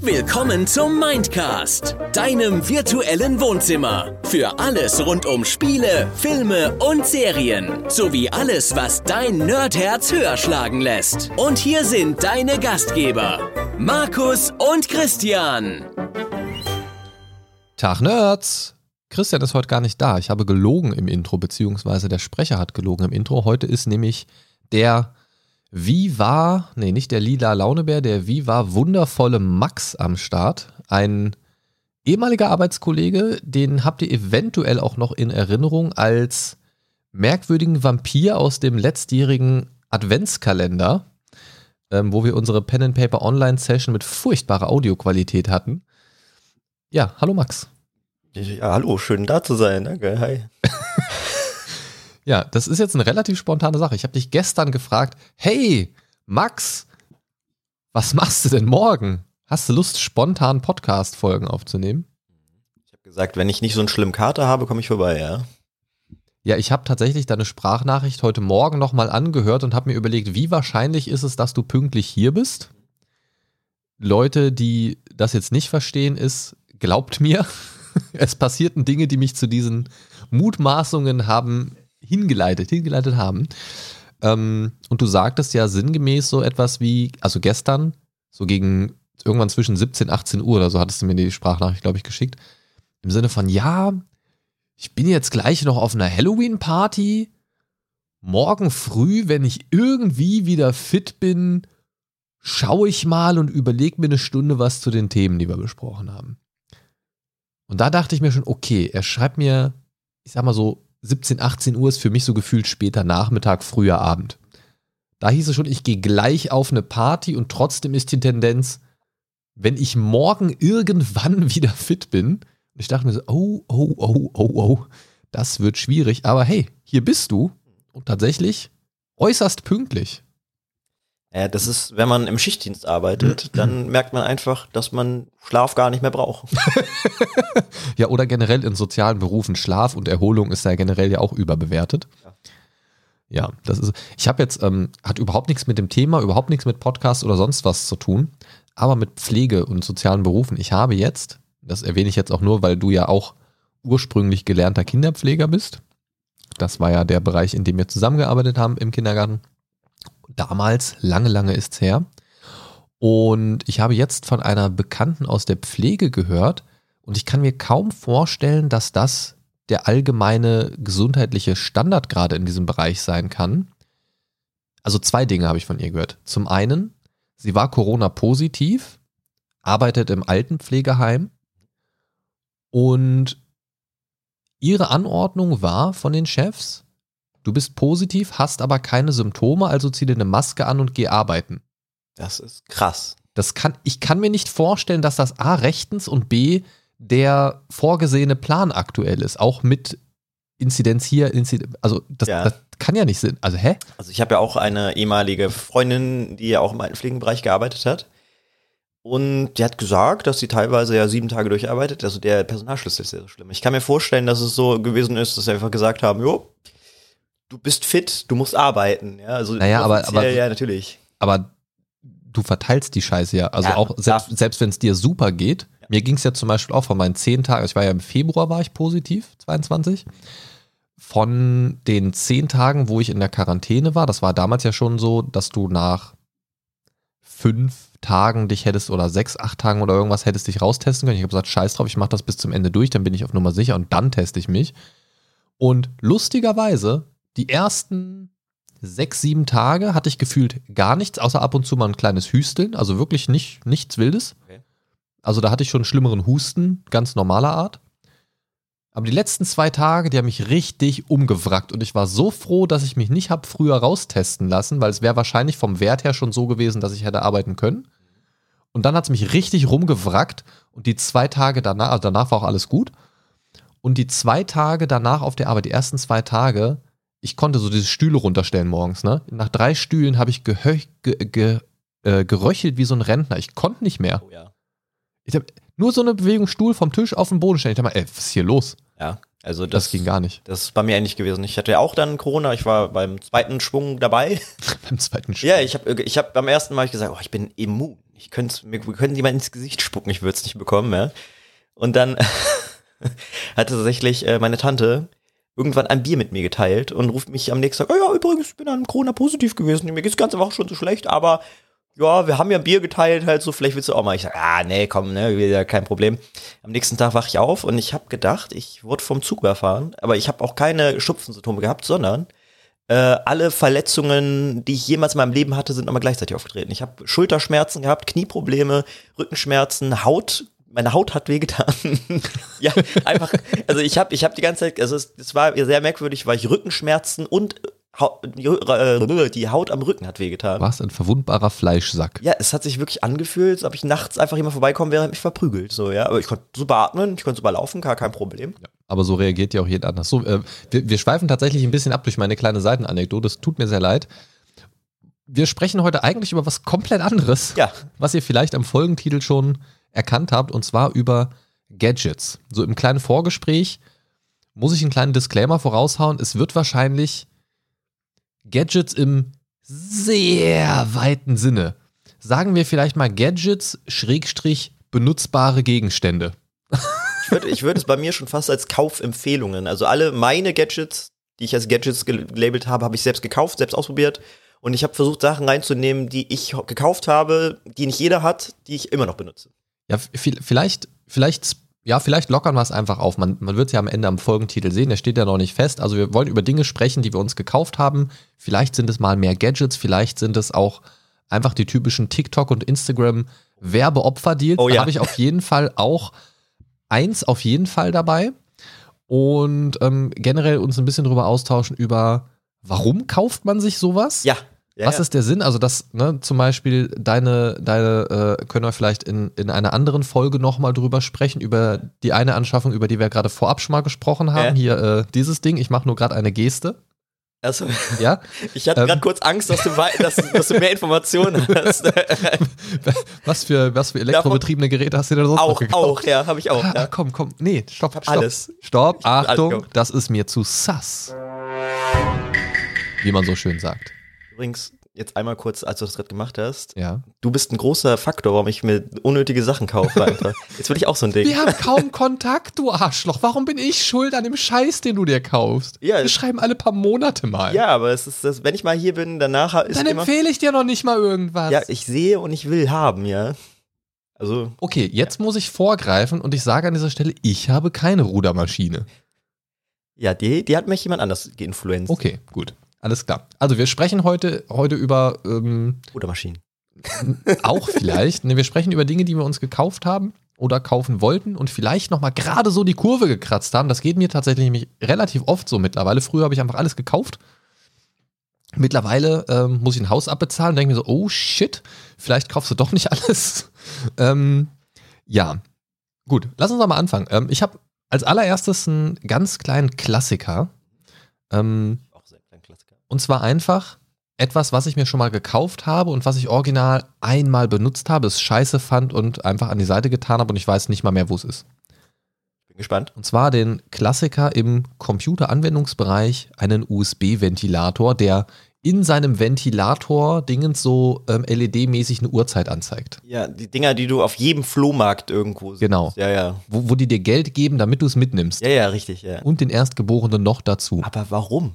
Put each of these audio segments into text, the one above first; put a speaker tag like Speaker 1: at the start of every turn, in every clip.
Speaker 1: Willkommen zum Mindcast, deinem virtuellen Wohnzimmer. Für alles rund um Spiele, Filme und Serien. Sowie alles, was dein Nerdherz höher schlagen lässt. Und hier sind deine Gastgeber, Markus und Christian.
Speaker 2: Tag Nerds! Christian ist heute gar nicht da. Ich habe gelogen im Intro, beziehungsweise der Sprecher hat gelogen im Intro. Heute ist nämlich der wie war, nee, nicht der lila Launebär, der wie war wundervolle Max am Start. Ein ehemaliger Arbeitskollege, den habt ihr eventuell auch noch in Erinnerung als merkwürdigen Vampir aus dem letztjährigen Adventskalender, ähm, wo wir unsere Pen and Paper Online Session mit furchtbarer Audioqualität hatten. Ja, hallo Max.
Speaker 3: Ja, hallo, schön da zu sein. Danke, hi.
Speaker 2: Ja, das ist jetzt eine relativ spontane Sache. Ich habe dich gestern gefragt, hey, Max, was machst du denn morgen? Hast du Lust, spontan Podcast-Folgen aufzunehmen?
Speaker 3: Ich habe gesagt, wenn ich nicht so einen schlimmen Kater habe, komme ich vorbei, ja.
Speaker 2: Ja, ich habe tatsächlich deine Sprachnachricht heute Morgen nochmal angehört und habe mir überlegt, wie wahrscheinlich ist es, dass du pünktlich hier bist? Leute, die das jetzt nicht verstehen, ist, glaubt mir, es passierten Dinge, die mich zu diesen Mutmaßungen haben hingeleitet, hingeleitet haben. Ähm, und du sagtest ja sinngemäß so etwas wie, also gestern, so gegen irgendwann zwischen 17, 18 Uhr oder so hattest du mir die Sprachnachricht, glaube ich, geschickt. Im Sinne von, ja, ich bin jetzt gleich noch auf einer Halloween-Party. Morgen früh, wenn ich irgendwie wieder fit bin, schaue ich mal und überlege mir eine Stunde was zu den Themen, die wir besprochen haben. Und da dachte ich mir schon, okay, er schreibt mir, ich sag mal so, 17, 18 Uhr ist für mich so gefühlt später Nachmittag, früher Abend. Da hieß es schon, ich gehe gleich auf eine Party und trotzdem ist die Tendenz, wenn ich morgen irgendwann wieder fit bin, ich dachte mir so, oh, oh, oh, oh, oh, das wird schwierig, aber hey, hier bist du und tatsächlich äußerst pünktlich.
Speaker 3: Ja, das ist, wenn man im Schichtdienst arbeitet, dann merkt man einfach, dass man Schlaf gar nicht mehr braucht.
Speaker 2: ja, oder generell in sozialen Berufen Schlaf und Erholung ist ja generell ja auch überbewertet. Ja, ja das ist. Ich habe jetzt, ähm, hat überhaupt nichts mit dem Thema, überhaupt nichts mit Podcast oder sonst was zu tun, aber mit Pflege und sozialen Berufen. Ich habe jetzt, das erwähne ich jetzt auch nur, weil du ja auch ursprünglich gelernter Kinderpfleger bist. Das war ja der Bereich, in dem wir zusammengearbeitet haben im Kindergarten damals, lange, lange ist's her. Und ich habe jetzt von einer Bekannten aus der Pflege gehört und ich kann mir kaum vorstellen, dass das der allgemeine gesundheitliche Standard gerade in diesem Bereich sein kann. Also zwei Dinge habe ich von ihr gehört. Zum einen, sie war Corona-positiv, arbeitet im Altenpflegeheim und ihre Anordnung war von den Chefs, Du bist positiv, hast aber keine Symptome, also zieh dir eine Maske an und geh arbeiten.
Speaker 3: Das ist krass.
Speaker 2: Das kann, ich kann mir nicht vorstellen, dass das A rechtens und B der vorgesehene Plan aktuell ist. Auch mit Inzidenz hier, Inzidenz, also das, ja. das, kann ja nicht sein. Also hä?
Speaker 3: Also ich habe ja auch eine ehemalige Freundin, die ja auch im Altenpflegenbereich gearbeitet hat. Und die hat gesagt, dass sie teilweise ja sieben Tage durcharbeitet. Also der Personalschlüssel ist sehr so schlimm. Ich kann mir vorstellen, dass es so gewesen ist, dass sie einfach gesagt haben, jo, du bist fit, du musst arbeiten. Ja, also
Speaker 2: naja, aber, aber
Speaker 3: ja, natürlich.
Speaker 2: Aber du verteilst die Scheiße ja. Also ja, auch selbst, selbst wenn es dir super geht. Ja. Mir ging es ja zum Beispiel auch von meinen zehn Tagen, ich war ja im Februar war ich positiv, 22. Von den zehn Tagen, wo ich in der Quarantäne war, das war damals ja schon so, dass du nach fünf Tagen dich hättest oder sechs, acht Tagen oder irgendwas hättest dich raustesten können. Ich habe gesagt, scheiß drauf, ich mache das bis zum Ende durch, dann bin ich auf Nummer sicher und dann teste ich mich. Und lustigerweise die ersten sechs, sieben Tage hatte ich gefühlt gar nichts, außer ab und zu mal ein kleines Hüsteln, also wirklich nicht, nichts Wildes. Okay. Also da hatte ich schon einen schlimmeren Husten, ganz normaler Art. Aber die letzten zwei Tage, die haben mich richtig umgewrackt und ich war so froh, dass ich mich nicht habe früher raustesten lassen, weil es wäre wahrscheinlich vom Wert her schon so gewesen, dass ich hätte arbeiten können. Und dann hat es mich richtig rumgewrackt und die zwei Tage danach, also danach war auch alles gut. Und die zwei Tage danach auf der Arbeit, die ersten zwei Tage, ich konnte so diese Stühle runterstellen morgens, ne? Nach drei Stühlen habe ich ge ge äh, geröchelt wie so ein Rentner. Ich konnte nicht mehr. Oh ja. Ich hab nur so eine Bewegung Stuhl vom Tisch auf den Boden stellen. Ich dachte mal, ey, was ist hier los?
Speaker 3: Ja. Also
Speaker 2: Das,
Speaker 3: das,
Speaker 2: ging gar nicht.
Speaker 3: Das ist bei mir ähnlich gewesen. Ich hatte ja auch dann Corona. Ich war beim zweiten Schwung dabei.
Speaker 2: Beim zweiten Spiel.
Speaker 3: Ja, ich habe ich hab beim ersten Mal ich gesagt, oh, ich bin immun. Ich könnte mir wir können jemand ins Gesicht spucken, ich würde es nicht bekommen, ja. Und dann hatte tatsächlich äh, meine Tante irgendwann ein Bier mit mir geteilt und ruft mich am nächsten Tag, oh ja, übrigens, ich bin an Corona positiv gewesen. Mir geht's die ganze Woche schon so schlecht, aber ja, wir haben ja ein Bier geteilt, halt so, vielleicht willst du auch mal. Ich sag, ah, nee, komm, ne, wieder kein Problem. Am nächsten Tag wach ich auf und ich habe gedacht, ich wurde vom Zug überfahren, aber ich habe auch keine Schupfensymptome gehabt, sondern äh, alle Verletzungen, die ich jemals in meinem Leben hatte, sind nochmal gleichzeitig aufgetreten. Ich habe Schulterschmerzen gehabt, Knieprobleme, Rückenschmerzen, Haut, meine Haut hat wehgetan. ja, einfach, also ich habe ich hab die ganze Zeit, also es, es war sehr merkwürdig, weil ich Rückenschmerzen und Hau- äh, die Haut am Rücken hat wehgetan.
Speaker 2: Was ein verwundbarer Fleischsack.
Speaker 3: Ja, es hat sich wirklich angefühlt, als ob ich nachts einfach jemand vorbeikommen wäre und mich verprügelt. So, ja. Aber ich konnte super atmen, ich konnte super laufen, gar kein Problem.
Speaker 2: Aber so reagiert ja auch jeder anders. So, äh, wir, wir schweifen tatsächlich ein bisschen ab durch meine kleine Seitenanekdote. Das tut mir sehr leid. Wir sprechen heute eigentlich über was komplett anderes,
Speaker 3: Ja.
Speaker 2: was ihr vielleicht am Folgentitel schon erkannt habt, und zwar über Gadgets. So im kleinen Vorgespräch muss ich einen kleinen Disclaimer voraushauen. Es wird wahrscheinlich Gadgets im sehr weiten Sinne. Sagen wir vielleicht mal Gadgets, Schrägstrich, benutzbare Gegenstände.
Speaker 3: Ich würde würd es bei mir schon fast als Kaufempfehlungen. Also alle meine Gadgets, die ich als Gadgets gel- gelabelt habe, habe ich selbst gekauft, selbst ausprobiert. Und ich habe versucht, Sachen reinzunehmen, die ich gekauft habe, die nicht jeder hat, die ich immer noch benutze.
Speaker 2: Ja, vielleicht, vielleicht, ja, vielleicht lockern wir es einfach auf. Man, man wird es ja am Ende am Folgentitel sehen, der steht ja noch nicht fest. Also wir wollen über Dinge sprechen, die wir uns gekauft haben. Vielleicht sind es mal mehr Gadgets, vielleicht sind es auch einfach die typischen TikTok und Instagram Werbeopfer-Deals.
Speaker 3: Oh
Speaker 2: Da
Speaker 3: ja.
Speaker 2: habe ich auf jeden Fall auch eins auf jeden Fall dabei. Und ähm, generell uns ein bisschen drüber austauschen über, warum kauft man sich sowas?
Speaker 3: Ja. Ja
Speaker 2: Was
Speaker 3: ja.
Speaker 2: ist der Sinn? Also, das, ne, zum Beispiel, deine, deine, äh, können wir vielleicht in, in einer anderen Folge nochmal drüber sprechen, über die eine Anschaffung, über die wir gerade vorab schon mal gesprochen haben.
Speaker 3: Ja.
Speaker 2: Hier, äh, dieses Ding, ich mache nur gerade eine Geste.
Speaker 3: Also,
Speaker 2: Ja.
Speaker 3: ich hatte
Speaker 2: Ähm.
Speaker 3: gerade kurz Angst, dass du, dass, dass du mehr Informationen hast.
Speaker 2: Was für, was für elektrobetriebene Geräte hast du denn sonst noch
Speaker 3: auch,
Speaker 2: gekauft?
Speaker 3: auch, ja, habe ich auch.
Speaker 2: Ah,
Speaker 3: Ja.
Speaker 2: komm, komm. Nee, stopp, stopp.
Speaker 3: alles.
Speaker 2: Stopp,
Speaker 3: alles
Speaker 2: Achtung,
Speaker 3: gekauft.
Speaker 2: das ist mir zu sass. Wie man so schön sagt.
Speaker 3: Übrigens, jetzt einmal kurz, als du das gerade gemacht hast.
Speaker 2: Ja.
Speaker 3: Du bist ein großer Faktor, warum ich mir unnötige Sachen kaufe einfach. Jetzt will ich auch so ein Ding.
Speaker 2: Wir haben kaum Kontakt, du Arschloch. Warum bin ich schuld an dem Scheiß, den du dir kaufst?
Speaker 3: Ja,
Speaker 2: Wir schreiben alle paar Monate mal.
Speaker 3: Ja, aber es ist das, wenn ich mal hier bin, danach ist
Speaker 2: Dann
Speaker 3: immer.
Speaker 2: empfehle ich dir noch nicht mal irgendwas.
Speaker 3: Ja, ich sehe und ich will haben, ja. Also,
Speaker 2: okay, jetzt muss ich vorgreifen und ich sage an dieser Stelle, ich habe keine Rudermaschine.
Speaker 3: ja, die, die hat mich jemand anders geinfluenced.
Speaker 2: Okay, gut. Alles klar. Also wir sprechen heute, heute über ähm,
Speaker 3: Oder Maschinen.
Speaker 2: auch vielleicht, ne, wir sprechen über Dinge, die wir uns gekauft haben oder kaufen wollten und vielleicht nochmal gerade so die Kurve gekratzt haben. Das geht mir tatsächlich nämlich relativ oft so mittlerweile. Früher habe ich einfach alles gekauft. Mittlerweile ähm, muss ich ein Haus abbezahlen und denke mir so, oh shit, vielleicht kaufst du doch nicht alles. ähm, ja, gut, lass uns doch mal anfangen. Ähm, ich habe als allererstes einen ganz kleinen Klassiker. Ähm,
Speaker 3: Auch sehr ein Klassiker.
Speaker 2: Und zwar einfach etwas, was ich mir schon mal gekauft habe und was ich original einmal benutzt habe, es scheiße fand und einfach an die Seite getan habe und ich weiß nicht mal mehr, wo es ist.
Speaker 3: Bin gespannt.
Speaker 2: Und zwar den Klassiker im Computeranwendungsbereich, einen USB-Ventilator, der in seinem Ventilator dingens so ähm, LED-mäßig eine Uhrzeit anzeigt.
Speaker 3: Ja, die Dinger, die du auf jedem Flohmarkt irgendwo siehst.
Speaker 2: Genau.
Speaker 3: Ja, ja.
Speaker 2: Wo, wo die dir Geld geben, damit du es mitnimmst.
Speaker 3: Ja, ja, richtig, ja.
Speaker 2: Und den Erstgeborenen noch dazu.
Speaker 3: Aber warum?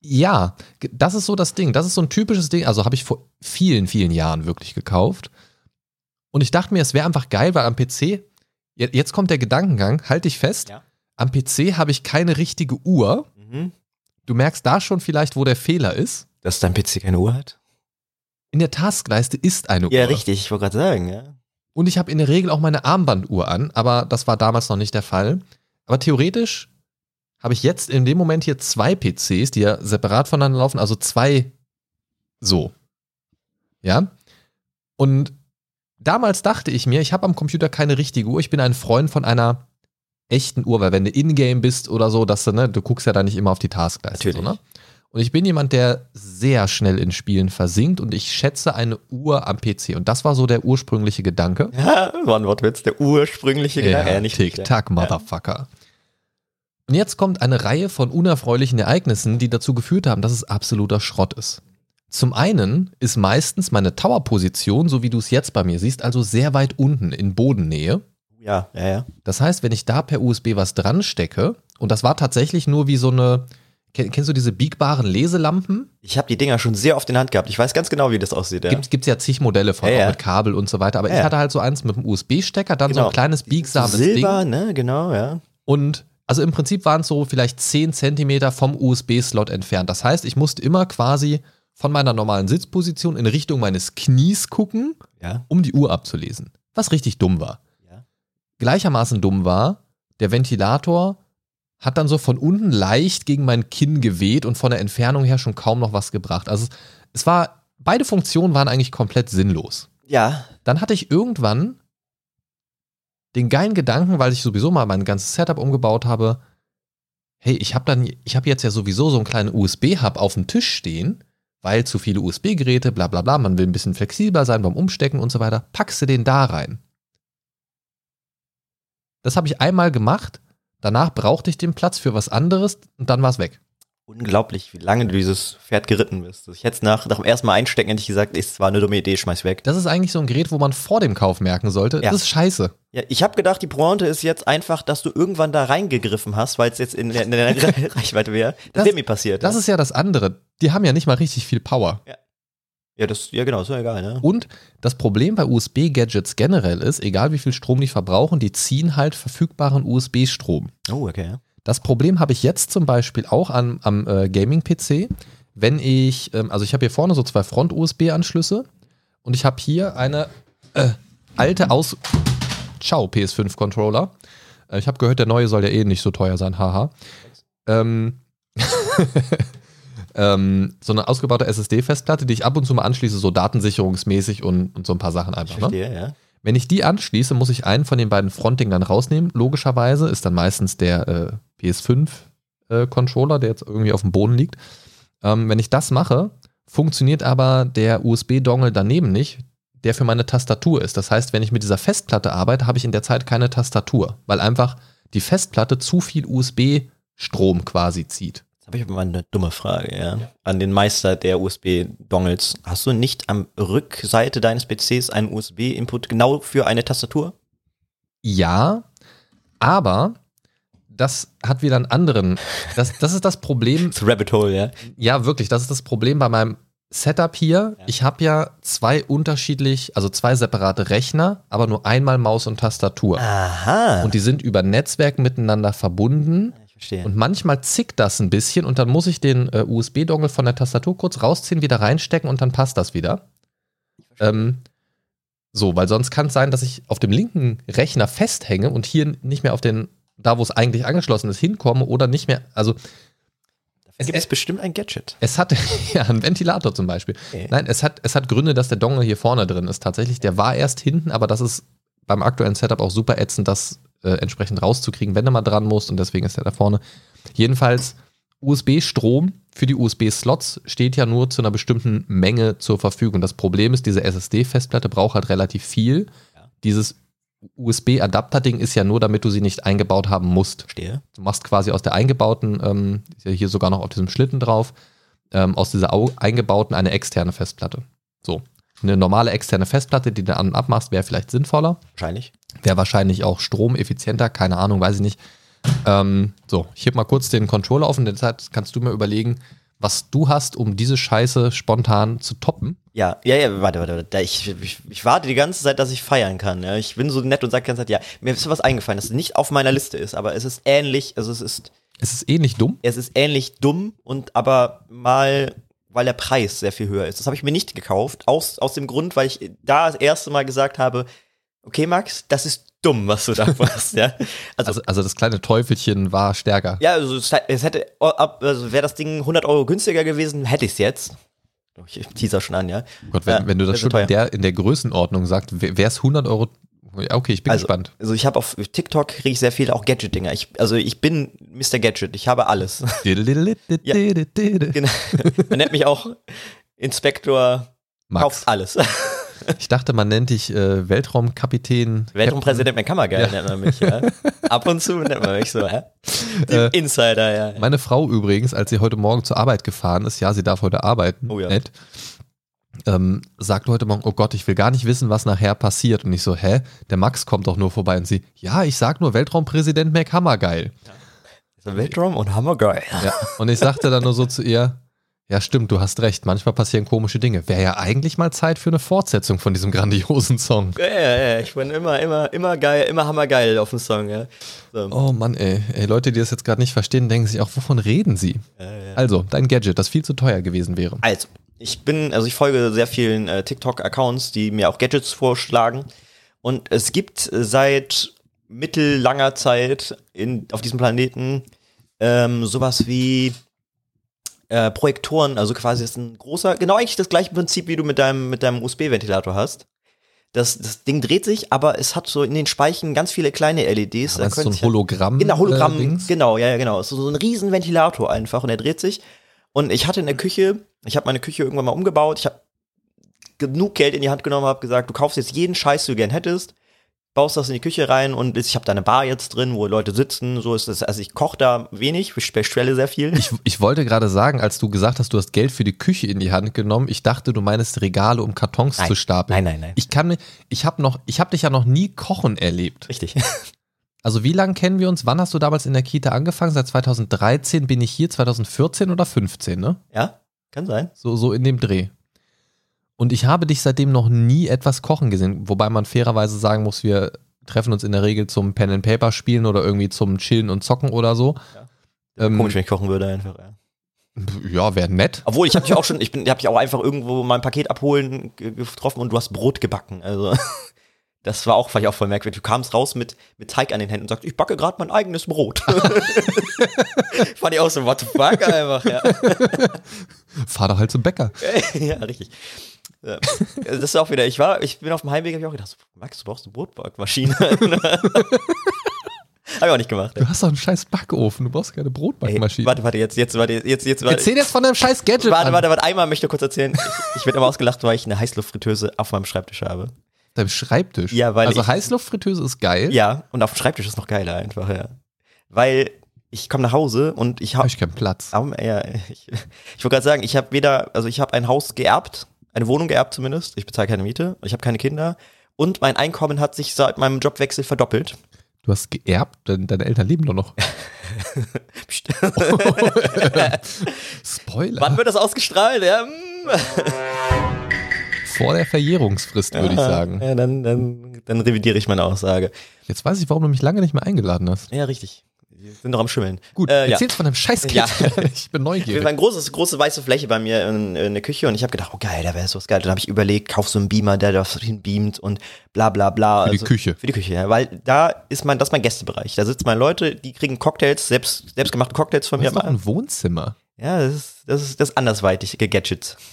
Speaker 2: Ja, das ist so das Ding. Das ist so ein typisches Ding. Also habe ich vor vielen, vielen Jahren wirklich gekauft. Und ich dachte mir, es wäre einfach geil, weil am PC, je- jetzt kommt der Gedankengang, halt dich fest,
Speaker 3: Ja.
Speaker 2: am PC habe ich keine richtige Uhr.
Speaker 3: Mhm.
Speaker 2: Du merkst da schon vielleicht, wo der Fehler ist.
Speaker 3: Dass dein PC keine Uhr hat?
Speaker 2: In der Taskleiste ist eine
Speaker 3: Ja,
Speaker 2: Uhr.
Speaker 3: richtig, ich wollte gerade sagen, ja.
Speaker 2: Und ich habe in der Regel auch meine Armbanduhr an, aber das war damals noch nicht der Fall. Aber theoretisch habe ich jetzt in dem Moment hier zwei PCs, die ja separat voneinander laufen, also zwei so. Ja? Und damals dachte ich mir, ich habe am Computer keine richtige Uhr, ich bin ein Freund von einer echten Uhr, weil wenn du in-game bist oder so, dass du, ne, du guckst ja da nicht immer auf die Taskleiste. So, ne? Und ich bin jemand, der sehr schnell in Spielen versinkt und ich schätze eine Uhr am PC. Und das war so der ursprüngliche Gedanke.
Speaker 3: Ja, war ein Wortwitz, der ursprüngliche Gedanke. Ja, nicht ja.
Speaker 2: Tick-Tack, Motherfucker. Und jetzt kommt eine Reihe von unerfreulichen Ereignissen, die dazu geführt haben, dass es absoluter Schrott ist. Zum einen ist meistens meine Tower-Position, so wie du es jetzt bei mir siehst, also sehr weit unten in Bodennähe.
Speaker 3: Ja, ja, ja.
Speaker 2: Das heißt, wenn ich da per USB was dran stecke, und das war tatsächlich nur wie so eine, kenn- kennst du diese biegbaren Leselampen?
Speaker 3: Ich habe die Dinger schon sehr oft in der Hand gehabt. Ich weiß ganz genau, wie das aussieht. Ja.
Speaker 2: Gibt es ja zig Modelle von,
Speaker 3: Ja,
Speaker 2: auch
Speaker 3: ja.
Speaker 2: mit Kabel und so weiter. Aber
Speaker 3: Ja,
Speaker 2: ich hatte halt so eins mit einem USB-Stecker, dann so
Speaker 3: Genau.
Speaker 2: ein kleines biegsames
Speaker 3: Silber,
Speaker 2: Ding.
Speaker 3: ne, genau, ja.
Speaker 2: Und also im Prinzip waren es so vielleicht 10 Zentimeter vom USB-Slot entfernt. Das heißt, ich musste immer quasi von meiner normalen Sitzposition in Richtung meines Knies gucken,
Speaker 3: Ja.
Speaker 2: um die Uhr abzulesen. Was richtig dumm war.
Speaker 3: Ja.
Speaker 2: Gleichermaßen dumm war, der Ventilator hat dann so von unten leicht gegen mein Kinn geweht und von der Entfernung her schon kaum noch was gebracht. Also es, es war, beide Funktionen waren eigentlich komplett sinnlos.
Speaker 3: Ja.
Speaker 2: Dann hatte ich irgendwann den geilen Gedanken, weil ich sowieso mal mein ganzes Setup umgebaut habe. Hey, ich habe dann, ich habe jetzt ja sowieso so einen kleinen USB-Hub auf dem Tisch stehen, weil zu viele USB-Geräte, bla bla bla, man will ein bisschen flexibler sein beim Umstecken und so weiter. Packst du den da rein. Das habe ich einmal gemacht. Danach brauchte ich den Platz für was anderes und dann war es weg.
Speaker 3: Unglaublich, wie lange du dieses Pferd geritten bist. Ich hätte nach, nach dem ersten Mal einstecken endlich gesagt, es war eine dumme Idee, schmeiß weg.
Speaker 2: Das ist eigentlich so ein Gerät, wo man vor dem Kauf merken sollte.
Speaker 3: Ja.
Speaker 2: Das ist scheiße.
Speaker 3: Ja, ich habe gedacht, die Pointe ist jetzt einfach, dass du irgendwann da reingegriffen hast, weil es jetzt in der, in der Reichweite wäre. Das,
Speaker 2: Das-
Speaker 3: wäre mir passiert.
Speaker 2: Das
Speaker 3: ne?
Speaker 2: ist ja das andere. Die haben ja nicht mal richtig viel Power.
Speaker 3: ja, das, ja, genau, ist ja egal, ne?
Speaker 2: Und das Problem bei USB-Gadgets generell ist, egal wie viel Strom die verbrauchen, die ziehen halt verfügbaren USB-Strom.
Speaker 3: Oh, okay. ja.
Speaker 2: Das Problem habe ich jetzt zum Beispiel auch am, am äh, Gaming-PC. Wenn ich, ähm, also ich habe hier vorne so zwei Front-USB-Anschlüsse und ich habe hier eine äh, alte Aus... Ciao, PS5-Controller. Äh, ich habe gehört, der neue soll ja eh nicht so teuer sein, haha. Ähm, ähm, so eine ausgebaute SSD-Festplatte, die ich ab und zu mal anschließe, so datensicherungsmäßig und, und so ein paar Sachen
Speaker 3: Ich
Speaker 2: einfach. Ne?
Speaker 3: verstehe, ja.
Speaker 2: Wenn ich die anschließe, muss ich einen von den beiden Frontdingern rausnehmen. Logischerweise ist dann meistens der äh, PS5-Controller, der jetzt irgendwie auf dem Boden liegt. Ähm, wenn ich das mache, funktioniert aber der USB-Dongle daneben nicht, der für meine Tastatur ist. Das heißt, wenn ich mit dieser Festplatte arbeite, habe ich in der Zeit keine Tastatur, weil einfach die Festplatte zu viel USB-Strom quasi zieht.
Speaker 3: Jetzt habe ich mal eine dumme Frage, ja. An den Meister der USB-Dongles. Hast du nicht am Rückseite deines PCs einen USB-Input genau für eine Tastatur?
Speaker 2: Ja, aber das hat wieder einen anderen. Das, das ist das Problem.
Speaker 3: Das Rabbit Hole, ja.
Speaker 2: Ja, wirklich, das ist das Problem bei meinem Setup hier.
Speaker 3: Ja.
Speaker 2: Ich habe ja zwei unterschiedlich, also zwei separate Rechner, aber nur einmal Maus und Tastatur.
Speaker 3: Aha.
Speaker 2: Und die sind über Netzwerk miteinander verbunden.
Speaker 3: ich verstehe.
Speaker 2: Und manchmal zickt das ein bisschen und dann muss ich den äh, USB-Dongle von der Tastatur kurz rausziehen, wieder reinstecken und dann passt das wieder. Ähm, so, weil sonst kann es sein, dass ich auf dem linken Rechner festhänge und hier nicht mehr auf den, da wo es eigentlich angeschlossen ist, hinkomme oder nicht mehr, also
Speaker 3: es gibt es bestimmt ein Gadget.
Speaker 2: es hat, ja, ein Ventilator zum Beispiel.
Speaker 3: Okay.
Speaker 2: Nein, es hat, es hat Gründe, dass der Dongle hier vorne drin ist. Tatsächlich, der war erst hinten, aber das ist beim aktuellen Setup auch super ätzend, das äh, entsprechend rauszukriegen, wenn du mal dran musst und deswegen ist der da vorne. Jedenfalls, USB-Strom für die USB-Slots steht ja nur zu einer bestimmten Menge zur Verfügung. Das Problem ist, diese SSD-Festplatte braucht halt relativ viel.
Speaker 3: Ja.
Speaker 2: Dieses USB-Adapter-Ding ist ja nur, damit du sie nicht eingebaut haben musst.
Speaker 3: Verstehe.
Speaker 2: Du machst quasi aus der eingebauten, ähm, ist ja hier sogar noch auf diesem Schlitten drauf, ähm, aus dieser Au eingebauten eine externe Festplatte. So. Eine normale externe Festplatte, die du an- und abmachst, wäre vielleicht sinnvoller.
Speaker 3: Wahrscheinlich.
Speaker 2: Wäre wahrscheinlich auch stromeffizienter, keine Ahnung, weiß ich nicht. Ähm, so, ich heb mal kurz den Controller auf und in der Zeit kannst du mir überlegen, was du hast, um diese Scheiße spontan zu toppen.
Speaker 3: Ja, ja, ja, warte, warte, warte. Ich, ich, ich warte die ganze Zeit, dass ich feiern kann. Ja. Ich bin so nett und sage die ganze Zeit, ja, mir ist was eingefallen, das nicht auf meiner Liste ist, aber es ist ähnlich, also es ist,
Speaker 2: Es ist eh nicht dumm.
Speaker 3: es ist ähnlich dumm und aber mal, weil der Preis sehr viel höher ist. Das habe ich mir nicht gekauft, aus, aus dem Grund, weil ich da das erste Mal gesagt habe, okay, Max, das ist dumm, was du da machst, ja. Also,
Speaker 2: Also, also das kleine Teufelchen war stärker.
Speaker 3: ja, also es, hätte, also wäre das Ding 100 Euro günstiger gewesen, hätte ich es jetzt. Ich teaser schon an, ja.
Speaker 2: Oh Gott, wenn,
Speaker 3: Ja,
Speaker 2: wenn du das schon in der, in der Größenordnung sagst, wäre es 100 Euro. Ja, okay, ich bin
Speaker 3: Also,
Speaker 2: gespannt.
Speaker 3: also ich habe auf TikTok kriege ich sehr viele auch Gadget-Dinger. Ich, also ich bin Mr. Gadget, ich habe alles. genau. Man nennt mich auch Inspektor,
Speaker 2: Max.
Speaker 3: kauft alles.
Speaker 2: Ich dachte, man nennt dich äh, Weltraumkapitän.
Speaker 3: Weltraumpräsident McCammergeil
Speaker 2: Ja.
Speaker 3: nennt man mich, ja. Ab und zu nennt man mich so, hä? Die
Speaker 2: Äh,
Speaker 3: Insider, ja. ja.
Speaker 2: Meine Frau übrigens, als sie heute Morgen zur Arbeit gefahren ist, ja, sie darf heute arbeiten,
Speaker 3: Oh ja.
Speaker 2: nett, ähm, sagt heute Morgen, oh Gott, ich will gar nicht wissen, was nachher passiert. Und ich so, hä, der Max kommt doch nur vorbei. Und sie, ja, ich sag nur Weltraumpräsident McHammergeil.
Speaker 3: So Weltraum und hammergeil.
Speaker 2: Ja. Und ich sagte dann nur so zu ihr, ja stimmt, du hast recht, manchmal passieren komische Dinge. Wäre ja eigentlich mal Zeit für eine Fortsetzung von diesem grandiosen Song.
Speaker 3: Ja, ja, ja, ich bin immer, immer, immer geil, immer hammergeil auf dem Song, ja. So.
Speaker 2: Oh Mann, ey. ey Leute, die das jetzt gerade nicht verstehen, denken sich auch, wovon reden sie?
Speaker 3: Ja, ja.
Speaker 2: Also, dein Gadget, das viel zu teuer gewesen wäre.
Speaker 3: Also, ich bin, also ich folge sehr vielen äh, TikTok-Accounts, die mir auch Gadgets vorschlagen. Und es gibt äh, seit mittellanger Zeit in, auf diesem Planeten ähm, sowas wie äh, Projektoren, also quasi ist ein großer, genau eigentlich das gleiche Prinzip, wie du mit deinem, mit deinem USB-Ventilator hast. Das, das Ding dreht sich, aber es hat so in den Speichen ganz viele kleine LEDs.
Speaker 2: Das
Speaker 3: Da
Speaker 2: ist so ein Hologramm.
Speaker 3: Genau, Hologramm,
Speaker 2: äh,
Speaker 3: genau, ja, ja, genau. So, so ein riesen Ventilator einfach und er dreht sich. Und ich hatte in der Küche, ich habe meine Küche irgendwann mal umgebaut, ich habe genug Geld in die Hand genommen, habe gesagt, du kaufst jetzt jeden Scheiß, den du gern hättest, baust das in die Küche rein und ich habe da eine Bar jetzt drin, wo Leute sitzen, so ist das. Also ich koche da wenig, ich bestelle sehr viel.
Speaker 2: Ich, ich wollte gerade sagen, als du gesagt hast, du hast Geld für die Küche in die Hand genommen, ich dachte, du meinst Regale, um Kartons
Speaker 3: Nein.
Speaker 2: zu stapeln.
Speaker 3: Nein, nein, nein.
Speaker 2: Ich kann ich habe noch, ich habe dich ja noch nie kochen erlebt.
Speaker 3: Richtig.
Speaker 2: Also wie lange kennen wir uns? Wann hast du damals in der Kita angefangen? Seit 2013 bin ich hier, 2014 oder 15, ne?
Speaker 3: ja, kann sein.
Speaker 2: So, so in dem Dreh. Und ich habe dich seitdem noch nie etwas kochen gesehen, wobei man fairerweise sagen muss, wir treffen uns in der Regel zum Pen and Paper spielen oder irgendwie zum Chillen und Zocken oder so. Ähm,
Speaker 3: Komisch, wenn ich kochen würde einfach. Ja.
Speaker 2: Ja, wäre nett.
Speaker 3: Obwohl, ich habe dich auch schon, ich bin, ich habe dich auch einfach irgendwo mein Paket abholen ge- getroffen und du hast Brot gebacken. Also das war auch, fand ich auch voll merkwürdig. Du kamst raus mit, mit Teig an den Händen und sagst, ich backe gerade mein eigenes Brot. fand ich auch so, what the fuck einfach, ja.
Speaker 2: Fahr doch halt zum Bäcker.
Speaker 3: ja, richtig. Ja. Also Das ist auch wieder, ich war, ich bin auf dem Heimweg, habe ich auch gedacht, Max, du brauchst eine Brotbackmaschine. habe ich auch nicht gemacht. Ja.
Speaker 2: Du hast doch einen scheiß Backofen, du brauchst keine
Speaker 3: Ey,
Speaker 2: Brotbackmaschine.
Speaker 3: warte, warte, jetzt, jetzt, warte, jetzt, jetzt, warte.
Speaker 2: Erzähl jetzt von deinem scheiß Gadget
Speaker 3: Warte,
Speaker 2: an.
Speaker 3: warte, warte, einmal möchte ich kurz erzählen. Ich, ich werde immer ausgelacht, weil ich eine Heißluftfritteuse auf meinem Schreibtisch habe.
Speaker 2: Deinem Schreibtisch.
Speaker 3: Ja, weil
Speaker 2: Also
Speaker 3: ich-
Speaker 2: Heißluftfritteuse ist geil.
Speaker 3: Ja, und auf dem Schreibtisch ist noch geiler einfach, ja. Weil ich komme nach Hause und ich
Speaker 2: Habe
Speaker 3: habe
Speaker 2: ich keinen Platz.
Speaker 3: ja, ich, ich wollte gerade sagen, ich habe weder, also ich habe ein Haus geerbt, eine Wohnung geerbt zumindest, ich bezahle keine Miete, ich habe keine Kinder und mein Einkommen hat sich seit meinem Jobwechsel verdoppelt.
Speaker 2: Du hast geerbt, denn deine Eltern leben doch noch. Spoiler.
Speaker 3: Wann wird das ausgestrahlt? Ja, mm.
Speaker 2: Vor der Verjährungsfrist, würde ich sagen.
Speaker 3: Ja, dann, dann, dann revidiere ich meine Aussage.
Speaker 2: Jetzt weiß ich, warum du mich lange nicht mehr eingeladen hast.
Speaker 3: Ja, richtig. Wir sind doch am Schimmeln.
Speaker 2: Gut,
Speaker 3: äh, ja.
Speaker 2: erzähl's von deinem scheiß
Speaker 3: Ja.
Speaker 2: Ich bin
Speaker 3: Wir
Speaker 2: neugierig.
Speaker 3: waren großes, große weiße Fläche bei mir in, in der Küche und ich habe gedacht, oh geil, da wäre sowas geil. Dann habe ich überlegt, kauf so einen Beamer, der das hinbeamt und bla bla bla.
Speaker 2: Für die Küche.
Speaker 3: Für die Küche, ja. Weil da ist mein, das ist mein Gästebereich. Da sitzen meine Leute, die kriegen Cocktails, selbst, selbstgemachte Cocktails von mir.
Speaker 2: hast doch
Speaker 3: mal.
Speaker 2: ein Wohnzimmer.
Speaker 3: Ja, das ist, das ist das andersweitige Gadget.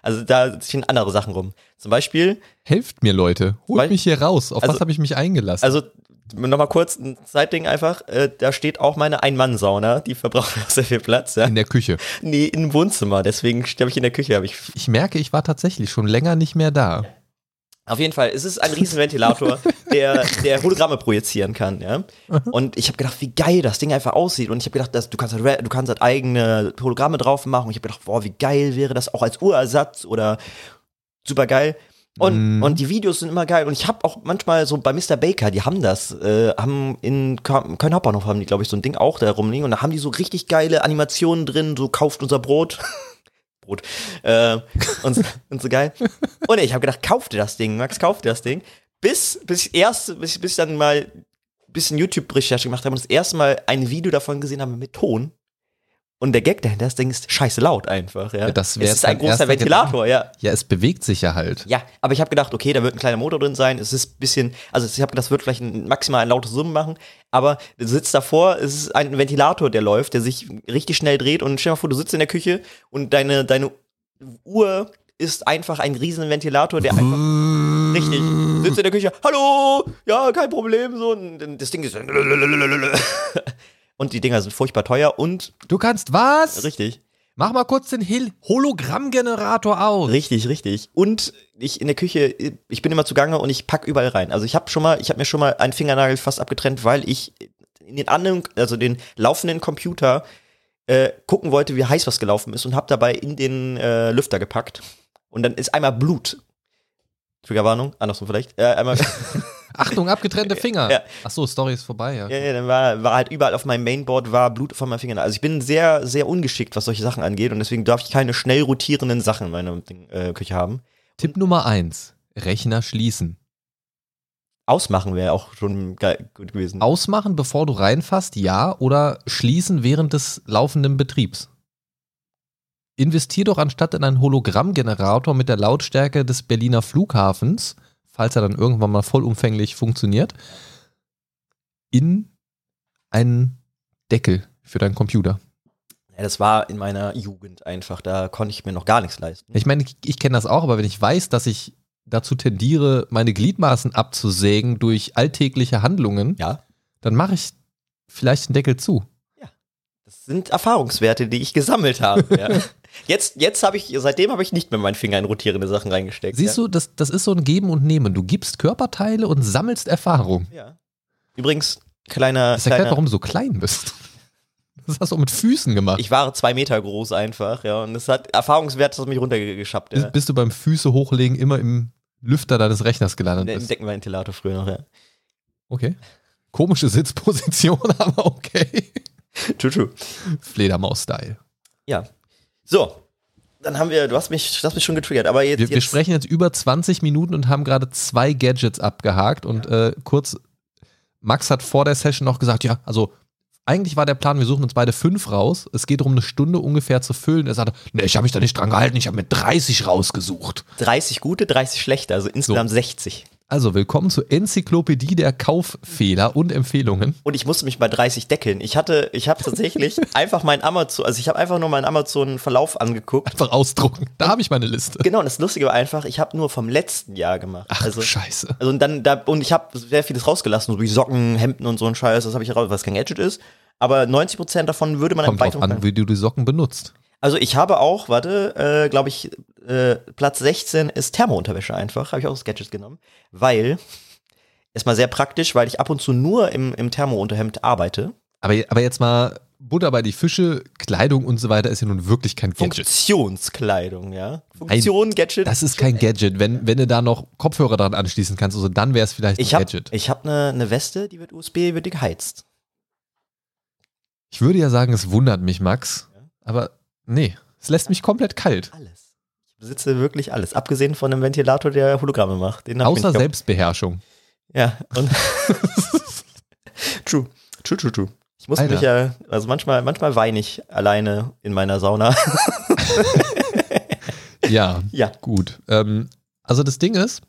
Speaker 3: Also da stehen andere Sachen rum. Zum Beispiel,
Speaker 2: Helft mir, Leute. Holt
Speaker 3: Weil-
Speaker 2: mich hier raus. Auf
Speaker 3: also-
Speaker 2: was habe ich mich eingelassen?
Speaker 3: also nochmal kurz ein Zeitding einfach, äh, da steht auch meine Ein-Mann-Sauna, die verbraucht auch sehr viel Platz, ja.
Speaker 2: in der Küche.
Speaker 3: Nee, im Wohnzimmer, deswegen habe ich in der Küche, ich
Speaker 2: Ich merke, ich war tatsächlich schon länger nicht mehr da.
Speaker 3: Auf jeden Fall, es ist ein Riesenventilator, der, der Hologramme projizieren kann, ja. Und ich habe gedacht, wie geil das Ding einfach aussieht. Und ich habe gedacht, dass, du kannst halt, du kannst halt eigene Hologramme drauf machen. Und ich habe gedacht, boah, wie geil wäre das auch als Urersatz oder super geil. Und,
Speaker 2: Mm.
Speaker 3: und die Videos sind immer geil. Und ich habe auch manchmal so bei Mr. Baker, die haben das, äh, haben in Kö- Köln Hauptbahnhof haben die, glaube ich, so ein Ding auch da rumliegen. Und da haben die so richtig geile Animationen drin, so kauft unser Brot. Brot. Äh, und, so- und so geil. Und ich habe gedacht, kauf dir das Ding, Max, kauf dir das Ding. Bis, bis ich erst, bis, bis ich dann mal ein bisschen YouTube-Recherche gemacht habe und das erste Mal ein Video davon gesehen habe mit Ton. Und der Gag dahinter, das Ding ist scheiße laut einfach, ja.
Speaker 2: Ja, das wär
Speaker 3: es ist ein
Speaker 2: erster
Speaker 3: großer Ventilator, ja.
Speaker 2: Ja, es bewegt sich ja halt.
Speaker 3: Ja, aber ich habe gedacht, okay, da wird ein kleiner Motor drin sein. Es ist ein bisschen, also ich habe das wird vielleicht ein, maximal ein lautes Summen machen, aber du sitzt davor, es ist ein Ventilator, der läuft, der sich richtig schnell dreht und stell dir mal vor, du sitzt in der Küche und deine, deine Uhr ist einfach ein riesen Ventilator, der einfach richtig sitzt in der Küche, hallo, ja, kein Problem, so, und das Ding ist und die Dinger sind furchtbar teuer und
Speaker 2: Du kannst was?
Speaker 3: Richtig.
Speaker 2: Mach mal kurz den Hologrammgenerator aus.
Speaker 3: Richtig, richtig. Und ich in der Küche, ich bin immer zugange und ich pack überall rein. Also ich habe schon mal, ich habe mir schon mal einen Fingernagel fast abgetrennt, weil ich in den anderen, also den laufenden Computer äh, gucken wollte, wie heiß was gelaufen ist und habe dabei in den äh, Lüfter gepackt. Und dann ist einmal Blut. Triggerwarnung, andersrum vielleicht. Äh, einmal
Speaker 2: Achtung, abgetrennte Finger.
Speaker 3: Ja.
Speaker 2: Ach so, Story ist vorbei, ja.
Speaker 3: Ja, ja, dann war, war halt überall auf meinem Mainboard war Blut von meinen Fingern. Also ich bin sehr, sehr ungeschickt, was solche Sachen angeht und deswegen darf ich keine schnell rotierenden Sachen in meiner äh, Küche haben.
Speaker 2: Tipp Nummer eins: Rechner schließen.
Speaker 3: Ausmachen wäre auch schon geil, gut gewesen.
Speaker 2: Ausmachen, bevor du reinfasst, ja, oder schließen während des laufenden Betriebs. Investier doch anstatt in einen Hologrammgenerator mit der Lautstärke des Berliner Flughafens, falls er dann irgendwann mal vollumfänglich funktioniert, in einen Deckel für deinen Computer.
Speaker 3: Ja, das war in meiner Jugend einfach, da konnte ich mir noch gar nichts leisten.
Speaker 2: Ich meine, ich, ich kenne das auch, aber wenn ich weiß, dass ich dazu tendiere, meine Gliedmaßen abzusägen durch alltägliche Handlungen,
Speaker 3: Ja.
Speaker 2: dann mache ich vielleicht den Deckel zu.
Speaker 3: Das sind Erfahrungswerte, die ich gesammelt habe. Ja. Jetzt, jetzt habe ich, seitdem habe ich nicht mehr meinen Finger in rotierende Sachen reingesteckt.
Speaker 2: Siehst du, das, das ist so ein Geben und Nehmen. Du gibst Körperteile und sammelst Erfahrung.
Speaker 3: Ja. Übrigens, kleiner,
Speaker 2: Das erklärt,
Speaker 3: kleiner
Speaker 2: warum du so klein bist. Das hast du auch mit Füßen gemacht.
Speaker 3: ich war zwei Meter groß einfach, ja, und es hat Erfahrungswert, das hat mich runtergeschappt, ja.
Speaker 2: Bist, du beim Füße hochlegen immer im Lüfter deines Rechners gelandet
Speaker 3: Im
Speaker 2: bist.
Speaker 3: Deckenventilator früher noch, ja.
Speaker 2: Okay. Komische Sitzposition, aber okay.
Speaker 3: True, true.
Speaker 2: Fledermaus-Style.
Speaker 3: Ja. So. Dann haben wir, du hast mich, du hast mich schon getriggert, aber jetzt.
Speaker 2: Wir, wir
Speaker 3: jetzt,
Speaker 2: sprechen jetzt über 20 Minuten und haben gerade zwei Gadgets abgehakt und äh, kurz, Max hat vor der Session noch gesagt, ja, also eigentlich war der Plan, wir suchen uns beide fünf raus. Es geht darum, eine Stunde ungefähr zu füllen. Er sagte, ne, ich habe mich da nicht dran gehalten, ich habe mir 30 rausgesucht.
Speaker 3: 30 gute, 30 schlechte, also insgesamt 60.
Speaker 2: Also willkommen zur Enzyklopädie der Kauffehler und Empfehlungen.
Speaker 3: Und ich musste mich bei 30 deckeln. Ich hatte, ich habe tatsächlich einfach meinen Amazon, also ich habe einfach nur meinen Amazon-Verlauf angeguckt.
Speaker 2: Einfach ausdrucken. Da habe ich meine Liste.
Speaker 3: Genau, und das Lustige war einfach, ich habe nur vom letzten Jahr gemacht.
Speaker 2: Ach,
Speaker 3: also,
Speaker 2: scheiße.
Speaker 3: also und dann da und ich habe sehr vieles rausgelassen, so wie Socken, Hemden und so ein Scheiß, das habe ich raus, was kein Gadget ist. Aber 90% davon würde man
Speaker 2: Kommt drauf an, wie du die Socken benutzt.
Speaker 3: Also ich habe auch, warte, äh, glaube ich, äh, Platz 16 ist Thermounterwäsche einfach, habe ich auch Gadgets genommen, weil erstmal sehr praktisch, weil ich ab und zu nur im, im Thermounterhemd arbeite.
Speaker 2: Aber, aber jetzt mal Butter bei die Fische, Kleidung und so weiter ist ja nun wirklich kein Gadget.
Speaker 3: Funktionskleidung, ja. Funktion, Gadget.
Speaker 2: Das ist kein Gadget. Wenn, wenn du da noch Kopfhörer dran anschließen kannst, also dann wäre es vielleicht ein
Speaker 3: ich habe
Speaker 2: Gadget.
Speaker 3: ich hab eine ne Weste, die wird USB, wird die geheizt.
Speaker 2: Ich würde ja sagen, es wundert mich, Max. Aber nee, es lässt mich komplett kalt.
Speaker 3: Alles. Ich besitze wirklich alles, abgesehen von einem Ventilator, der Hologramme macht.
Speaker 2: Außer Selbstbeherrschung.
Speaker 3: Ja, und true, true, true, true. Ich muss
Speaker 2: Alter.
Speaker 3: mich ja, also manchmal, manchmal weine ich alleine in meiner Sauna.
Speaker 2: Ja,
Speaker 3: ja,
Speaker 2: gut. Ähm, also das Ding ist,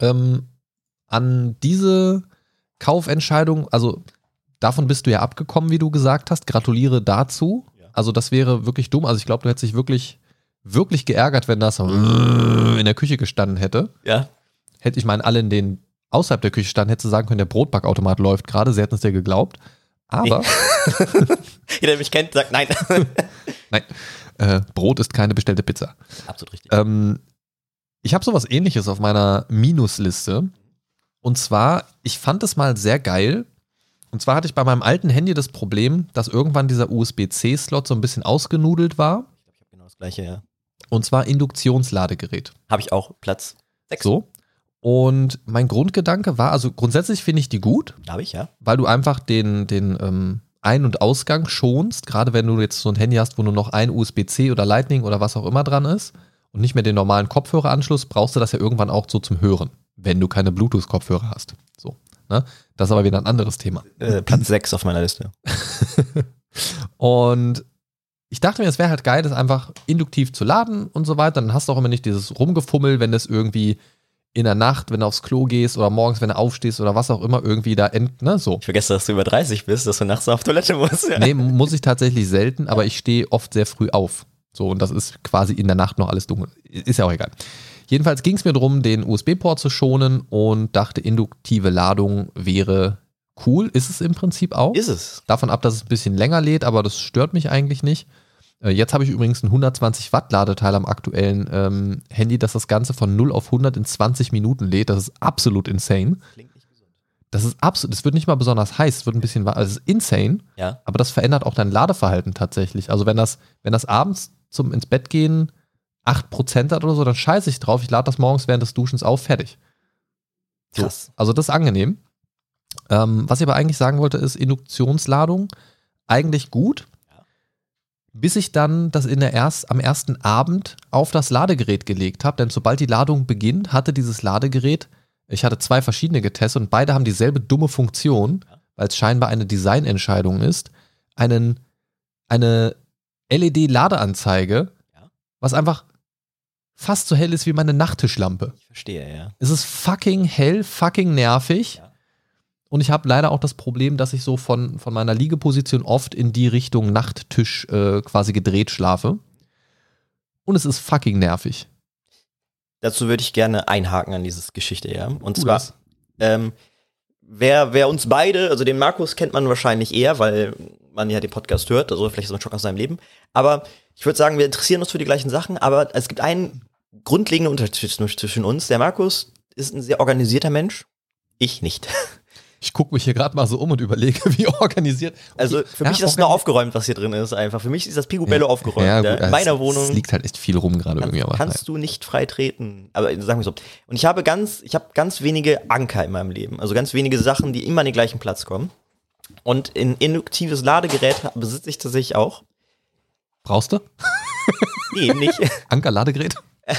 Speaker 2: ähm, an diese Kaufentscheidung, also davon bist du ja abgekommen, wie du gesagt hast. Gratuliere dazu. Also das wäre wirklich dumm. Also ich glaube, du hättest dich wirklich, wirklich geärgert, wenn das in der Küche gestanden hätte.
Speaker 3: ja.
Speaker 2: Hätte ich meine, alle in den außerhalb der Küche standen, hätte sie sagen können, der Brotbackautomat läuft gerade. Sie hätten es dir geglaubt. Aber
Speaker 3: Jeder, der mich kennt, sagt nein.
Speaker 2: nein, äh, Brot ist keine bestellte Pizza.
Speaker 3: Absolut richtig.
Speaker 2: Ähm, ich habe sowas ähnliches auf meiner Minusliste. Und zwar, ich fand es mal sehr geil. Und zwar hatte ich bei meinem alten Handy das Problem, dass irgendwann dieser USB-C-Slot so ein bisschen ausgenudelt war.
Speaker 3: Ich habe genau das gleiche, ja.
Speaker 2: Und zwar Induktionsladegerät.
Speaker 3: Habe ich auch Platz sechs.
Speaker 2: So. Und mein Grundgedanke war, also grundsätzlich finde ich die gut,
Speaker 3: Habe ich, ja.
Speaker 2: weil du einfach den, den ähm, Ein- und Ausgang schonst, gerade wenn du jetzt so ein Handy hast, wo nur noch ein USB-C oder Lightning oder was auch immer dran ist und nicht mehr den normalen Kopfhöreranschluss, brauchst du das ja irgendwann auch so zum Hören, wenn du keine Bluetooth-Kopfhörer hast. So. Ne? Das ist aber wieder ein anderes Thema.
Speaker 3: Äh, Platz sechs auf meiner Liste.
Speaker 2: Und ich dachte mir, es wäre halt geil, das einfach induktiv zu laden und so weiter. Dann hast du auch immer nicht dieses Rumgefummel, wenn das irgendwie in der Nacht, wenn du aufs Klo gehst oder morgens, wenn du aufstehst oder was auch immer, irgendwie da end, ne, so.
Speaker 3: Ich vergesse, dass du über 30 bist, dass du nachts auf Toilette musst. Ja.
Speaker 2: Nee, muss ich tatsächlich selten, aber ich stehe oft sehr früh auf. So, und das ist quasi in der Nacht noch alles dunkel. Ist ja auch egal. Jedenfalls ging es mir darum, den USB-Port zu schonen und dachte, induktive Ladung wäre cool. Ist es im Prinzip auch.
Speaker 3: Ist es.
Speaker 2: Davon ab, dass es ein bisschen länger lädt, aber das stört mich eigentlich nicht. Äh, jetzt habe ich übrigens ein 120 Watt Ladeteil am aktuellen ähm, Handy, das das Ganze von 0 auf 100 in 20 Minuten lädt. Das ist absolut insane.
Speaker 3: Klingt nicht gesund.
Speaker 2: Das ist absolut, es wird nicht mal besonders heiß, es wird ein bisschen, also es ist insane,
Speaker 3: Ja.
Speaker 2: aber das verändert auch dein Ladeverhalten tatsächlich. Also wenn das, wenn das abends zum ins Bett gehen 8% hat oder so, dann scheiße ich drauf. Ich lade das morgens während des Duschens auf, fertig. So.
Speaker 3: Krass.
Speaker 2: Also das ist angenehm. Ähm, was ich aber eigentlich sagen wollte, ist Induktionsladung eigentlich gut, bis ich dann das in der erst, am ersten Abend auf das Ladegerät gelegt habe. Denn sobald die Ladung beginnt, hatte dieses Ladegerät, ich hatte zwei verschiedene getestet und beide haben dieselbe dumme Funktion, weil es scheinbar eine Designentscheidung ist, einen, eine LED-Ladeanzeige, was einfach fast so hell ist wie meine Nachttischlampe.
Speaker 3: Ich verstehe, ja.
Speaker 2: Es ist fucking hell, fucking nervig.
Speaker 3: Ja.
Speaker 2: Und ich habe leider auch das Problem, dass ich so von, von meiner Liegeposition oft in die Richtung Nachttisch äh, quasi gedreht schlafe. Und es ist fucking nervig.
Speaker 3: Dazu würde ich gerne einhaken an dieses Geschichte, ja. Und
Speaker 2: Tu
Speaker 3: zwar, ähm, wer, wer uns beide, also den Markus kennt man wahrscheinlich eher, weil man ja den Podcast hört, also vielleicht so ein Schock aus seinem Leben. Aber ich würde sagen, wir interessieren uns für die gleichen Sachen, aber es gibt einen grundlegenden Unterschied zwischen uns. Der Markus ist ein sehr organisierter Mensch. Ich nicht.
Speaker 2: Ich gucke mich hier gerade mal so um und überlege, wie organisiert. Okay,
Speaker 3: Also für
Speaker 2: ja,
Speaker 3: mich ist es
Speaker 2: organi-
Speaker 3: nur aufgeräumt, was hier drin ist, einfach. Für mich ist das Picobello aufgeräumt.
Speaker 2: Ja,
Speaker 3: Ja,
Speaker 2: gut,
Speaker 3: In
Speaker 2: es-
Speaker 3: meiner Wohnung.
Speaker 2: Es liegt halt echt viel rum gerade irgendwie.
Speaker 3: Kannst,
Speaker 2: Aber
Speaker 3: kannst du nicht frei treten. Aber sagen wir so. Und ich habe ganz, ich habe ganz wenige Anker in meinem Leben. Also ganz wenige Sachen, die immer an den gleichen Platz kommen. Und ein induktives Ladegerät besitze ich tatsächlich auch.
Speaker 2: Brauchst du?
Speaker 3: Nee, nicht.
Speaker 2: Anker-Ladegerät?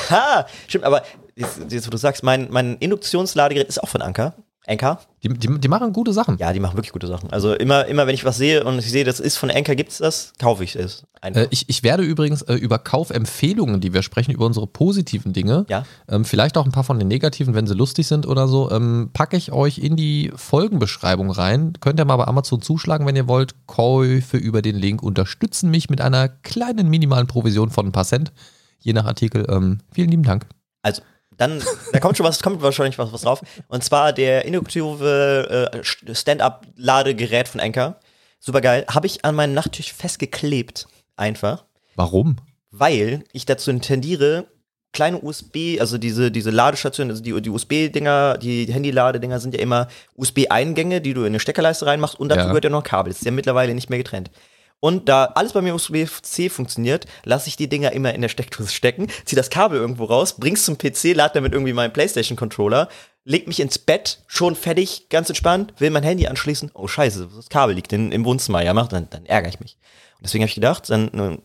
Speaker 3: ha, stimmt, aber jetzt, jetzt, wo du sagst, mein, mein Induktionsladegerät ist auch von Anker. Anker.
Speaker 2: Die, die, die machen gute Sachen.
Speaker 3: Ja, die machen wirklich gute Sachen. Also immer, immer wenn ich was sehe und ich sehe, das ist von Anker, gibt's das, kaufe ich es.
Speaker 2: Äh, ich, ich werde übrigens äh, über Kaufempfehlungen, die wir sprechen, über unsere positiven Dinge,
Speaker 3: Ja.
Speaker 2: ähm, vielleicht auch ein paar von den negativen, wenn sie lustig sind oder so, ähm, packe ich euch in die Folgenbeschreibung rein. Könnt ihr mal bei Amazon zuschlagen, wenn ihr wollt. Käufe über den Link unterstützen mich mit einer kleinen minimalen Provision von ein paar Cent, je nach Artikel. Ähm, vielen lieben Dank.
Speaker 3: Also, dann, da kommt schon was, kommt wahrscheinlich was, was drauf. Und zwar der induktive äh, Stand-up-Ladegerät von Anker. Super geil. Habe ich an meinen Nachttisch festgeklebt. Einfach.
Speaker 2: Warum?
Speaker 3: Weil ich dazu tendiere, kleine USB, also diese, diese Ladestationen, also die, die USB-Dinger, die Handy-Ladedinger sind ja immer USB-Eingänge, die du in eine Steckerleiste reinmachst und dazu
Speaker 2: Ja.
Speaker 3: gehört ja noch ein Kabel. Das ist ja mittlerweile nicht mehr getrennt. Und da alles bei mir USB-C funktioniert, lasse ich die Dinger immer in der Steckdose stecken, zieh das Kabel irgendwo raus, bring's zum PC, lad damit irgendwie meinen PlayStation-Controller, leg mich ins Bett, schon fertig, ganz entspannt, will mein Handy anschließen. Oh scheiße, das Kabel liegt in, im Wohnzimmer, ja, mach, dann, dann ärgere ich mich. Und deswegen habe ich gedacht, eine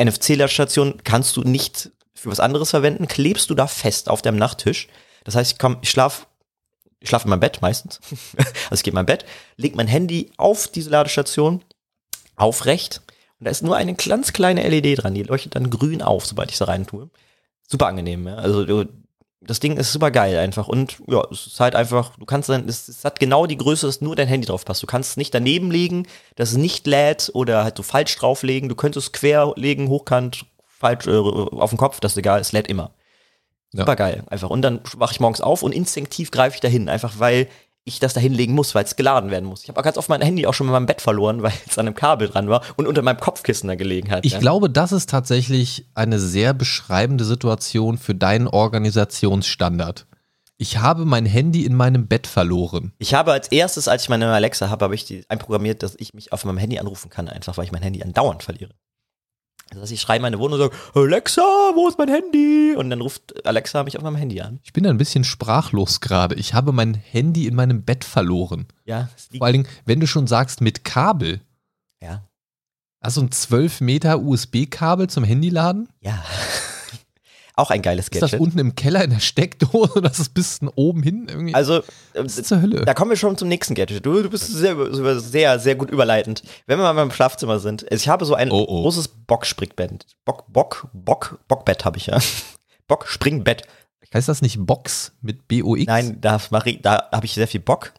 Speaker 3: NFC-Ladestation kannst du nicht für was anderes verwenden, klebst du da fest auf deinem Nachttisch. Das heißt, ich komm, ich schlaf, ich schlaf in meinem Bett meistens. also ich gehe in mein Bett, leg mein Handy auf diese Ladestation, aufrecht und da ist nur eine ganz kleine LED dran, die leuchtet dann grün auf, sobald ich sie rein tue. Super angenehm, ja. Also du, das Ding ist super geil einfach und ja, es ist halt einfach, du kannst dann, es, es hat genau die Größe, dass nur dein Handy drauf passt. Du kannst es nicht daneben legen, dass es nicht lädt oder halt so falsch drauflegen. Du könntest es quer legen, hochkant, falsch äh, auf den Kopf, das ist egal, es lädt immer.
Speaker 2: Ja.
Speaker 3: Super geil, einfach. Und dann wache ich morgens auf und instinktiv greife ich dahin, einfach weil ich das da hinlegen muss, weil es geladen werden muss. Ich habe auch ganz oft mein Handy auch schon in meinem Bett verloren, weil es an einem Kabel dran war und unter meinem Kopfkissen da gelegen hat.
Speaker 2: Ich
Speaker 3: ja.
Speaker 2: glaube, das ist tatsächlich eine sehr beschreibende Situation für deinen Organisationsstandard. Ich habe mein Handy in meinem Bett verloren.
Speaker 3: Ich habe als erstes, als ich meine Alexa habe, habe ich die einprogrammiert, dass ich mich auf meinem Handy anrufen kann, einfach weil ich mein Handy andauernd verliere. Das heißt, ich schreie in meine Wohnung und sage, Alexa, wo ist mein Handy? Und dann ruft Alexa mich auf meinem Handy an.
Speaker 2: Ich bin ein bisschen sprachlos gerade. Ich habe mein Handy in meinem Bett verloren.
Speaker 3: Ja, es liegt,
Speaker 2: Vor allen Dingen, wenn du schon sagst, mit Kabel.
Speaker 3: ja,
Speaker 2: Also ein 12 Meter USB-Kabel zum Handyladen?
Speaker 3: ja. Auch ein geiles
Speaker 2: Ist das
Speaker 3: Gadget.
Speaker 2: unten im Keller in der Steckdose oder ist das bis oben hin irgendwie?
Speaker 3: Also, äh,
Speaker 2: Was ist zur Hölle?
Speaker 3: Da kommen wir schon zum nächsten Gadget. Du, du bist sehr, sehr, sehr gut überleitend. Wenn wir mal beim Schlafzimmer sind, ich habe so ein
Speaker 2: Oh, oh.
Speaker 3: großes Bock-Springbett. Bock, Bock, Bock, Bockbett habe ich ja. Bock-Springbett.
Speaker 2: heißt das nicht Box mit B-O-X?
Speaker 3: Nein, da, da habe ich sehr viel Bock.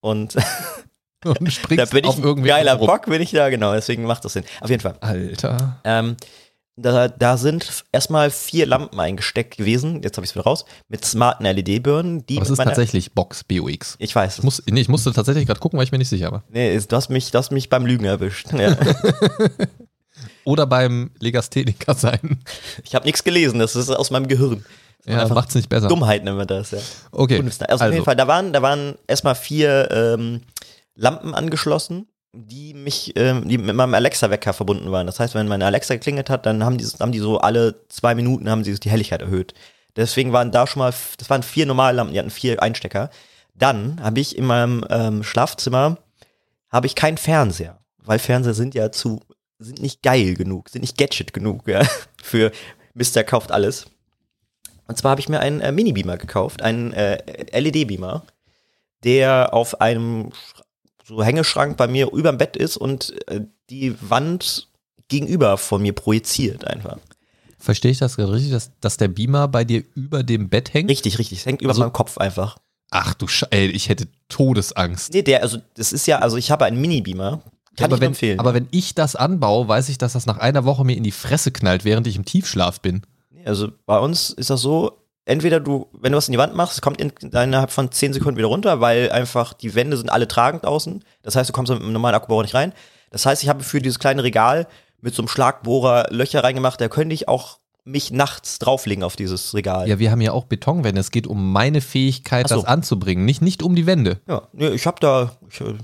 Speaker 3: Und
Speaker 2: Und
Speaker 3: da bin ich
Speaker 2: auf
Speaker 3: ein
Speaker 2: irgendwie
Speaker 3: geiler
Speaker 2: rum.
Speaker 3: Bock, bin ich da, genau. Deswegen macht das Sinn. Auf jeden Fall.
Speaker 2: Alter.
Speaker 3: Ähm, da, da sind erstmal vier Lampen eingesteckt gewesen. Jetzt habe ich es wieder raus. Mit smarten LED-Birnen. die
Speaker 2: Aber es
Speaker 3: mit
Speaker 2: ist tatsächlich Box B-O-X.
Speaker 3: Ich weiß.
Speaker 2: Ich, muss, nee, ich musste tatsächlich gerade gucken, weil ich mir nicht sicher war.
Speaker 3: nee, ist- du hast mich, du hast mich beim Lügen erwischt. Ja.
Speaker 2: Oder beim Legastheniker sein.
Speaker 3: Ich habe nichts gelesen, das ist aus meinem Gehirn.
Speaker 2: Ja, macht's nicht besser.
Speaker 3: Dummheit nennen wir das, ja.
Speaker 2: Okay.
Speaker 3: Unwissen. Also, auf jeden Fall, da waren, da waren erstmal vier ähm, Lampen angeschlossen, die mich, ähm, die mit meinem Alexa-Wecker verbunden waren. Das heißt, wenn meine Alexa geklingelt hat, dann haben die, haben die so alle zwei Minuten haben sie die Helligkeit erhöht. Deswegen waren da schon mal, das waren vier normale Lampen, die hatten vier Einstecker. Dann habe ich in meinem ähm, Schlafzimmer habe ich keinen Fernseher, weil Fernseher sind ja zu, sind nicht geil genug, sind nicht Gadget genug, ja, für Mister kauft alles. Und zwar habe ich mir einen äh, Mini-Beamer gekauft, einen äh, LED-Beamer, der auf einem so Hängeschrank bei mir über dem Bett ist und äh, die Wand gegenüber von mir projiziert einfach.
Speaker 2: Verstehe ich das gerade richtig, dass, dass der Beamer bei dir über dem Bett hängt?
Speaker 3: Richtig, richtig. Es hängt über
Speaker 2: Also-
Speaker 3: meinem Kopf einfach.
Speaker 2: Ach du Sche ey, ich hätte Todesangst.
Speaker 3: Nee, der, also das ist ja, also ich habe einen Mini-Beamer. Kann
Speaker 2: aber,
Speaker 3: ich
Speaker 2: wenn,
Speaker 3: empfehlen.
Speaker 2: aber wenn ich das anbaue, weiß ich, dass das nach einer Woche mir in die Fresse knallt, während ich im Tiefschlaf bin.
Speaker 3: Also bei uns ist das so, entweder du, wenn du was in die Wand machst, kommt in, innerhalb von 10 Sekunden wieder runter, weil einfach die Wände sind alle tragend außen. Das heißt, du kommst mit einem normalen Akkubohrer nicht rein. Das heißt, ich habe für dieses kleine Regal mit so einem Schlagbohrer Löcher reingemacht, da könnte ich auch mich nachts drauflegen auf dieses Regal.
Speaker 2: Ja, wir haben ja auch Betonwände. Es geht um meine Fähigkeit,
Speaker 3: so.
Speaker 2: das anzubringen, nicht, nicht um die Wände.
Speaker 3: Ja, ich habe da, ich, äh,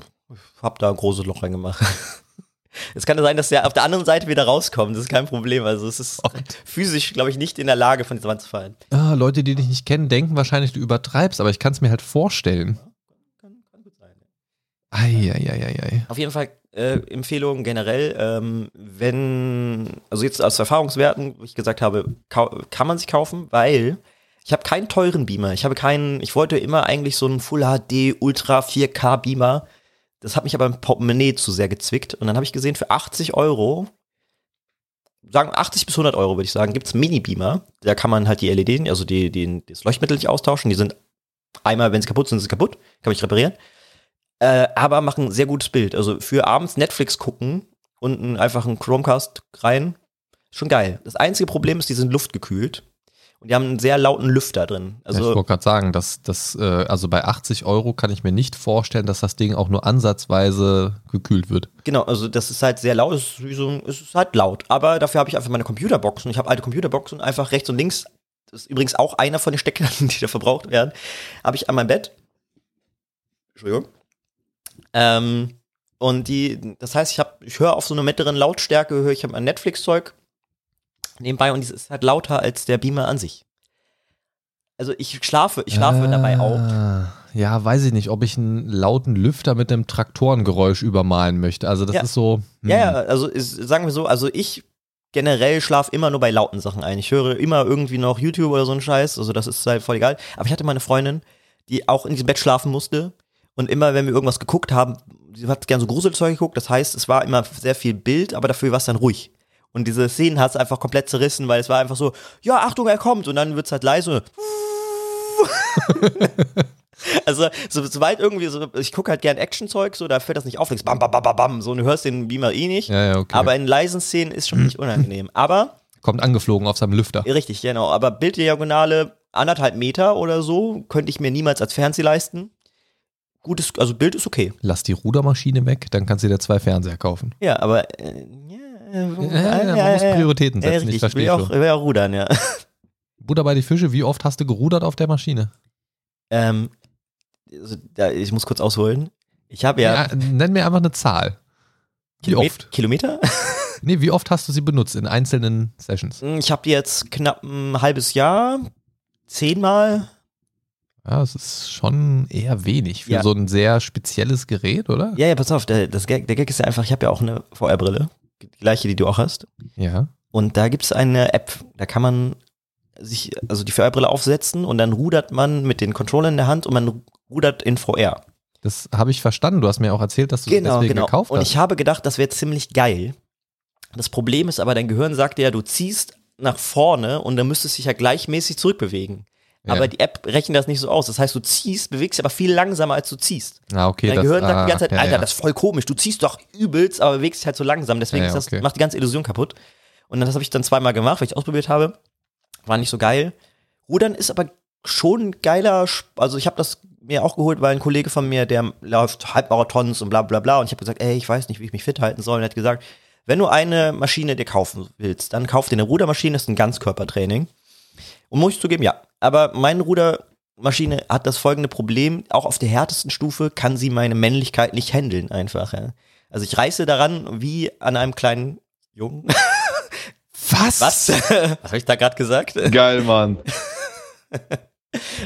Speaker 3: hab da ein großes Loch reingemacht. Es kann ja sein, dass der auf der anderen Seite wieder rauskommt. Das ist kein Problem. Also es ist physisch, glaube ich, nicht in der Lage, von dieser Wand zu fallen.
Speaker 2: Ah, Leute, die dich nicht kennen, denken wahrscheinlich, du übertreibst, aber ich kann es mir halt vorstellen.
Speaker 3: Kann, kann gut sein.
Speaker 2: Eieieiei.
Speaker 3: Auf jeden Fall äh, Empfehlung generell, ähm, wenn, also jetzt aus Erfahrungswerten, wo ich gesagt habe, kann man sich kaufen, weil ich habe keinen teuren Beamer. Ich habe keinen, ich wollte immer eigentlich so einen Full HD Ultra 4K Beamer. Das hat mich aber im Portemonnaie zu sehr gezwickt. Und dann habe ich gesehen, für 80 Euro, sagen 80 bis 100 Euro würde ich sagen, gibt's Mini-Beamer. Da kann man halt die LED, also die, die, das Leuchtmittel nicht austauschen. Die sind einmal, wenn sie kaputt sind, sind sie kaputt. Kann man nicht reparieren äh, aber machen ein sehr gutes Bild. Also für abends Netflix gucken und ein, einfach einen Chromecast rein, schon geil. Das einzige Problem ist, die sind luftgekühlt und die haben einen sehr lauten Lüfter drin.
Speaker 2: ich
Speaker 3: Also
Speaker 2: wollte gerade sagen, dass das, äh, also bei 80 Euro kann ich mir nicht vorstellen, dass das Ding auch nur ansatzweise gekühlt wird.
Speaker 3: genau, also das ist halt sehr laut, es ist, so, es ist halt laut. Aber dafür habe ich einfach meine Computerboxen. Ich habe alte Computerboxen einfach rechts und links. Das ist übrigens auch einer von den Steckern, die da verbraucht werden. Habe ich an meinem Bett. Entschuldigung. Ähm, und die, das heißt, ich habe, ich höre auf so einer mittleren Lautstärke, höre ich habe mein Netflix-Zeug nebenbei und es ist halt lauter als der Beamer an sich. Also ich schlafe, ich schlafe dabei auch.
Speaker 2: Ah, Ja, weiß ich nicht, ob ich einen lauten Lüfter mit einem Traktorengeräusch übermalen möchte. Also das
Speaker 3: Ja.
Speaker 2: ist so. hm.
Speaker 3: Ja, ja, also ist, sagen wir so, also ich generell schlafe immer nur bei lauten Sachen ein. Ich höre immer irgendwie noch YouTube oder so einen Scheiß, also das ist halt voll egal. Aber ich hatte mal eine Freundin, die auch in diesem Bett schlafen musste und immer, wenn wir irgendwas geguckt haben, sie hat gern so Gruselzeug geguckt, das heißt, es war immer sehr viel Bild, aber dafür war es dann ruhig. Und diese Szenen hat es einfach komplett zerrissen, weil es war einfach so, ja, Achtung, er kommt. Und dann wird es halt leise. Also, so, sobald irgendwie so, ich gucke halt gern Actionzeug, so, da fällt das nicht auf, links, bam, bam, bam, bam, bam, so, und du hörst den Beamer eh nicht.
Speaker 2: Ja, ja, okay.
Speaker 3: Aber in leisen Szenen ist schon nicht unangenehm. Aber,
Speaker 2: Kommt angeflogen auf seinem Lüfter.
Speaker 3: richtig, genau, aber Bilddiagonale anderthalb Meter oder so könnte ich mir niemals als Fernseh leisten. Gutes, also Bild ist okay.
Speaker 2: Lass die Rudermaschine weg, dann kannst du dir zwei Fernseher kaufen.
Speaker 3: Ja, aber, äh, ja,
Speaker 2: man muss Prioritäten setzen,
Speaker 3: richtig,
Speaker 2: ich
Speaker 3: ich
Speaker 2: verstehe
Speaker 3: will auch, ich will auch rudern, ja.
Speaker 2: Butter bei die Fische, wie oft hast du gerudert auf der Maschine?
Speaker 3: ähm, also, da, ich muss kurz ausholen. Ich habe ja,
Speaker 2: Ja, nenn mir einfach eine Zahl. Wie
Speaker 3: Kilome-
Speaker 2: oft?
Speaker 3: Kilometer?
Speaker 2: Nee, wie oft hast du sie benutzt in einzelnen Sessions?
Speaker 3: Ich habe jetzt knapp ein halbes Jahr, zehnmal.
Speaker 2: Ja, das ist schon eher wenig für
Speaker 3: Ja.
Speaker 2: so ein sehr spezielles Gerät, oder?
Speaker 3: Ja, ja, pass auf, der, das Gag, der Gag ist ja einfach, ich habe ja auch eine VR-Brille, die gleiche, die du auch hast.
Speaker 2: Ja.
Speaker 3: Und da gibt's eine App, da kann man sich, also die VR-Brille aufsetzen und dann rudert man mit den Controllern in der Hand und man rudert in VR.
Speaker 2: Das habe ich verstanden. Du hast mir auch erzählt, dass du
Speaker 3: Genau,
Speaker 2: das deswegen
Speaker 3: genau.
Speaker 2: gekauft
Speaker 3: Und
Speaker 2: hast.
Speaker 3: ich habe gedacht, das wäre ziemlich geil. Das Problem ist aber, dein Gehirn sagt dir ja, du ziehst nach vorne und dann müsstest du dich ja gleichmäßig zurückbewegen.
Speaker 2: Ja.
Speaker 3: Aber die App rechnet das nicht so aus. Das heißt, du ziehst, bewegst dich aber viel langsamer, als du ziehst.
Speaker 2: ah, okay.
Speaker 3: Dein
Speaker 2: das,
Speaker 3: Gehirn sagt
Speaker 2: ah,
Speaker 3: die ganze Zeit,
Speaker 2: ja,
Speaker 3: Alter,
Speaker 2: ja.
Speaker 3: das ist voll komisch. Du ziehst doch übelst, aber bewegst dich halt so langsam. Deswegen das,
Speaker 2: okay.
Speaker 3: macht die ganze Illusion kaputt. Und das habe ich dann zweimal gemacht, weil ich es ausprobiert habe. War nicht so geil. Rudern ist aber schon geiler, also ich habe das mir auch geholt, weil ein Kollege von mir, der läuft Halbmarathons und bla bla bla. Und ich habe gesagt, ey, ich weiß nicht, wie ich mich fit halten soll. Und er hat gesagt, wenn du eine Maschine dir kaufen willst, dann kauf dir eine Rudermaschine, das ist ein Ganzkörpertraining. Und muss ich zugeben, ja. Aber meine Rudermaschine hat das folgende Problem, auch auf der härtesten Stufe kann sie meine Männlichkeit nicht handeln einfach. Ja. Also ich reiße daran wie an einem kleinen Jungen.
Speaker 2: Was?
Speaker 3: Was? Was habe ich da gerade gesagt?
Speaker 4: Geil, Mann.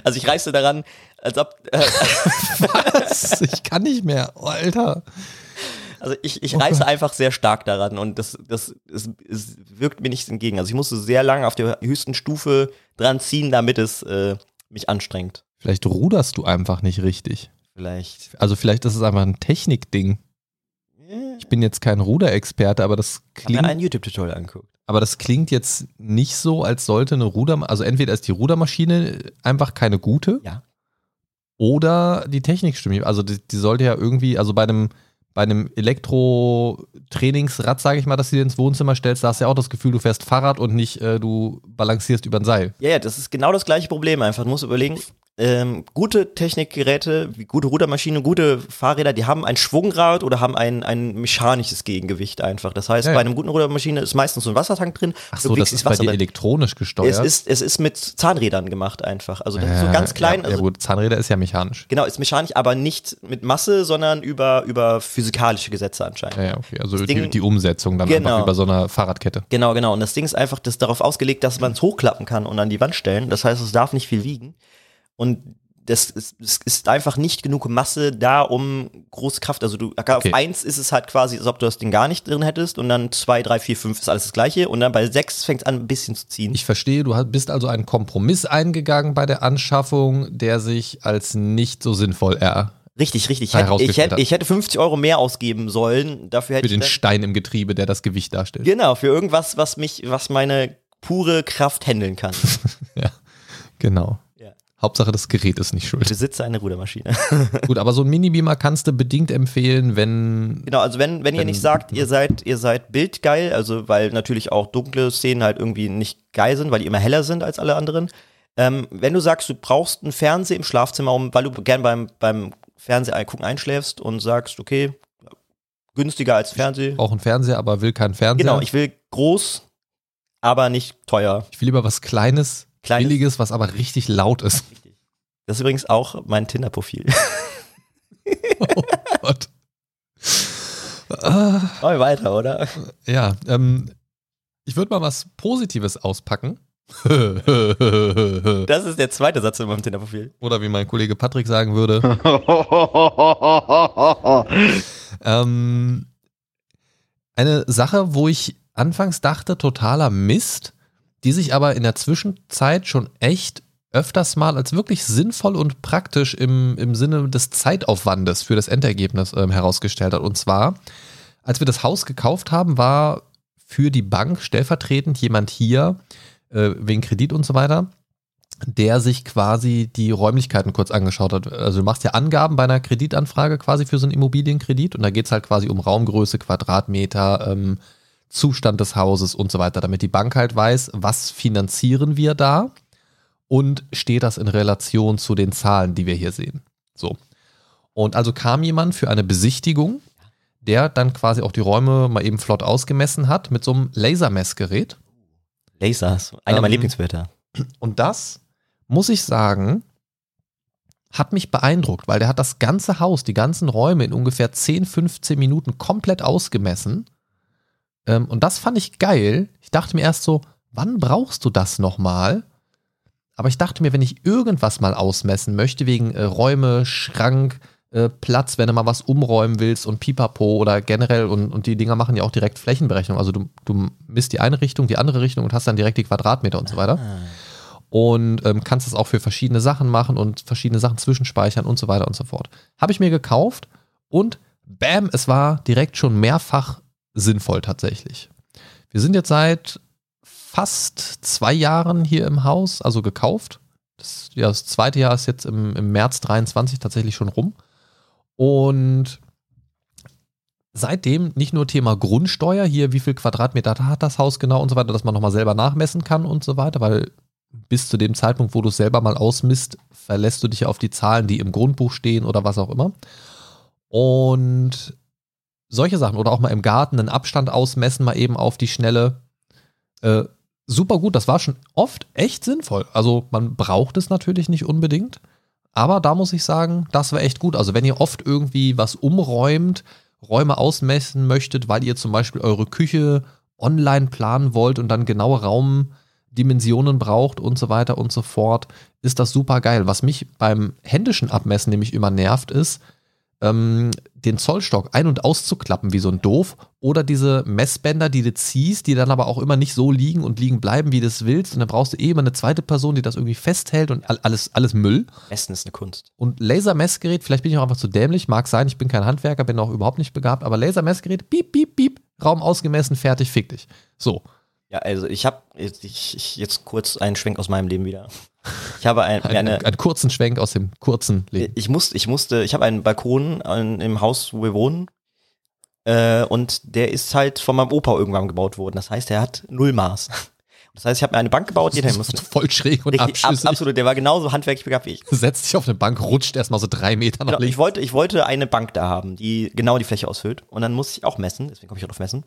Speaker 3: Also ich reiße daran, als ob. Äh,
Speaker 2: Was? Ich kann nicht mehr. Oh, Alter.
Speaker 3: Also ich, ich
Speaker 2: Oh
Speaker 3: reiße
Speaker 2: Gott.
Speaker 3: einfach sehr stark daran und das, das es, es wirkt mir nichts entgegen. Also ich musste sehr lange auf der höchsten Stufe dran ziehen, damit es äh, mich anstrengt.
Speaker 2: Vielleicht ruderst du einfach nicht richtig.
Speaker 3: Vielleicht.
Speaker 2: Also vielleicht ist es einfach ein Technikding. Ich bin jetzt kein Ruderexperte, aber das
Speaker 3: Ich habe mir
Speaker 2: klingt,
Speaker 3: ein YouTube-Tutorial angeguckt.
Speaker 2: aber das klingt jetzt nicht so, als sollte eine Ruder, also entweder ist die Rudermaschine einfach keine gute,
Speaker 3: Ja.
Speaker 2: oder die Technik stimmt. Also die, die sollte ja irgendwie, also bei einem bei einem Elektro-Trainingsrad, sage ich mal, dass du dir ins Wohnzimmer stellst, da hast du ja auch das Gefühl, du fährst Fahrrad und nicht äh, du balancierst über ein Seil.
Speaker 3: Ja, ja, das ist genau das gleiche Problem einfach. Du musst überlegen, ähm, gute Technikgeräte, wie gute Rudermaschinen, gute Fahrräder, die haben ein Schwungrad oder haben ein, ein mechanisches Gegengewicht einfach. Das heißt,
Speaker 2: Ja, ja.
Speaker 3: bei einem guten Rudermaschine ist meistens so ein Wassertank drin.
Speaker 2: Ach so, das ist bei dir elektronisch gesteuert.
Speaker 3: es ist, es ist mit Zahnrädern gemacht einfach. Also das ist so
Speaker 2: Äh,
Speaker 3: ganz klein.
Speaker 2: Ja, ja
Speaker 3: also,
Speaker 2: gut, Zahnräder ist ja mechanisch.
Speaker 3: Genau, ist mechanisch, aber nicht mit Masse, sondern über, über physikalische Gesetze anscheinend.
Speaker 2: Ja, okay. Also die,
Speaker 3: Ding-
Speaker 2: die Umsetzung dann
Speaker 3: Genau.
Speaker 2: einfach über so einer Fahrradkette.
Speaker 3: Genau, genau. Und das Ding ist einfach das darauf ausgelegt, dass man es hochklappen kann und an die Wand stellen. Das heißt, es darf nicht viel wiegen. Und das ist, es ist einfach nicht genug Masse da, um große Kraft. Also du
Speaker 2: Okay.
Speaker 3: auf eins ist es halt quasi, als ob du das Ding gar nicht drin hättest und dann zwei, drei, vier, fünf ist alles das gleiche und dann bei sechs fängt es an, ein bisschen zu ziehen.
Speaker 2: Ich verstehe, du bist also einen Kompromiss eingegangen bei der Anschaffung, der sich als nicht so sinnvoll er
Speaker 3: richtig, richtig. Ich hätte, ich, hätte, ich hätte 50 Euro mehr ausgeben sollen. Dafür hätte
Speaker 2: für
Speaker 3: ich
Speaker 2: den Stein im Getriebe, der das Gewicht darstellt.
Speaker 3: Genau, für irgendwas, was mich, was meine pure Kraft handeln kann.
Speaker 2: Ja, genau.
Speaker 3: Ja.
Speaker 2: Hauptsache, das Gerät ist nicht
Speaker 3: Ich
Speaker 2: schuld.
Speaker 3: besitze eine Rudermaschine.
Speaker 2: Gut, aber so ein Mini-Beamer kannst du bedingt empfehlen, wenn.
Speaker 3: Genau, also wenn, wenn ihr
Speaker 2: Wenn-
Speaker 3: nicht sagt, ihr seid, ihr seid bildgeil, also weil natürlich auch dunkle Szenen halt irgendwie nicht geil sind, weil die immer heller sind als alle anderen. Ähm, wenn du sagst, du brauchst einen Fernseher im Schlafzimmer, weil du gern beim, beim Fernseher gucken einschläfst und sagst, okay, günstiger als Fernseher.
Speaker 2: Brauche einen Fernseher, aber will keinen Fernseher.
Speaker 3: Genau, ich will groß, aber nicht teuer.
Speaker 2: ich will lieber was Kleines,
Speaker 3: Kleines.
Speaker 2: Billiges, was aber richtig laut ist.
Speaker 3: Richtig. Das ist übrigens auch mein Tinder-Profil.
Speaker 2: Oh Gott.
Speaker 3: Wir weiter, oder?
Speaker 2: ja, ähm, ich würde mal was Positives auspacken.
Speaker 3: Das ist der zweite Satz in meinem Tinder-Profil.
Speaker 2: Oder wie mein Kollege Patrick sagen würde, Ähm, eine Sache, wo ich anfangs dachte, totaler Mist, die sich aber in der Zwischenzeit schon echt öfters mal als wirklich sinnvoll und praktisch im, im Sinne des Zeitaufwandes für das Endergebnis ähm, herausgestellt hat. Und zwar, als wir das Haus gekauft haben, war für die Bank stellvertretend jemand hier, äh, wegen Kredit und so weiter, der sich quasi die Räumlichkeiten kurz angeschaut hat. Also du machst ja Angaben bei einer Kreditanfrage quasi für so einen Immobilienkredit und da geht es halt quasi um Raumgröße, Quadratmeter, ähm, Zustand des Hauses und so weiter, damit die Bank halt weiß, was finanzieren wir da und steht das in Relation zu den Zahlen, die wir hier sehen. So. Und also kam jemand für eine Besichtigung, der dann quasi auch die Räume mal eben flott ausgemessen hat mit so einem Lasermessgerät.
Speaker 3: Lasers, einer
Speaker 2: Ähm,
Speaker 3: meiner Lieblingswörter.
Speaker 2: Und das, muss ich sagen, hat mich beeindruckt, weil der hat das ganze Haus, die ganzen Räume in ungefähr 10, 15 Minuten komplett ausgemessen. Ähm, und das fand ich geil. Ich dachte mir erst so, wann brauchst du das nochmal? Aber ich dachte mir, wenn ich irgendwas mal ausmessen möchte, wegen äh, Räume, Schrank, äh, Platz, wenn du mal was umräumen willst und Pipapo oder generell, und, und die Dinger machen ja auch direkt Flächenberechnung. Also du, du misst die eine Richtung, die andere Richtung und hast dann direkt die Quadratmeter und so weiter und ähm, kannst es auch für verschiedene Sachen machen und verschiedene Sachen zwischenspeichern und so weiter und so fort. Habe ich mir gekauft und bam, es war direkt schon mehrfach sinnvoll tatsächlich. Wir sind jetzt seit fast zwei Jahren hier im Haus, also gekauft. Das, ja, das zweite Jahr ist jetzt im, im März 23 tatsächlich schon rum. Und seitdem nicht nur Thema Grundsteuer, hier wie viel Quadratmeter hat das Haus genau und so weiter, dass man nochmal selber nachmessen kann und so weiter, weil bis zu dem Zeitpunkt, wo du es selber mal ausmisst, verlässt du dich auf die Zahlen, die im Grundbuch stehen oder was auch immer. Und solche Sachen oder auch mal im Garten einen Abstand ausmessen, mal eben auf die Schnelle. Äh, super gut, das war schon oft echt sinnvoll. Also man braucht es natürlich nicht unbedingt, aber da muss ich sagen, das war echt gut. Also wenn ihr oft irgendwie was umräumt, Räume ausmessen möchtet, weil ihr zum Beispiel eure Küche online planen wollt und dann genaue Raumdimensionen braucht und so weiter und so fort, ist das super geil. Was mich beim händischen Abmessen nämlich immer nervt, ist, ähm, den Zollstock ein- und auszuklappen wie so ein Doof oder diese Messbänder, die du ziehst, die dann aber auch immer nicht so liegen und liegen bleiben, wie du es willst und dann brauchst du eh immer eine zweite Person, die das irgendwie festhält und alles, alles Müll.
Speaker 3: Essen ist eine Kunst.
Speaker 2: Und Lasermessgerät, vielleicht bin ich auch einfach zu dämlich, mag sein, ich bin kein Handwerker, bin auch überhaupt nicht begabt, aber Lasermessgerät, piep, piep, piep, Raum ausgemessen, fertig, fick dich. So.
Speaker 3: Ja, also ich habe ich, jetzt kurz einen Schwenk aus meinem Leben wieder. Ich habe ein,
Speaker 2: Ein,
Speaker 3: eine,
Speaker 2: einen kurzen Schwenk aus dem kurzen Leben.
Speaker 3: ich musste, ich musste, ich habe einen Balkon an, im Haus, wo wir wohnen. Äh, und der ist halt von meinem Opa irgendwann gebaut worden. Das heißt, er hat null Maß. Das heißt, ich habe mir eine Bank gebaut, die dahin musste.
Speaker 2: voll schräg und
Speaker 3: Richtig, ab, absolut, der war genauso handwerklich begabt wie ich.
Speaker 2: Setzt sich auf eine Bank, rutscht erstmal so drei Meter nach
Speaker 3: Genau, ich
Speaker 2: links.
Speaker 3: wollte, ich wollte eine Bank da haben, die genau die Fläche ausfüllt. Und dann musste ich auch messen, deswegen komme ich auch auf Messen.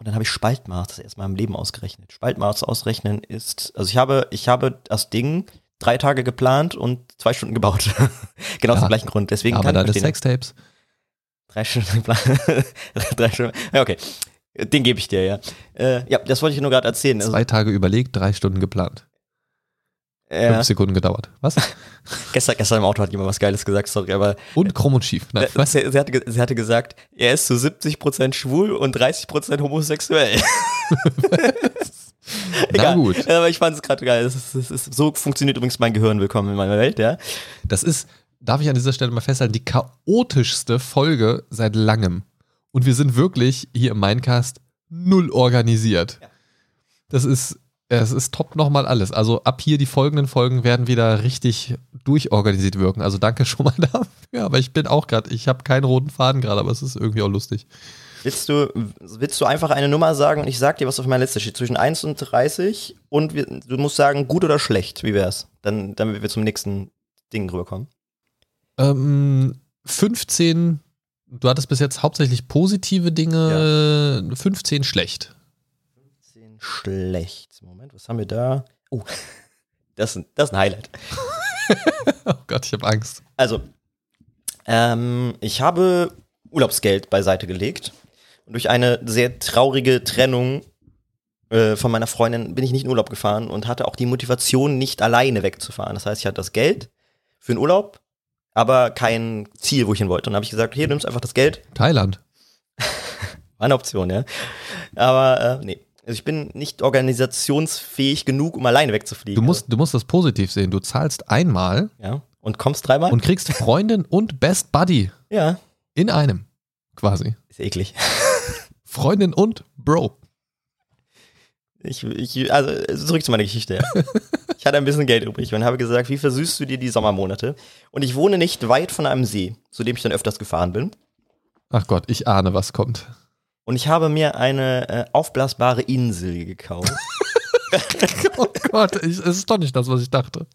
Speaker 3: Und dann habe ich Spaltmaß das erstmal im Leben ausgerechnet. Spaltmaß ausrechnen ist, also ich habe, ich habe das Ding drei Tage geplant und zwei Stunden gebaut. genau aus
Speaker 2: Ja,
Speaker 3: dem gleichen Grund. Deswegen
Speaker 2: Aber
Speaker 3: kann
Speaker 2: deine. Sextapes.
Speaker 3: Drei Stunden geplant. drei Stunden. Ja, okay. Den gebe ich dir, ja. Äh, ja, das wollte ich nur gerade erzählen. Also,
Speaker 2: Zwei Tage überlegt, drei Stunden geplant.
Speaker 3: Äh,
Speaker 2: Fünf Sekunden gedauert. Was?
Speaker 3: gestern, gestern im Auto hat jemand was Geiles gesagt, sorry, aber
Speaker 2: Und krumm und schief. Nein,
Speaker 3: Äh,
Speaker 2: was?
Speaker 3: Sie, sie, hatte, sie hatte gesagt, er ist zu 70% schwul und 30% homosexuell.
Speaker 2: Na gut.
Speaker 3: Aber ich fand es gerade geil. Das ist, das ist, so funktioniert übrigens mein Gehirn. Willkommen in meiner Welt, ja.
Speaker 2: Das ist, darf ich an dieser Stelle mal festhalten, die chaotischste Folge seit langem. Und wir sind wirklich hier im Mindcast null organisiert. Das ist, es ist top nochmal alles. Also ab hier die folgenden Folgen werden wieder richtig durchorganisiert wirken. Also danke schon mal dafür. Aber ich bin auch gerade, ich habe keinen roten Faden gerade, aber es ist irgendwie auch lustig.
Speaker 3: Willst du, willst du einfach eine Nummer sagen und ich sag dir, was auf meiner Liste steht? Zwischen 1 und 30 und wir, du musst sagen, gut oder schlecht. Wie wär's? Dann, damit wir zum nächsten Ding rüberkommen.
Speaker 2: Ähm, 15, du hattest bis jetzt hauptsächlich positive Dinge, 15 schlecht.
Speaker 3: 10 schlecht. Moment, was haben wir da? Oh, das, ist- das ist ein Highlight.
Speaker 2: Oh Gott, ich habe Angst.
Speaker 3: Also, ähm, ich habe Urlaubsgeld beiseite gelegt. Und durch eine sehr traurige Trennung äh, von meiner Freundin bin ich nicht in Urlaub gefahren und hatte auch die Motivation, nicht alleine wegzufahren. Das heißt, ich hatte das Geld für den Urlaub, aber kein Ziel, wo ich hin wollte. Und dann habe ich gesagt, hier, du nimmst einfach das Geld.
Speaker 2: Thailand.
Speaker 3: War eine Option, ja. Aber äh, nee. Also ich bin nicht organisationsfähig genug, um alleine wegzufliegen.
Speaker 2: Du musst, du musst das positiv sehen. Du zahlst einmal
Speaker 3: ja. Und kommst dreimal?
Speaker 2: und kriegst Freundin und Best Buddy
Speaker 3: ja.
Speaker 2: in einem. Quasi.
Speaker 3: Ist eklig.
Speaker 2: Freundin und Bro.
Speaker 3: Ich, ich, also zurück zu meiner Geschichte. Ja. Ich hatte ein bisschen Geld übrig und habe gesagt, wie versüßt du dir die Sommermonate? Und ich wohne nicht weit von einem See, zu dem ich dann öfters gefahren bin.
Speaker 2: Ach Gott, ich ahne, was kommt.
Speaker 3: Und ich habe mir eine äh, aufblasbare Insel gekauft.
Speaker 2: Oh Gott, ich, es ist doch nicht das, was ich dachte.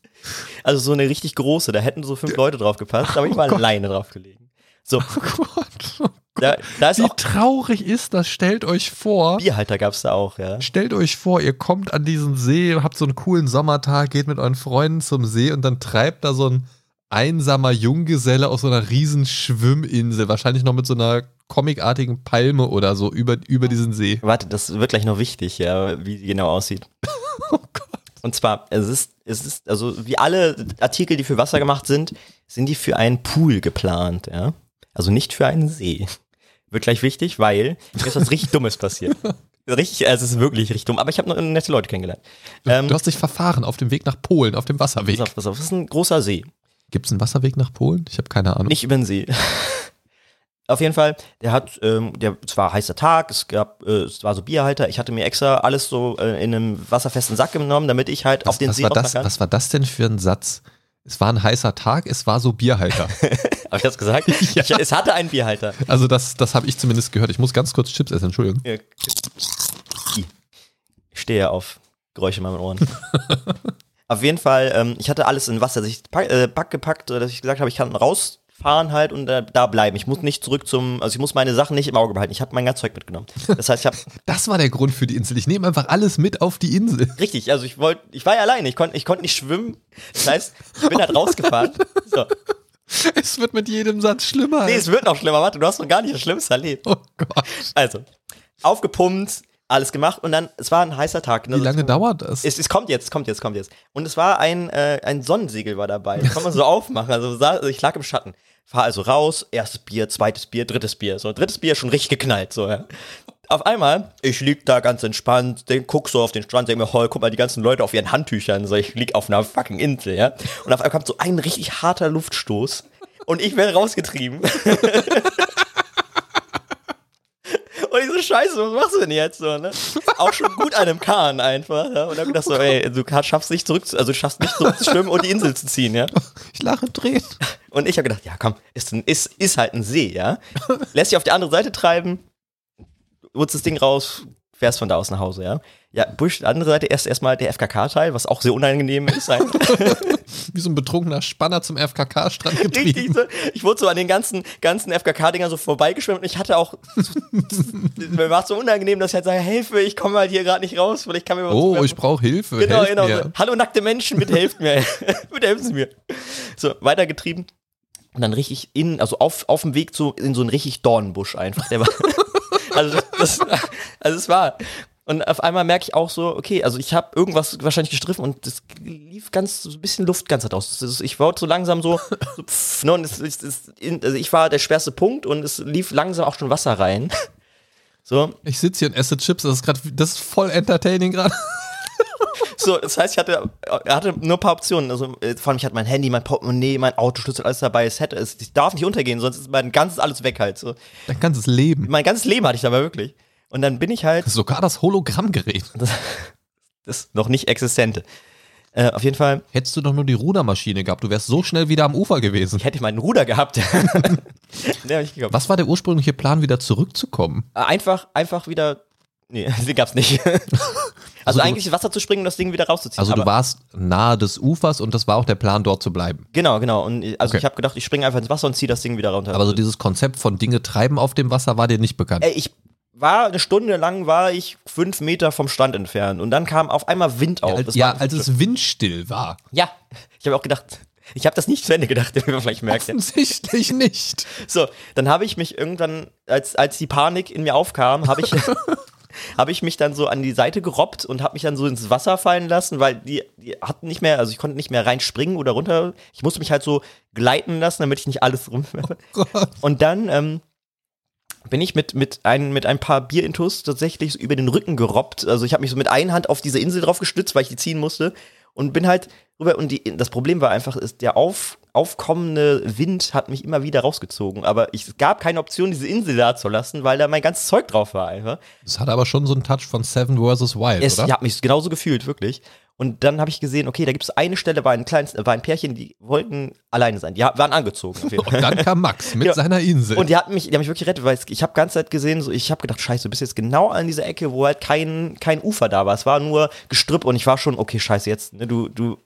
Speaker 3: Also so eine richtig große, da hätten so fünf Leute drauf gepasst, aber ich war alleine drauf gelegen. So,
Speaker 2: Oh Gott.
Speaker 3: da, da ist
Speaker 2: Wie
Speaker 3: auch
Speaker 2: traurig ist das? Stellt euch vor.
Speaker 3: Bierhalter gab's da auch, ja.
Speaker 2: Stellt euch vor, ihr kommt an diesen See, habt so einen coolen Sommertag, geht mit euren Freunden zum See und dann treibt da so ein einsamer Junggeselle aus so einer riesen Schwimminsel, wahrscheinlich noch mit so einer comicartigen Palme oder so über, über diesen See.
Speaker 3: Warte, das wird gleich noch wichtig, ja, wie die genau aussieht.
Speaker 2: Oh Gott.
Speaker 3: Und zwar, es ist, es ist, also wie alle Artikel, die für Wasser gemacht sind, sind die für einen Pool geplant, ja. Also nicht für einen See. Wird gleich wichtig, weil mir ist was richtig Dummes passiert. Richtig, also es ist wirklich richtig dumm, aber ich habe noch nette Leute kennengelernt. Ähm,
Speaker 2: Du hast dich verfahren auf dem Weg nach Polen, auf dem Wasserweg.
Speaker 3: pass auf, pass auf, das ist ein großer See.
Speaker 2: Gibt es einen Wasserweg nach Polen? Ich habe keine Ahnung.
Speaker 3: Nicht über den See. Auf jeden Fall, der hat, ähm, der, es war heißer Tag, es gab, äh, es war so Bierhalter, ich hatte mir extra alles so äh, in einem wasserfesten Sack genommen, damit ich halt auf
Speaker 2: was,
Speaker 3: den
Speaker 2: was,
Speaker 3: See
Speaker 2: war das,
Speaker 3: kann.
Speaker 2: was war das denn für ein Satz? Es war ein heißer Tag, es war so Bierhalter.
Speaker 3: Hab ich das gesagt?
Speaker 2: Ja.
Speaker 3: ich, es hatte einen Bierhalter.
Speaker 2: Also das, das habe ich zumindest gehört. Ich muss ganz kurz Chips essen, Entschuldigung.
Speaker 3: Ja. Ich stehe auf Geräusche in meinen Ohren. auf jeden Fall, ähm, ich hatte alles in Wasser. Also ich pack, äh, pack gepackt, dass ich gesagt habe, ich kann raus fahren halt und da, da bleiben. Ich muss nicht zurück zum, also ich muss meine Sachen nicht im Auge behalten. Ich habe mein ganzes Zeug mitgenommen. Das heißt, ich habe
Speaker 2: Das war der Grund für die Insel. Ich nehme einfach alles mit auf die Insel.
Speaker 3: richtig, also ich wollte, ich war ja alleine, ich konnte ich konnte nicht schwimmen. Das heißt, ich bin halt rausgefahren. So.
Speaker 2: Es wird mit jedem Satz schlimmer.
Speaker 3: Nee, es wird noch schlimmer. Warte, du hast noch gar nicht das Schlimmste erlebt.
Speaker 2: oh Gott.
Speaker 3: Also, aufgepumpt, alles gemacht und dann, es war ein heißer Tag. ne?
Speaker 2: Wie lange dauert das?
Speaker 3: Es, es kommt jetzt, kommt jetzt, kommt jetzt. Und es war ein, äh, ein Sonnensegel war dabei. Das kann man so aufmachen. Also, also ich lag im Schatten. Fahr also raus, erstes Bier, zweites Bier, drittes Bier. So, drittes Bier schon richtig geknallt. So, ja. Auf einmal, ich lieg da ganz entspannt, den guck so auf den Strand, denk mir, hoi, guck mal, die ganzen Leute auf ihren Handtüchern. So, ich lieg auf einer fucking Insel, ja. Und auf einmal kommt so ein richtig harter Luftstoß. Und ich werde rausgetrieben. Und ich so, scheiße, was machst du denn jetzt? So, ne? Auch schon gut an einem Kahn einfach. Ja? Und dann gedacht so, ey, du schaffst nicht zurück, also du schaffst nicht zurückzuschwimmen und die Insel zu ziehen, ja.
Speaker 2: Ich lache drehen.
Speaker 3: Und ich habe gedacht, ja komm, ist, ein, ist, ist halt ein See, ja. Lässt dich auf die andere Seite treiben, holst das Ding raus, fährst von da aus nach Hause, ja. Ja, Busch, andere Seite erst erstmal der FKK-Teil, was auch sehr unangenehm ist. einfach.
Speaker 2: Wie so ein betrunkener Spanner zum FKK-Strand
Speaker 3: Richtig,
Speaker 2: getrieben.
Speaker 3: so. ich wurde so an den ganzen, ganzen FKK-Dingern so vorbeigeschwemmt und ich hatte auch, mir war es so unangenehm, dass ich halt sage, Hilfe, ich komme halt hier gerade nicht raus, vielleicht kann mir was
Speaker 2: Oh, ich brauche Hilfe.
Speaker 3: Genau,
Speaker 2: Helft
Speaker 3: genau.
Speaker 2: Mir.
Speaker 3: So. Hallo nackte Menschen, bitte helft mir. bitte helfen Sie mir. So, weitergetrieben. Und dann richtig in, also auf, auf dem Weg zu, in so einen richtig Dornenbusch einfach. Der war, also, das, also es war. Und auf einmal merke ich auch so, okay, also ich habe irgendwas wahrscheinlich gestriffen und es lief ganz so ein bisschen Luft ganz raus. Ist, ich wollte so langsam so, so pff, ne, und es, es, es, also ich war der schwerste Punkt und es lief langsam auch schon Wasser rein. So,
Speaker 2: Ich sitze hier und esse Chips. Das ist gerade, das ist voll entertaining gerade.
Speaker 3: So, das heißt, ich hatte, er hatte nur ein paar Optionen. Also, äh, vor allem, ich hatte mein Handy, mein Portemonnaie, mein Autoschlüssel, alles dabei. Es hätte, es, ich darf nicht untergehen, sonst ist mein ganzes alles weg halt. So.
Speaker 2: Dein ganzes Leben.
Speaker 3: Mein ganzes Leben hatte ich dabei wirklich. Und dann bin ich halt,
Speaker 2: Sogar das Hologrammgerät.
Speaker 3: das noch nicht existente. Äh, auf jeden Fall
Speaker 2: Hättest du doch nur die Rudermaschine gehabt, du wärst so schnell wieder am Ufer gewesen.
Speaker 3: hätte ich meinen Ruder gehabt. nee, ich.
Speaker 2: Was war der ursprüngliche Plan, wieder zurückzukommen?
Speaker 3: Äh, Einfach, einfach wieder. Nee, den gab's nicht. Also,
Speaker 2: du-
Speaker 3: eigentlich ins Wasser zu springen und das Ding wieder rauszuziehen.
Speaker 2: Also du warst nahe des Ufers und das war auch der Plan, dort zu bleiben.
Speaker 3: Genau, genau. Und ich- also
Speaker 2: Okay.
Speaker 3: ich habe gedacht, ich springe einfach ins Wasser und ziehe das Ding wieder runter.
Speaker 2: Aber so dieses Konzept von Dinge treiben auf dem Wasser war dir nicht bekannt.
Speaker 3: Ey, ich war eine Stunde lang war ich fünf Meter vom Strand entfernt und dann kam auf einmal Wind auf.
Speaker 2: als,
Speaker 3: Das
Speaker 2: ja, als es windstill war.
Speaker 3: ja, ich habe auch gedacht, ich habe das nicht zu Ende gedacht, wie man vielleicht merkt. Ja.
Speaker 2: Offensichtlich nicht.
Speaker 3: So, dann habe ich mich irgendwann, als, als die Panik in mir aufkam, habe ich, habe ich mich dann so an die Seite gerobbt und habe mich dann so ins Wasser fallen lassen, weil die, die hatten nicht mehr, also ich konnte nicht mehr reinspringen oder runter. Ich musste mich halt so gleiten lassen, damit ich nicht alles rumwerfe.
Speaker 2: Gott.
Speaker 3: Und dann ähm, bin ich mit, mit, ein, mit ein paar Bierintus tatsächlich so über den Rücken gerobbt. Also ich habe mich so mit einer Hand auf diese Insel drauf gestützt, weil ich die ziehen musste. Und bin halt rüber. Und die, das Problem war einfach, ist, der auf, aufkommende Wind hat mich immer wieder rausgezogen. Aber ich, es gab keine Option, diese Insel da zu lassen, weil da mein ganzes Zeug drauf war einfach.
Speaker 2: Das hat aber schon so einen Touch von Seven vs. Wild,
Speaker 3: Es,
Speaker 2: oder?
Speaker 3: ich habe mich genauso gefühlt, wirklich. Und dann habe ich gesehen, okay, da gibt es eine Stelle, war ein kleines, war ein Pärchen, die wollten alleine sein. Die waren angezogen. Auf jeden Fall.
Speaker 2: Und dann kam Max mit
Speaker 3: Ja.
Speaker 2: seiner Insel.
Speaker 3: Und die hat mich, die haben mich wirklich gerettet, weil es, ich habe ganze Zeit gesehen, so, ich habe gedacht, scheiße, du bist jetzt genau an dieser Ecke, wo halt kein, kein Ufer da war. Es war nur Gestrüpp und ich war schon, okay, scheiße, jetzt, ne, du, du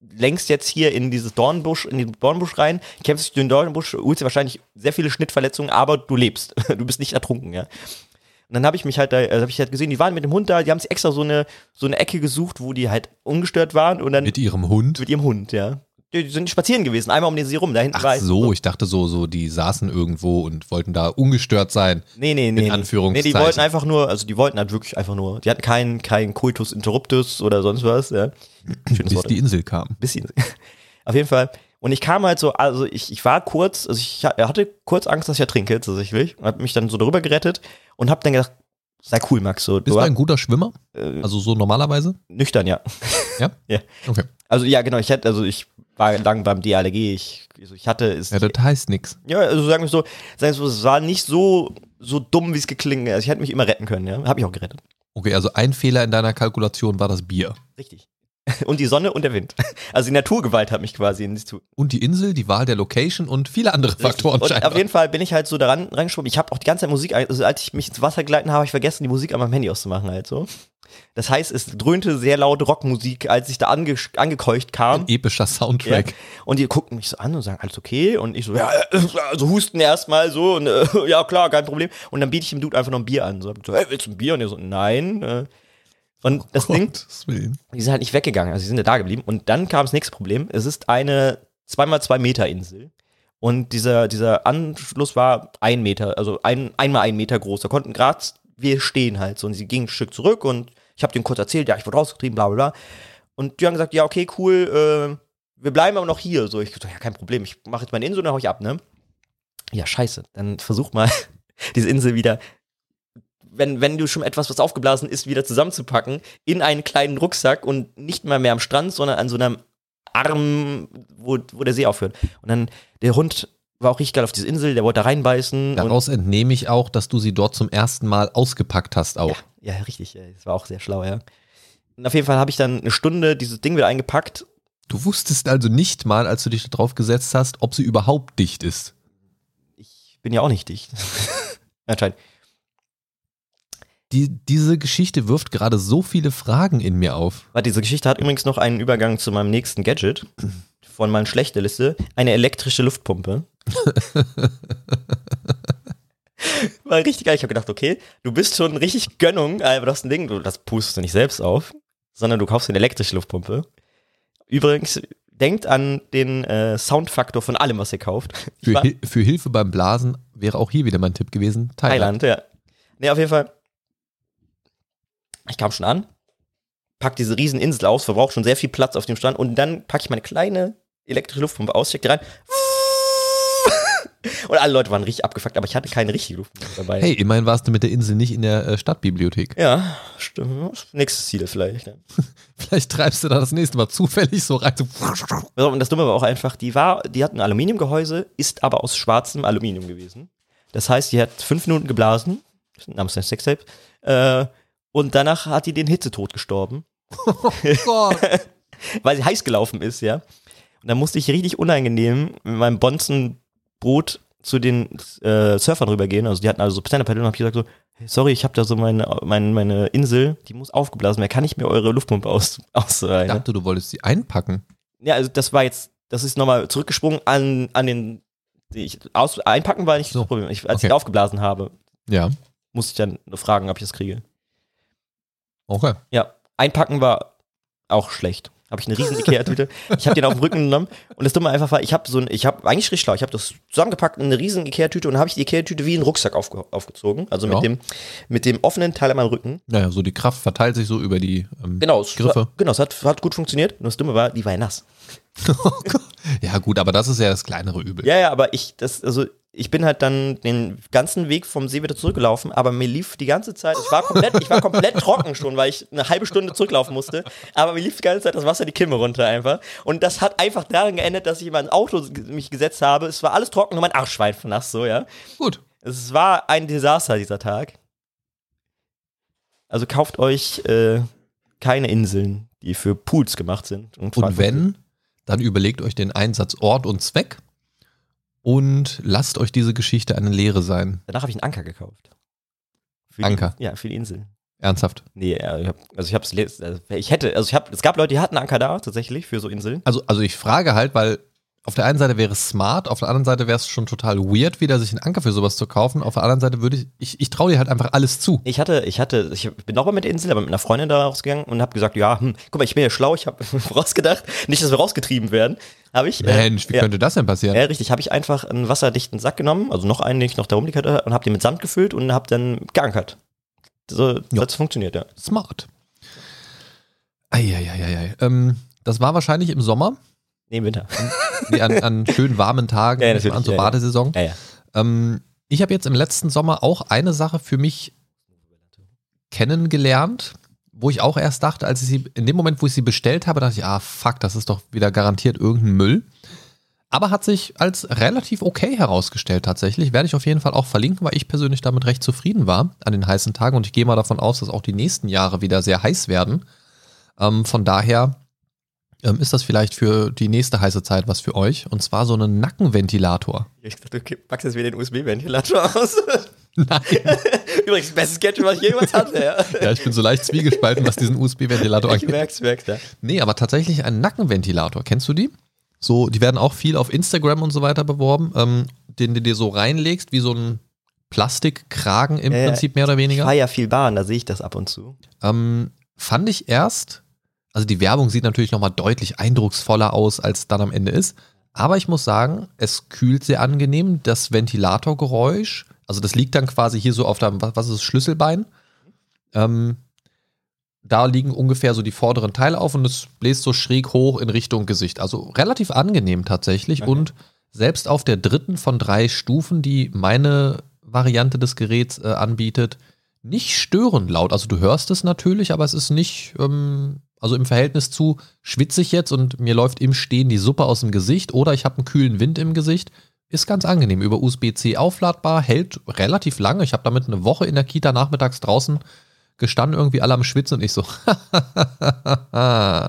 Speaker 3: lenkst jetzt hier in dieses Dornbusch, in den Dornbusch rein, kämpfst durch den Dornbusch, holst dir wahrscheinlich sehr viele Schnittverletzungen, aber du lebst. Du bist nicht ertrunken, ja. Und dann habe ich mich halt da, also habe ich halt gesehen, die waren mit dem Hund da, die haben sich extra so eine, so eine Ecke gesucht, wo die halt ungestört waren und dann
Speaker 2: mit ihrem Hund.
Speaker 3: mit ihrem Hund, ja. Die, die sind spazieren gewesen, einmal um den See rum, da hinten war
Speaker 2: Ach
Speaker 3: ich-
Speaker 2: so, ich dachte so, so, die saßen irgendwo und wollten da ungestört sein.
Speaker 3: Nee, nee, nee. nee.
Speaker 2: Anführungszeichen.
Speaker 3: Nee, die wollten einfach nur, also die wollten halt wirklich einfach nur, die hatten keinen keinen Cultus Interruptus oder sonst was, ja. Schönes
Speaker 2: Bis
Speaker 3: Wort.
Speaker 2: die Insel kam.
Speaker 3: Bisschen. Auf jeden Fall. Und ich kam halt so, also ich, ich war kurz, also ich ha- hatte kurz Angst, dass ich ertrinke tatsächlich. Und hab mich dann so darüber gerettet und hab dann gedacht, sei cool, Max, so,
Speaker 2: Bist
Speaker 3: du
Speaker 2: du ein guter Schwimmer?
Speaker 3: äh,
Speaker 2: Also so normalerweise?
Speaker 3: nüchtern, ja.
Speaker 2: Ja?
Speaker 3: Ja.
Speaker 2: Okay.
Speaker 3: Also ja, genau, ich hätte, also ich war lang beim DLRG, ich, also ich hatte, es,
Speaker 2: Ja, das heißt nix.
Speaker 3: Ja, also sagen wir so, sagen wir so, es war nicht so, so dumm, wie es geklungen ist. Also ich hätte mich immer retten können, ja. Hab mich auch gerettet.
Speaker 2: Okay, also ein Fehler in deiner Kalkulation war das Bier.
Speaker 3: Richtig. Und die Sonne und der Wind. Also die Naturgewalt hat mich quasi in zu.
Speaker 2: Und die Insel, die Wahl der Location und viele andere Faktoren
Speaker 3: Und
Speaker 2: scheinbar.
Speaker 3: auf jeden Fall bin ich halt so daran reingeschoben. Ich habe auch die ganze Zeit Musik, also als ich mich ins Wasser gleiten habe, habe ich vergessen, die Musik an meinem Handy auszumachen halt so. Das heißt, es dröhnte sehr laut Rockmusik, als ich da ange angekeucht kam.
Speaker 2: Ein epischer
Speaker 3: Ja.
Speaker 2: Soundtrack.
Speaker 3: Und die gucken mich so an und sagen, alles okay? Und ich so, ja, also husten erstmal so und äh, ja klar, kein Problem. Und dann biete ich dem Dude einfach noch ein Bier an. So, so hey, willst du ein Bier? Und er so, nein. Äh. Und das Ding,
Speaker 2: Gottes Willen.
Speaker 3: die sind halt nicht weggegangen, also die sind ja da geblieben. Und dann kam das nächste Problem. Es ist eine 2x2 Meter Insel. Und dieser, dieser Anschluss war ein Meter, also ein, einmal ein Meter groß. Da konnten gerade wir stehen halt so. Und sie gingen ein Stück zurück und ich habe denen kurz erzählt, ja, ich wurde rausgetrieben, bla bla bla. Und die haben gesagt, ja, okay, cool, äh, wir bleiben aber noch hier. So, ich so, ja, kein Problem, ich mache jetzt meine Insel und dann hau ich ab, ne? Ja, scheiße. Dann versuch mal, diese Insel wieder wenn, wenn du schon etwas, was aufgeblasen ist, wieder zusammenzupacken, in einen kleinen Rucksack und nicht mal mehr am Strand, sondern an so einem Arm, wo, wo der See aufhört. Und dann, der Hund war auch richtig geil auf diese Insel, der wollte da reinbeißen.
Speaker 2: Daraus entnehme ich auch, dass du sie dort zum ersten Mal ausgepackt hast auch.
Speaker 3: ja, richtig, ja, das war auch sehr schlau, ja. Und auf jeden Fall habe ich dann eine Stunde dieses Ding wieder eingepackt.
Speaker 2: Du wusstest also nicht mal, als du dich da drauf gesetzt hast, ob sie überhaupt dicht ist.
Speaker 3: Ich bin ja auch nicht dicht. Anscheinend.
Speaker 2: Die, diese Geschichte wirft gerade so viele Fragen in mir auf.
Speaker 3: Warte, diese Geschichte hat übrigens noch einen Übergang zu meinem nächsten Gadget von meiner schlechten Liste. Eine elektrische Luftpumpe. War richtig geil. Ich habe gedacht, okay, du bist schon richtig Gönnung, aber du hast ein Ding, du, das pustest du nicht selbst auf, sondern du kaufst eine elektrische Luftpumpe. Übrigens, denkt an den äh, Soundfaktor von allem, was ihr kauft.
Speaker 2: Für, Hil für Hilfe beim Blasen wäre auch hier wieder mein Tipp gewesen. Thailand.
Speaker 3: Thailand, ja. Nee, auf jeden Fall. Ich kam schon an, pack diese riesen Insel aus, verbraucht schon sehr viel Platz auf dem Strand und dann packe ich meine kleine elektrische Luftpumpe aus, steck die rein. Und alle Leute waren richtig abgefuckt, aber ich hatte keine richtige Luftpumpe dabei.
Speaker 2: Hey, immerhin warst du mit der Insel nicht in der äh, Stadtbibliothek.
Speaker 3: Ja, stimmt. Nächstes Ziel vielleicht. Ja.
Speaker 2: Vielleicht treibst du da das nächste Mal zufällig so rein. So,
Speaker 3: Und das Dumme war auch einfach, die war, die hat ein Aluminiumgehäuse, ist aber aus schwarzem Aluminium gewesen. Das heißt, die hat fünf Minuten geblasen, namens der Sextape, äh, und danach hat die den Hitzetod gestorben.
Speaker 2: Gott.
Speaker 3: weil sie heiß gelaufen ist, ja. Und dann musste ich richtig unangenehm mit meinem Bonzenboot zu den äh, Surfern rübergehen. Also die hatten also so Stand-Up-Paddle und hab ich gesagt so, hey, sorry, ich habe da so meine, meine, meine Insel, die muss aufgeblasen werden. Kann ich mir eure Luftpumpe aus,
Speaker 2: Ich
Speaker 3: ausreihen?
Speaker 2: dachte, du wolltest sie einpacken.
Speaker 3: Ja, also das war jetzt, das ist nochmal zurückgesprungen an, an den, die ich aus, einpacken war nicht
Speaker 2: So.
Speaker 3: das Problem. Ich, als
Speaker 2: Okay.
Speaker 3: ich aufgeblasen habe,
Speaker 2: Ja.
Speaker 3: musste ich dann nur fragen, ob ich das kriege.
Speaker 2: Okay.
Speaker 3: Ja, einpacken war auch schlecht. Habe ich eine riesen Ikea-Tüte. Ich habe den auf den Rücken genommen und das Dumme einfach war, ich habe so ein, ich habe eigentlich richtig schlau, ich habe das zusammengepackt in eine riesen Ikea-Tüte und habe ich die Ikea-Tüte wie einen Rucksack aufge, aufgezogen, also
Speaker 2: Ja.
Speaker 3: mit dem mit dem offenen Teil an meinem Rücken.
Speaker 2: Naja, so die Kraft verteilt sich so über die ähm,
Speaker 3: Genau, es
Speaker 2: Griffe.
Speaker 3: War, genau, es hat, hat gut funktioniert. Nur das Dumme war, die war ja nass.
Speaker 2: Ja, gut, aber das ist ja das kleinere Übel.
Speaker 3: Ja, ja, aber ich, das, also ich bin halt dann den ganzen Weg vom See wieder zurückgelaufen, aber mir lief die ganze Zeit, ich war komplett, ich war komplett trocken schon, weil ich eine halbe Stunde zurücklaufen musste, aber mir lief die ganze Zeit das Wasser die Kimme runter einfach. Und das hat einfach daran geendet, dass ich in mein Auto mich gesetzt habe. Es war alles trocken und mein Arsch war einfach nass, so, ja.
Speaker 2: Gut.
Speaker 3: Es war ein Desaster dieser Tag. Also kauft euch äh, keine Inseln, die für Pools gemacht sind.
Speaker 2: Und
Speaker 3: fahrt-
Speaker 2: wenn, dann überlegt euch den Einsatzort und Zweck und lasst euch diese Geschichte eine Lehre sein.
Speaker 3: Danach habe ich einen Anker gekauft. Für
Speaker 2: Anker?
Speaker 3: Die, ja, für die Insel.
Speaker 2: Ernsthaft.
Speaker 3: Nee, ja, ich hab, also ich hab's also ich hätte, also ich hab, es gab Leute, die hatten Anker da tatsächlich für so Inseln.
Speaker 2: Also, also ich frage halt, weil auf der einen Seite wäre es smart, auf der anderen Seite wäre es schon total weird, wieder sich einen Anker für sowas zu kaufen. Auf der anderen Seite würde ich, ich, ich traue dir halt einfach alles zu.
Speaker 3: Ich hatte, ich hatte, ich bin nochmal mit der Insel, aber mit einer Freundin da rausgegangen und habe gesagt, ja, hm, guck mal, ich bin ja schlau, ich habe vorausgedacht, nicht, dass wir rausgetrieben werden, habe ich. äh,
Speaker 2: Mensch, wie
Speaker 3: ja,
Speaker 2: könnte das denn passieren?
Speaker 3: Ja, richtig, habe ich einfach einen wasserdichten Sack genommen, also noch einen, den ich noch da rumliegt hatte, und habe den mit Sand gefüllt und habe dann geankert. So,
Speaker 2: Ja.
Speaker 3: das funktioniert, ja.
Speaker 2: Smart. Eieieiei. Ähm, das war wahrscheinlich im Sommer,
Speaker 3: Nee, im Winter.
Speaker 2: nee, an, an schönen warmen Tagen,
Speaker 3: Ja,
Speaker 2: an
Speaker 3: ja.
Speaker 2: Badesaison.
Speaker 3: Ja, ja.
Speaker 2: Ähm, ich habe jetzt im letzten Sommer auch eine Sache für mich kennengelernt, wo ich auch erst dachte, als ich sie, in dem Moment, wo ich sie bestellt habe, dachte ich, ah, fuck, das ist doch wieder garantiert irgendein Müll. Aber hat sich als relativ okay herausgestellt tatsächlich. Werde ich auf jeden Fall auch verlinken, weil ich persönlich damit recht zufrieden war an den heißen Tagen und ich gehe mal davon aus, dass auch die nächsten Jahre wieder sehr heiß werden. Ähm, von daher ähm, ist das vielleicht für die nächste heiße Zeit was für euch. Und zwar so einen Nackenventilator.
Speaker 3: Ich dachte, du packst jetzt wieder den USB-Ventilator aus.
Speaker 2: Nein.
Speaker 3: Übrigens, bestes Gadget, was ich jemals hatte, ja.
Speaker 2: ja, ich bin so leicht zwiegespalten, was diesen USB-Ventilator
Speaker 3: Ich
Speaker 2: angeht.
Speaker 3: merk's, merk's, ja.
Speaker 2: Nee, aber tatsächlich ein Nackenventilator. Kennst du die? So, die werden auch viel auf Instagram und so weiter beworben, ähm, den du dir so reinlegst, wie so ein Plastikkragen im
Speaker 3: ja.
Speaker 2: Prinzip mehr oder
Speaker 3: Ich
Speaker 2: weniger.
Speaker 3: fahre ja viel Bahn, da sehe ich das ab und zu.
Speaker 2: Ähm, fand ich erst, also die Werbung sieht natürlich nochmal deutlich eindrucksvoller aus, als dann am Ende ist. Aber ich muss sagen, es kühlt sehr angenehm. Das Ventilatorgeräusch, also das liegt dann quasi hier so auf deinem, was was ist das, Schlüsselbein. Ähm, da liegen ungefähr so die vorderen Teile auf und es bläst so schräg hoch in Richtung Gesicht. Also relativ angenehm tatsächlich.
Speaker 3: Okay.
Speaker 2: Und selbst auf der dritten von drei Stufen, die meine Variante des Geräts äh, anbietet, nicht störend laut. Also du hörst es natürlich, aber es ist nicht, ähm, also im Verhältnis zu schwitze ich jetzt und mir läuft im Stehen die Suppe aus dem Gesicht oder ich habe einen kühlen Wind im Gesicht, ist ganz angenehm. Über USB-C aufladbar, hält relativ lange. Ich habe damit eine Woche in der Kita nachmittags draußen gestanden, irgendwie alle am Schwitzen und ich so. ja,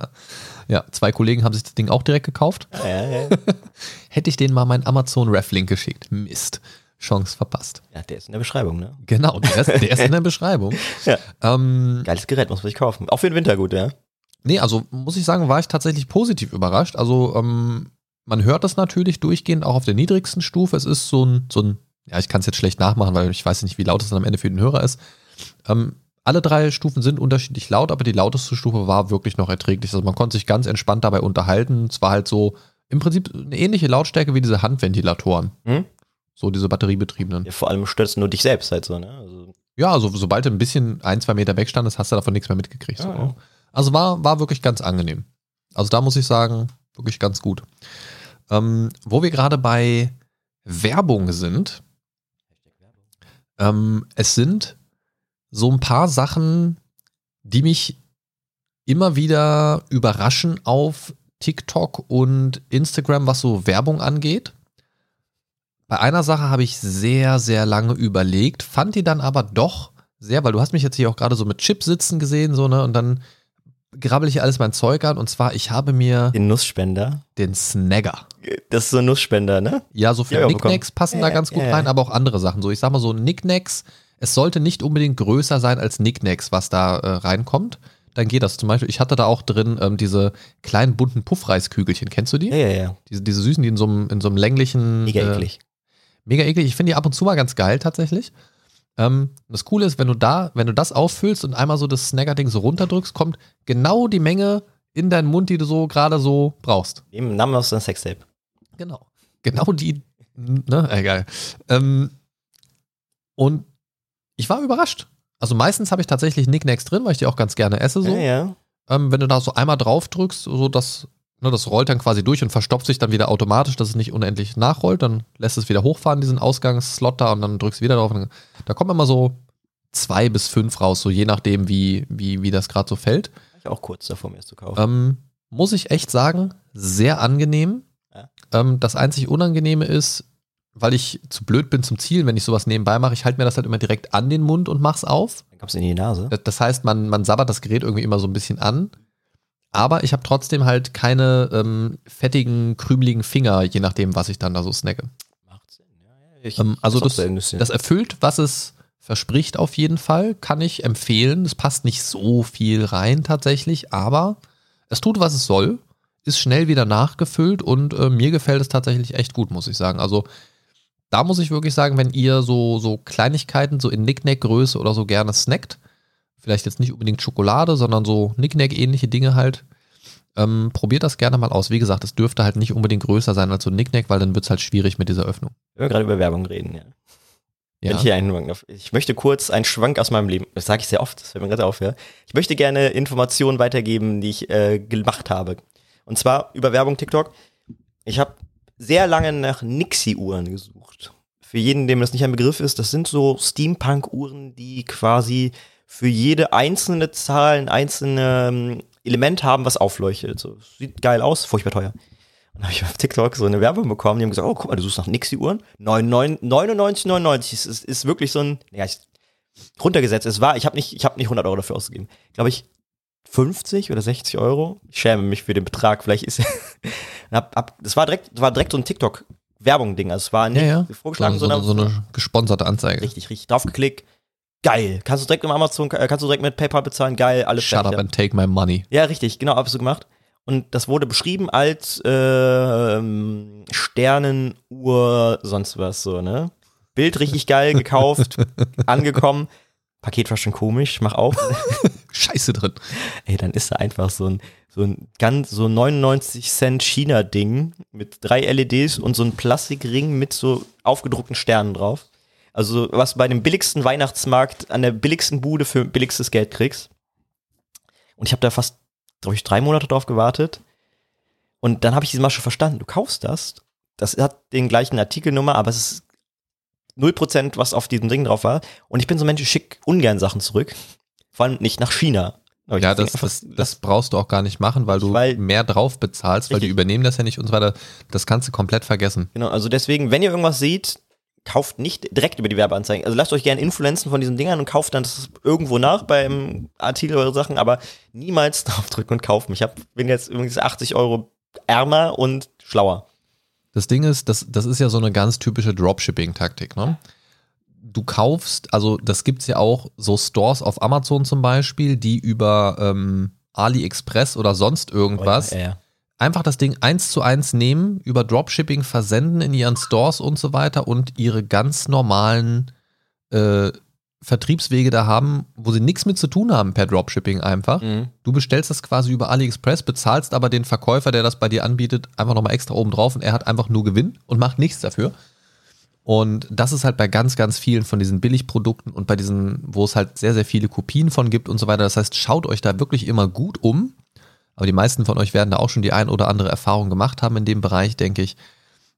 Speaker 2: zwei Kollegen haben sich das Ding auch direkt gekauft. Hätte ich denen mal meinen Amazon Ref-Link geschickt. Mist. Chance verpasst.
Speaker 3: ja, der ist in der Beschreibung, ne?
Speaker 2: Genau, der ist, der ist in der Beschreibung.
Speaker 3: Ja.
Speaker 2: Ähm,
Speaker 3: Geiles Gerät, muss man sich kaufen. Auch für den Winter gut, ja.
Speaker 2: Nee, also muss ich sagen, war ich tatsächlich positiv überrascht. Also ähm, man hört das natürlich durchgehend auch auf der niedrigsten Stufe. Es ist so ein, so ein ja, ich kann es jetzt schlecht nachmachen, weil ich weiß nicht, wie laut es dann am Ende für den Hörer ist. Ähm, alle drei Stufen sind unterschiedlich laut, aber die lauteste Stufe war wirklich noch erträglich. Also man konnte sich ganz entspannt dabei unterhalten. Es war halt so im Prinzip eine ähnliche Lautstärke wie diese Handventilatoren.
Speaker 3: Hm?
Speaker 2: So diese batteriebetriebenen.
Speaker 3: ja. Vor allem stört es nur dich selbst halt so, ne? Also,
Speaker 2: Ja, also sobald du ein bisschen ein, zwei Meter weg standest, hast du davon nichts mehr mitgekriegt. So.
Speaker 3: Ja, ja.
Speaker 2: Also war, war wirklich ganz angenehm. Also da muss ich sagen, wirklich ganz gut. Ähm, wo wir gerade bei Werbung sind, ähm, es sind so ein paar Sachen, die mich immer wieder überraschen auf TikTok und Instagram, was so Werbung angeht. Bei einer Sache habe ich sehr, sehr lange überlegt, fand die dann aber doch sehr, weil du hast mich jetzt hier auch gerade so mit Chips sitzen gesehen, so, ne, und dann grabbel ich hier alles mein Zeug an und zwar, ich habe mir
Speaker 3: den Nussspender.
Speaker 2: den Snagger.
Speaker 3: Das ist so ein Nussspender, ne?
Speaker 2: Ja, so für
Speaker 3: Ja,
Speaker 2: Knickknacks passen da
Speaker 3: Ja,
Speaker 2: ganz gut
Speaker 3: ja.
Speaker 2: rein, aber auch andere Sachen. So, ich sag mal so Knickknacks, es sollte nicht unbedingt größer sein als Knickknacks, was da äh, reinkommt. Dann geht das. Zum Beispiel, ich hatte da auch drin ähm, diese kleinen bunten Puffreiskügelchen. Kennst du die?
Speaker 3: Ja, ja, ja.
Speaker 2: Diese, diese süßen, die in so einem, in so einem länglichen.
Speaker 3: Mega
Speaker 2: äh,
Speaker 3: eklig.
Speaker 2: Mega eklig. Ich finde die ab und zu mal ganz geil tatsächlich. Ähm, das Coole ist, wenn du da, wenn du das auffüllst und einmal so das Snagger-Ding so runterdrückst, kommt genau die Menge in deinen Mund, die du so gerade so brauchst.
Speaker 3: Im Namen aus einem Sextape.
Speaker 2: Genau. Genau die, ne, egal. Ähm, und ich war überrascht. Also meistens habe ich tatsächlich Nicknacks drin, weil ich die auch ganz gerne esse so.
Speaker 3: Ja, ja.
Speaker 2: Ähm, wenn du da so einmal drauf drückst, so das, ne, das rollt dann quasi durch und verstopft sich dann wieder automatisch, dass es nicht unendlich nachrollt. Dann lässt es wieder hochfahren, diesen Ausgangsslot da und dann drückst du wieder drauf. Und dann, da kommen immer so zwei bis fünf raus, so je nachdem, wie, wie, wie das gerade so fällt.
Speaker 3: Ich auch kurz davor, mir das zu kaufen.
Speaker 2: Ähm, muss ich echt sagen, sehr angenehm.
Speaker 3: Ja.
Speaker 2: Ähm, das einzig Unangenehme ist, weil ich zu blöd bin zum Zielen, wenn ich sowas nebenbei mache, ich halte mir das halt immer direkt an den Mund und mach's auf.
Speaker 3: Dann kommst du in die Nase.
Speaker 2: Das- Das heißt, man, man sabbert das Gerät irgendwie immer so ein bisschen an. Aber ich habe trotzdem halt keine ähm, fettigen, krümeligen Finger, je nachdem, was ich dann da so snacke.
Speaker 3: Macht Sinn. Ja, ja.
Speaker 2: Ähm, also das-. Das erfüllt, was es verspricht auf jeden Fall. Kann ich empfehlen. Es passt nicht so viel rein tatsächlich, aber es tut, was es soll. Ist schnell wieder nachgefüllt und äh, mir gefällt es tatsächlich echt gut, muss ich sagen. Also da muss ich wirklich sagen, wenn ihr so, so Kleinigkeiten so in Nicknack-Größe oder so gerne snackt, vielleicht jetzt nicht unbedingt Schokolade, sondern so Nicknack-ähnliche Dinge halt, ähm, probiert das gerne mal aus. Wie gesagt, es dürfte halt nicht unbedingt größer sein als so ein Nicknack, weil dann wird es halt schwierig mit dieser Öffnung.
Speaker 3: Wenn wir gerade über Werbung reden, ja.
Speaker 2: Ja.
Speaker 3: Ich einen. Ich möchte kurz einen Schwank aus meinem Leben, das sage ich sehr oft, das fällt mir gerade auf, ja. Ich möchte gerne Informationen weitergeben, die ich äh, gemacht habe. Und zwar über Werbung TikTok. Ich habe sehr lange nach Nixie-Uhren gesucht. Für jeden, dem das nicht ein Begriff ist, das sind so Steampunk-Uhren, die quasi für jede einzelne Zahl ein einzelnes ähm, Element haben, was aufleuchtet. So, sieht geil aus, furchtbar teuer. Und dann habe ich auf TikTok so eine Werbung bekommen, die haben gesagt, oh, guck mal, du suchst nach Nixie-Uhren. 99,99 ist, ist, ist wirklich so ein, ja, ich, runtergesetzt. Es war, ich habe nicht, ich habe nicht 100 Euro dafür ausgegeben. Glaube ich, 50 oder 60 Euro. Ich schäme mich für den Betrag. Vielleicht ist hab, hab, das war direkt, das war direkt so ein TikTok-Werbung-Ding. Also es war nicht
Speaker 2: Ja, ja.
Speaker 3: vorgeschlagen,
Speaker 2: so, so,
Speaker 3: sondern
Speaker 2: so eine gesponserte Anzeige.
Speaker 3: richtig, richtig draufgeklickt. Geil. Kannst du direkt mit Amazon, äh, kannst du direkt mit PayPal bezahlen. Geil, alles
Speaker 2: Shut
Speaker 3: fertig,
Speaker 2: up and take my money.
Speaker 3: Ja, richtig, genau, hab's so gemacht. Und das wurde beschrieben als äh, Sternenuhr, sonst was so, ne? Bild richtig geil, gekauft, angekommen. Paket war schon komisch, mach auf.
Speaker 2: Scheiße drin.
Speaker 3: Ey, dann ist da einfach so ein, so ein ganz, so 99 Cent China-Ding mit drei LEDs und so ein Plastikring mit so aufgedruckten Sternen drauf. Also, was bei dem billigsten Weihnachtsmarkt an der billigsten Bude für billigstes Geld kriegst. Und ich habe da fast, glaube ich, drei Monate drauf gewartet. Und dann habe ich diese Masche verstanden. Du kaufst das. Das hat den gleichen Artikelnummer, aber es ist 0%, was auf diesem Ding drauf war. Und ich bin so ein Mensch, ich schick ungern Sachen zurück. Vor allem nicht nach China. Aber
Speaker 2: Ja, das, das, das brauchst du auch gar nicht machen, weil du
Speaker 3: Weil-
Speaker 2: mehr drauf bezahlst, weil die
Speaker 3: Richtig.
Speaker 2: übernehmen das ja nicht und so weiter. Das kannst du komplett vergessen.
Speaker 3: Genau, also deswegen, wenn ihr irgendwas seht, kauft nicht direkt über die Werbeanzeigen. Also lasst euch gerne influenzen von diesen Dingern und kauft dann das irgendwo nach beim Artikel oder Sachen, aber niemals draufdrücken und kaufen. Ich hab, bin jetzt übrigens 80 Euro ärmer und schlauer.
Speaker 2: Das Ding ist, das, das ist ja so eine ganz typische Dropshipping-Taktik. Ne? Du kaufst, also das gibt's ja auch so Stores auf Amazon zum Beispiel, die über ähm, AliExpress oder sonst irgendwas
Speaker 3: Ja, ja.
Speaker 2: Einfach das Ding eins zu eins nehmen, über Dropshipping versenden in ihren Stores und so weiter und ihre ganz normalen äh, Vertriebswege da haben, wo sie nichts mit zu tun haben per Dropshipping einfach.
Speaker 3: Mhm.
Speaker 2: Du bestellst das quasi über AliExpress, bezahlst aber den Verkäufer, der das bei dir anbietet, einfach nochmal extra oben drauf und er hat einfach nur Gewinn und macht nichts dafür. Und das ist halt bei ganz, ganz vielen von diesen Billigprodukten und bei diesen, wo es halt sehr, sehr viele Kopien von gibt und so weiter. Das heißt, schaut euch da wirklich immer gut um. Aber die meisten von euch werden da auch schon die ein oder andere Erfahrung gemacht haben in dem Bereich, denke ich.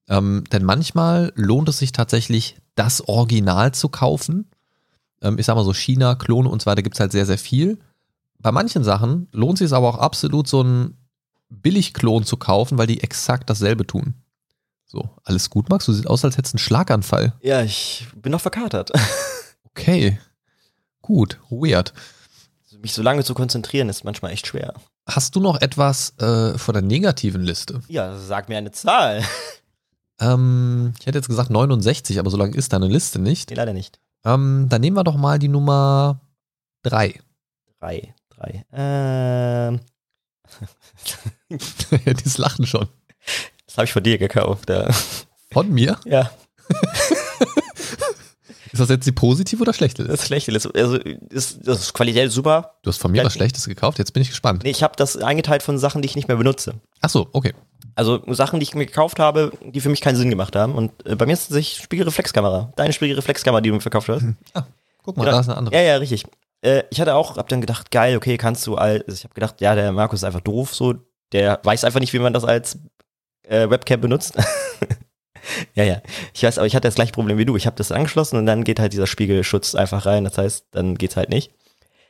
Speaker 2: Ähm, denn manchmal lohnt es sich tatsächlich, das Original zu kaufen. Ähm, ich sag mal so China, Klone und so weiter gibt es halt sehr, sehr viel. Bei manchen Sachen lohnt sich es aber auch absolut, so einen Billigklon zu kaufen, weil die exakt dasselbe tun. So, alles gut, Max? Du siehst aus, als hättest du einen Schlaganfall.
Speaker 3: ja, ich bin noch verkatert.
Speaker 2: Okay. Gut, weird.
Speaker 3: Mich so lange zu konzentrieren ist manchmal echt schwer.
Speaker 2: Hast du noch etwas äh, von der negativen Liste?
Speaker 3: Ja, sag mir eine Zahl.
Speaker 2: Ähm, ich hätte jetzt gesagt 69, aber so lange ist deine Liste nicht.
Speaker 3: Nee, leider nicht.
Speaker 2: Ähm, dann nehmen wir doch mal die Nummer 3.
Speaker 3: Drei. Drei. Ähm.
Speaker 2: Dieses Lachen schon.
Speaker 3: Das habe ich von dir gekauft. Ja.
Speaker 2: Von mir?
Speaker 3: ja.
Speaker 2: Das jetzt die positive oder schlechte Liste?
Speaker 3: Das Schlechte ist, also ist, das ist Qualität ist super.
Speaker 2: Du hast von mir
Speaker 3: Ja,
Speaker 2: was Schlechtes gekauft, jetzt bin ich gespannt.
Speaker 3: Nee, ich habe das eingeteilt von Sachen, die ich nicht mehr benutze.
Speaker 2: Ach so, okay.
Speaker 3: Also Sachen, die ich mir gekauft habe, die für mich keinen Sinn gemacht haben. Und äh, bei mir ist es tatsächlich Spiegelreflexkamera. Deine Spiegelreflexkamera, die du mir verkauft hast.
Speaker 2: Guck mal,
Speaker 3: Genau.
Speaker 2: da ist eine andere.
Speaker 3: Ja, ja, richtig. Äh, ich hatte auch, hab dann gedacht, geil, okay, kannst du all, also ich habe gedacht, ja, der Markus ist einfach doof, so, der weiß einfach nicht, wie man das als äh, Webcam benutzt. ja, ja. Ich weiß, aber ich hatte das gleiche Problem wie du. Ich habe das angeschlossen und dann geht halt dieser Spiegelschutz einfach rein. Das heißt, dann geht's halt nicht.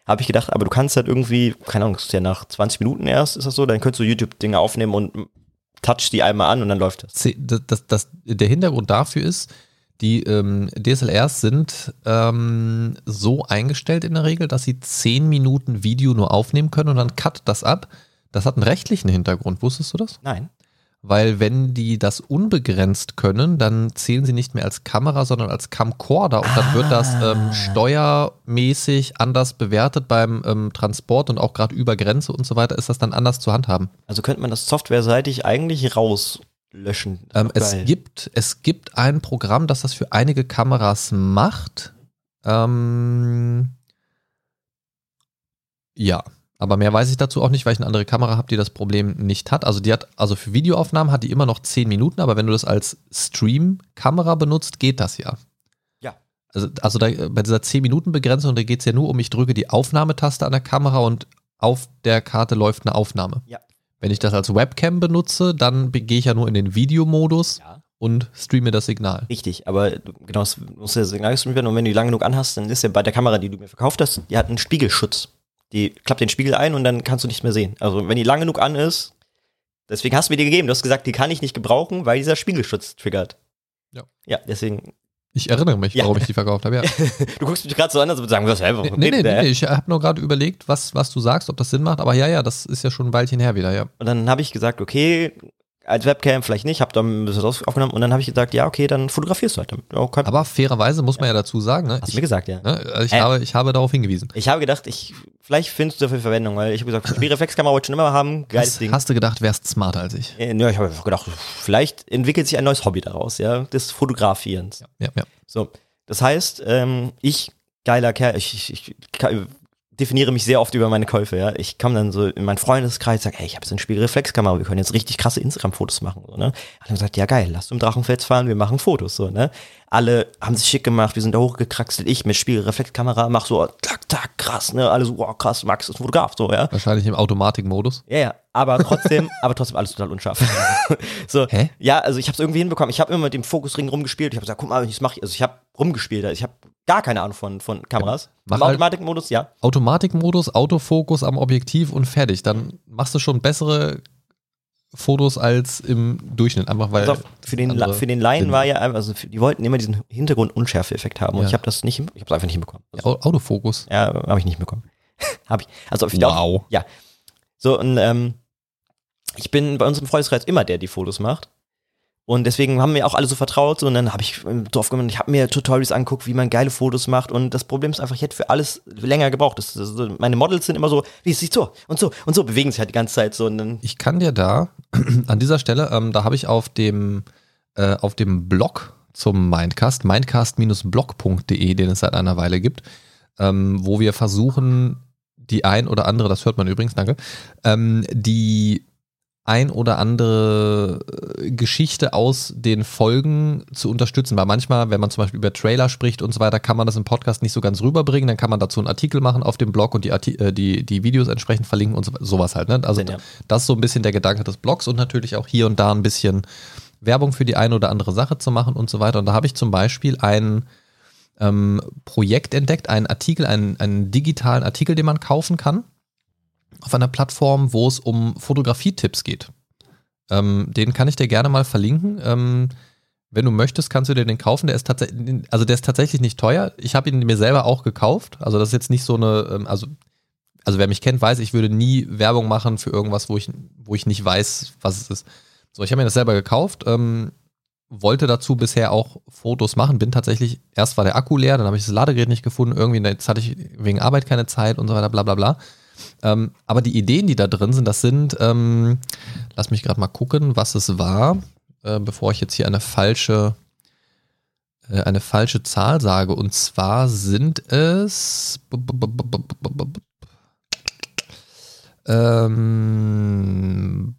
Speaker 3: Habe ich gedacht, aber du kannst halt irgendwie, keine Ahnung, das ist ja nach 20 Minuten erst, ist das so, dann könntest du YouTube-Dinge aufnehmen und touch die einmal an und dann läuft das.
Speaker 2: Das, das, das, der Hintergrund dafür ist, die ähm, DSLRs sind ähm, so eingestellt in der Regel, dass sie 10 Minuten Video nur aufnehmen können und dann cut das ab. Das hat einen rechtlichen Hintergrund, wusstest du das?
Speaker 3: Nein.
Speaker 2: Weil wenn die das unbegrenzt können, dann zählen sie nicht mehr als Kamera, sondern als Camcorder und dann wird das ähm, steuermäßig anders bewertet beim ähm, Transport und auch gerade über Grenze und so weiter ist das dann anders zu handhaben.
Speaker 3: Also könnte man das softwareseitig eigentlich rauslöschen.
Speaker 2: Ähm, es, gibt, es gibt ein Programm, das das für einige Kameras macht. Ähm, ja, aber mehr weiß ich dazu auch nicht, weil ich eine andere Kamera habe, die das Problem nicht hat. Also die hat, also für Videoaufnahmen hat die immer noch 10 Minuten, aber wenn du das als Stream-Kamera benutzt, geht das ja.
Speaker 3: Ja.
Speaker 2: Also, also da, bei dieser 10-Minuten-Begrenzung, da geht es ja nur um, ich drücke die Aufnahmetaste an der Kamera und auf der Karte läuft eine Aufnahme.
Speaker 3: Ja.
Speaker 2: Wenn ich das als Webcam benutze, dann gehe ich ja nur in den Videomodus
Speaker 3: Ja.
Speaker 2: und streame das Signal.
Speaker 3: Richtig, aber genau, es muss ja Signal gestreamt werden und wenn du die lang genug anhast, dann ist ja bei der Kamera, die du mir verkauft hast, die hat einen Spiegelschutz. Die klappt den Spiegel ein und dann kannst du nichts mehr sehen. Also wenn die lang genug an ist, deswegen hast du mir die gegeben. Du hast gesagt, die kann ich nicht gebrauchen, weil dieser Spiegelschutz triggert.
Speaker 2: Ja.
Speaker 3: Ja, deswegen
Speaker 2: Ich erinnere mich,
Speaker 3: Ja.
Speaker 2: warum ich die verkauft habe. Ja.
Speaker 3: Du guckst mich gerade so an, als würde ich sagen, was selber.
Speaker 2: Nee, nee, nee, nee, ich habe nur gerade überlegt, was, was du sagst, ob das Sinn macht. Aber ja, ja, das ist ja schon ein Weilchen her wieder, ja.
Speaker 3: Und dann habe ich gesagt, okay, als Webcam vielleicht nicht, habe dann ein bisschen was aufgenommen und dann habe ich gesagt, ja, okay, dann fotografierst du halt damit. Ja, kein-
Speaker 2: Aber fairerweise muss man ja dazu sagen, ne?
Speaker 3: Hast du
Speaker 2: Ich,
Speaker 3: mir gesagt, ja.
Speaker 2: ne, also ich,
Speaker 3: Äh.
Speaker 2: habe, ich habe darauf hingewiesen.
Speaker 3: Ich habe gedacht, ich, vielleicht findest du dafür Verwendung, weil ich habe gesagt, Spielreflexkamera wollte ich schon immer haben, geiles Ding.
Speaker 2: hast du gedacht, wärst smarter als ich?
Speaker 3: Äh, Ja, ich habe gedacht, vielleicht entwickelt sich ein neues Hobby daraus, ja, des Fotografierens.
Speaker 2: Ja, ja.
Speaker 3: So, das heißt, ähm, ich, geiler Kerl, ich, ich, ich definiere mich sehr oft über meine Käufe, ja. Ich komme dann so in meinen Freundeskreis, sage, hey, ich habe jetzt eine Spiegelreflexkamera, wir können jetzt richtig krasse Instagram-Fotos machen, so, ne. Alle haben gesagt, ja geil, lass du im Drachenfels fahren, wir machen Fotos, so, ne. Alle haben sich schick gemacht, wir sind da hochgekraxelt, ich mit Spiegelreflexkamera mach so, tak, tak, krass, ne, alle so, wow, krass, Max ist ein Fotograf, so, ja.
Speaker 2: Wahrscheinlich im Automatikmodus.
Speaker 3: Ja, ja, aber trotzdem, aber trotzdem alles total unscharf. so,
Speaker 2: Hä?
Speaker 3: ja, also ich habe es irgendwie hinbekommen. Ich habe immer mit dem Fokusring rumgespielt. Ich habe gesagt, guck mal, ich mache, also ich habe rumgespielt. Ich habe gar keine Ahnung von von Kameras.
Speaker 2: Mach
Speaker 3: Im
Speaker 2: halt-
Speaker 3: Automatikmodus, ja.
Speaker 2: Automatikmodus, Autofokus am Objektiv und fertig. Dann machst du schon bessere Fotos als im Durchschnitt. Einfach weil.
Speaker 3: Auf, für den für den Laien war ja, also die wollten immer diesen Hintergrund-Unschärfe-Effekt haben und
Speaker 2: Ja.
Speaker 3: ich habe das nicht, ich habe es einfach nicht hinbekommen. Also,
Speaker 2: Au- Autofokus.
Speaker 3: Ja, habe ich nicht bekommen. habe ich. Also auf
Speaker 2: Wow.
Speaker 3: Ja. So, und ähm, ich bin bei uns im Freundeskreis immer der, die Fotos macht. Und deswegen haben wir auch alle so vertraut. Und dann habe ich im Dorf gemacht, ich habe mir Tutorials angeguckt, wie man geile Fotos macht. Und das Problem ist einfach, ich hätte für alles länger gebraucht. Das, das, meine Models sind immer so, wie es sieht so und so und so, bewegen sich halt die ganze Zeit so. Und dann,
Speaker 2: Ich kann dir da an dieser Stelle, ähm, da habe ich auf dem, äh, auf dem Blog zum Mindcast, mindcast-blog.de, den es seit einer Weile gibt, ähm, wo wir versuchen, die ein oder andere, das hört man übrigens, danke, ähm, die ein oder andere äh, Geschichte aus den Folgen zu unterstützen. Weil manchmal, wenn man zum Beispiel über Trailer spricht und so weiter, kann man das im Podcast nicht so ganz rüberbringen. Dann kann man dazu einen Artikel machen auf dem Blog und die, Arti äh, die, die Videos entsprechend verlinken und so, sowas halt. Ne? Also
Speaker 3: ja.
Speaker 2: das ist so ein bisschen der Gedanke des Blogs und natürlich auch hier und da ein bisschen Werbung für die eine oder andere Sache zu machen und so weiter. Und da habe ich zum Beispiel ein ähm, Projekt entdeckt, einen Artikel, einen, einen digitalen Artikel, den man kaufen kann auf einer Plattform, wo es um Fotografietipps geht. Ähm, den kann ich dir gerne mal verlinken. Ähm, wenn du möchtest, kannst du dir den kaufen. Der ist tatsächlich, also der ist tatsächlich nicht teuer. Ich habe ihn mir selber auch gekauft. Also das ist jetzt nicht so eine, ähm, also also wer mich kennt, weiß, ich würde nie Werbung machen für irgendwas, wo ich, wo ich nicht weiß, was es ist. So, ich habe mir das selber gekauft, ähm, wollte dazu bisher auch Fotos machen, bin tatsächlich, erst war der Akku leer, dann habe ich das Ladegerät nicht gefunden, irgendwie, jetzt hatte ich wegen Arbeit keine Zeit und so weiter, bla bla bla. Ähm, aber die Ideen, die da drin sind, das sind, ähm, lass mich gerade mal gucken, was es war, äh, bevor ich jetzt hier eine falsche, äh, eine falsche Zahl sage. Und zwar sind es ähm,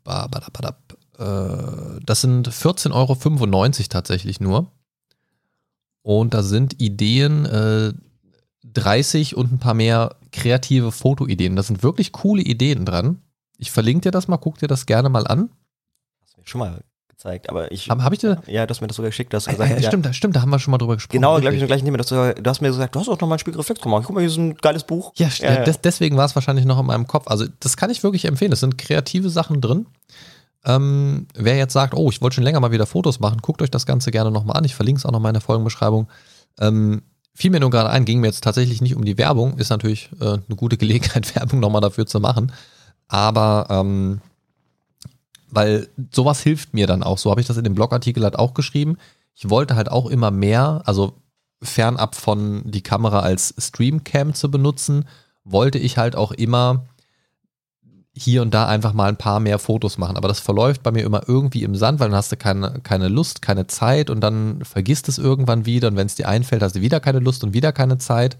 Speaker 2: äh, das sind 14,95 Euro tatsächlich nur. Und da sind Ideen äh, 30 und ein paar mehr kreative Fotoideen. Da sind wirklich coole Ideen dran. Ich verlinke dir das mal, guck dir das gerne mal an.
Speaker 3: hast du mir schon mal gezeigt, aber ich,
Speaker 2: Habe hab ich dir?
Speaker 3: ja, du hast mir das sogar geschickt, du hast
Speaker 2: Äh,
Speaker 3: gesagt,
Speaker 2: äh,
Speaker 3: ja,
Speaker 2: stimmt, stimmt, da haben wir schon mal drüber gesprochen.
Speaker 3: Genau, glaube ich, im gleichen Thema. Du hast, sogar- du hast mir gesagt, du hast auch noch mal ein Spiegelreflex gemacht. Guck mal, hier ist ein geiles Buch.
Speaker 2: Ja,
Speaker 3: Ja, ja.
Speaker 2: Des, deswegen war es wahrscheinlich noch in meinem Kopf. Also, das kann ich wirklich empfehlen. Es sind kreative Sachen drin. Ähm, wer jetzt sagt, oh, ich wollte schon länger mal wieder Fotos machen, guckt euch das Ganze gerne nochmal an. Ich verlinke es auch nochmal in der Folgenbeschreibung. Ähm, fiel mir nur gerade ein, ging mir jetzt tatsächlich nicht um die Werbung. Ist natürlich äh, eine gute Gelegenheit, Werbung nochmal dafür zu machen. Aber, ähm, weil sowas hilft mir dann auch. So habe ich das in dem Blogartikel halt auch geschrieben. Ich wollte halt auch immer mehr, also fernab von die Kamera als Streamcam zu benutzen, wollte ich halt auch immer hier und da einfach mal ein paar mehr Fotos machen. Aber das verläuft bei mir immer irgendwie im Sand, weil dann hast du keine, keine Lust, keine Zeit und dann vergisst es irgendwann wieder und wenn es dir einfällt, hast du wieder keine Lust und wieder keine Zeit.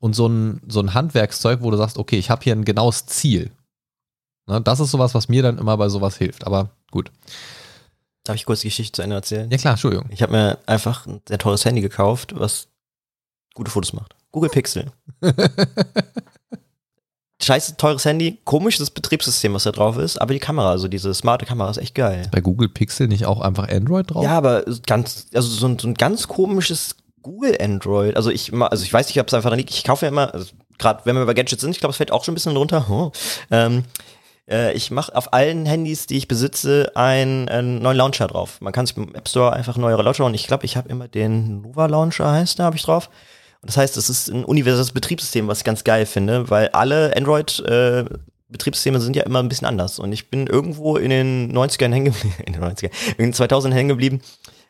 Speaker 2: Und so ein, so ein Handwerkszeug, wo du sagst, okay, ich habe hier ein genaues Ziel. Ne, das ist sowas, was mir dann immer bei sowas hilft. Aber gut.
Speaker 3: Darf ich kurz die Geschichte zu Ende erzählen?
Speaker 2: Ja klar, Entschuldigung.
Speaker 3: Ich habe mir einfach ein sehr teures Handy gekauft, was gute Fotos macht. Google Pixel. Scheiße, teures Handy, komisches Betriebssystem, was da drauf ist, aber die Kamera, also diese smarte Kamera ist echt geil.
Speaker 2: Bei Google Pixel nicht auch einfach Android drauf?
Speaker 3: Ja, aber ganz, also so ein, so ein ganz komisches Google Android. Also ich, also ich weiß nicht, ob es einfach daran liegt. Ich kaufe ja immer, also gerade wenn wir bei Gadgets sind, ich glaube, es fällt auch schon ein bisschen runter. Hm. Ähm, Äh, ich mache auf allen Handys, die ich besitze, einen, einen neuen Launcher drauf. Man kann sich im App Store einfach neuere Launcher und ich glaube, ich habe immer den Nova Launcher heißt der, habe ich drauf. Das heißt, es ist ein universelles Betriebssystem, was ich ganz geil finde, weil alle Android äh, Betriebssysteme sind ja immer ein bisschen anders. Und ich bin irgendwo in den 90ern hängen geblieben, in den 90ern, in den 2000 hängen geblieben,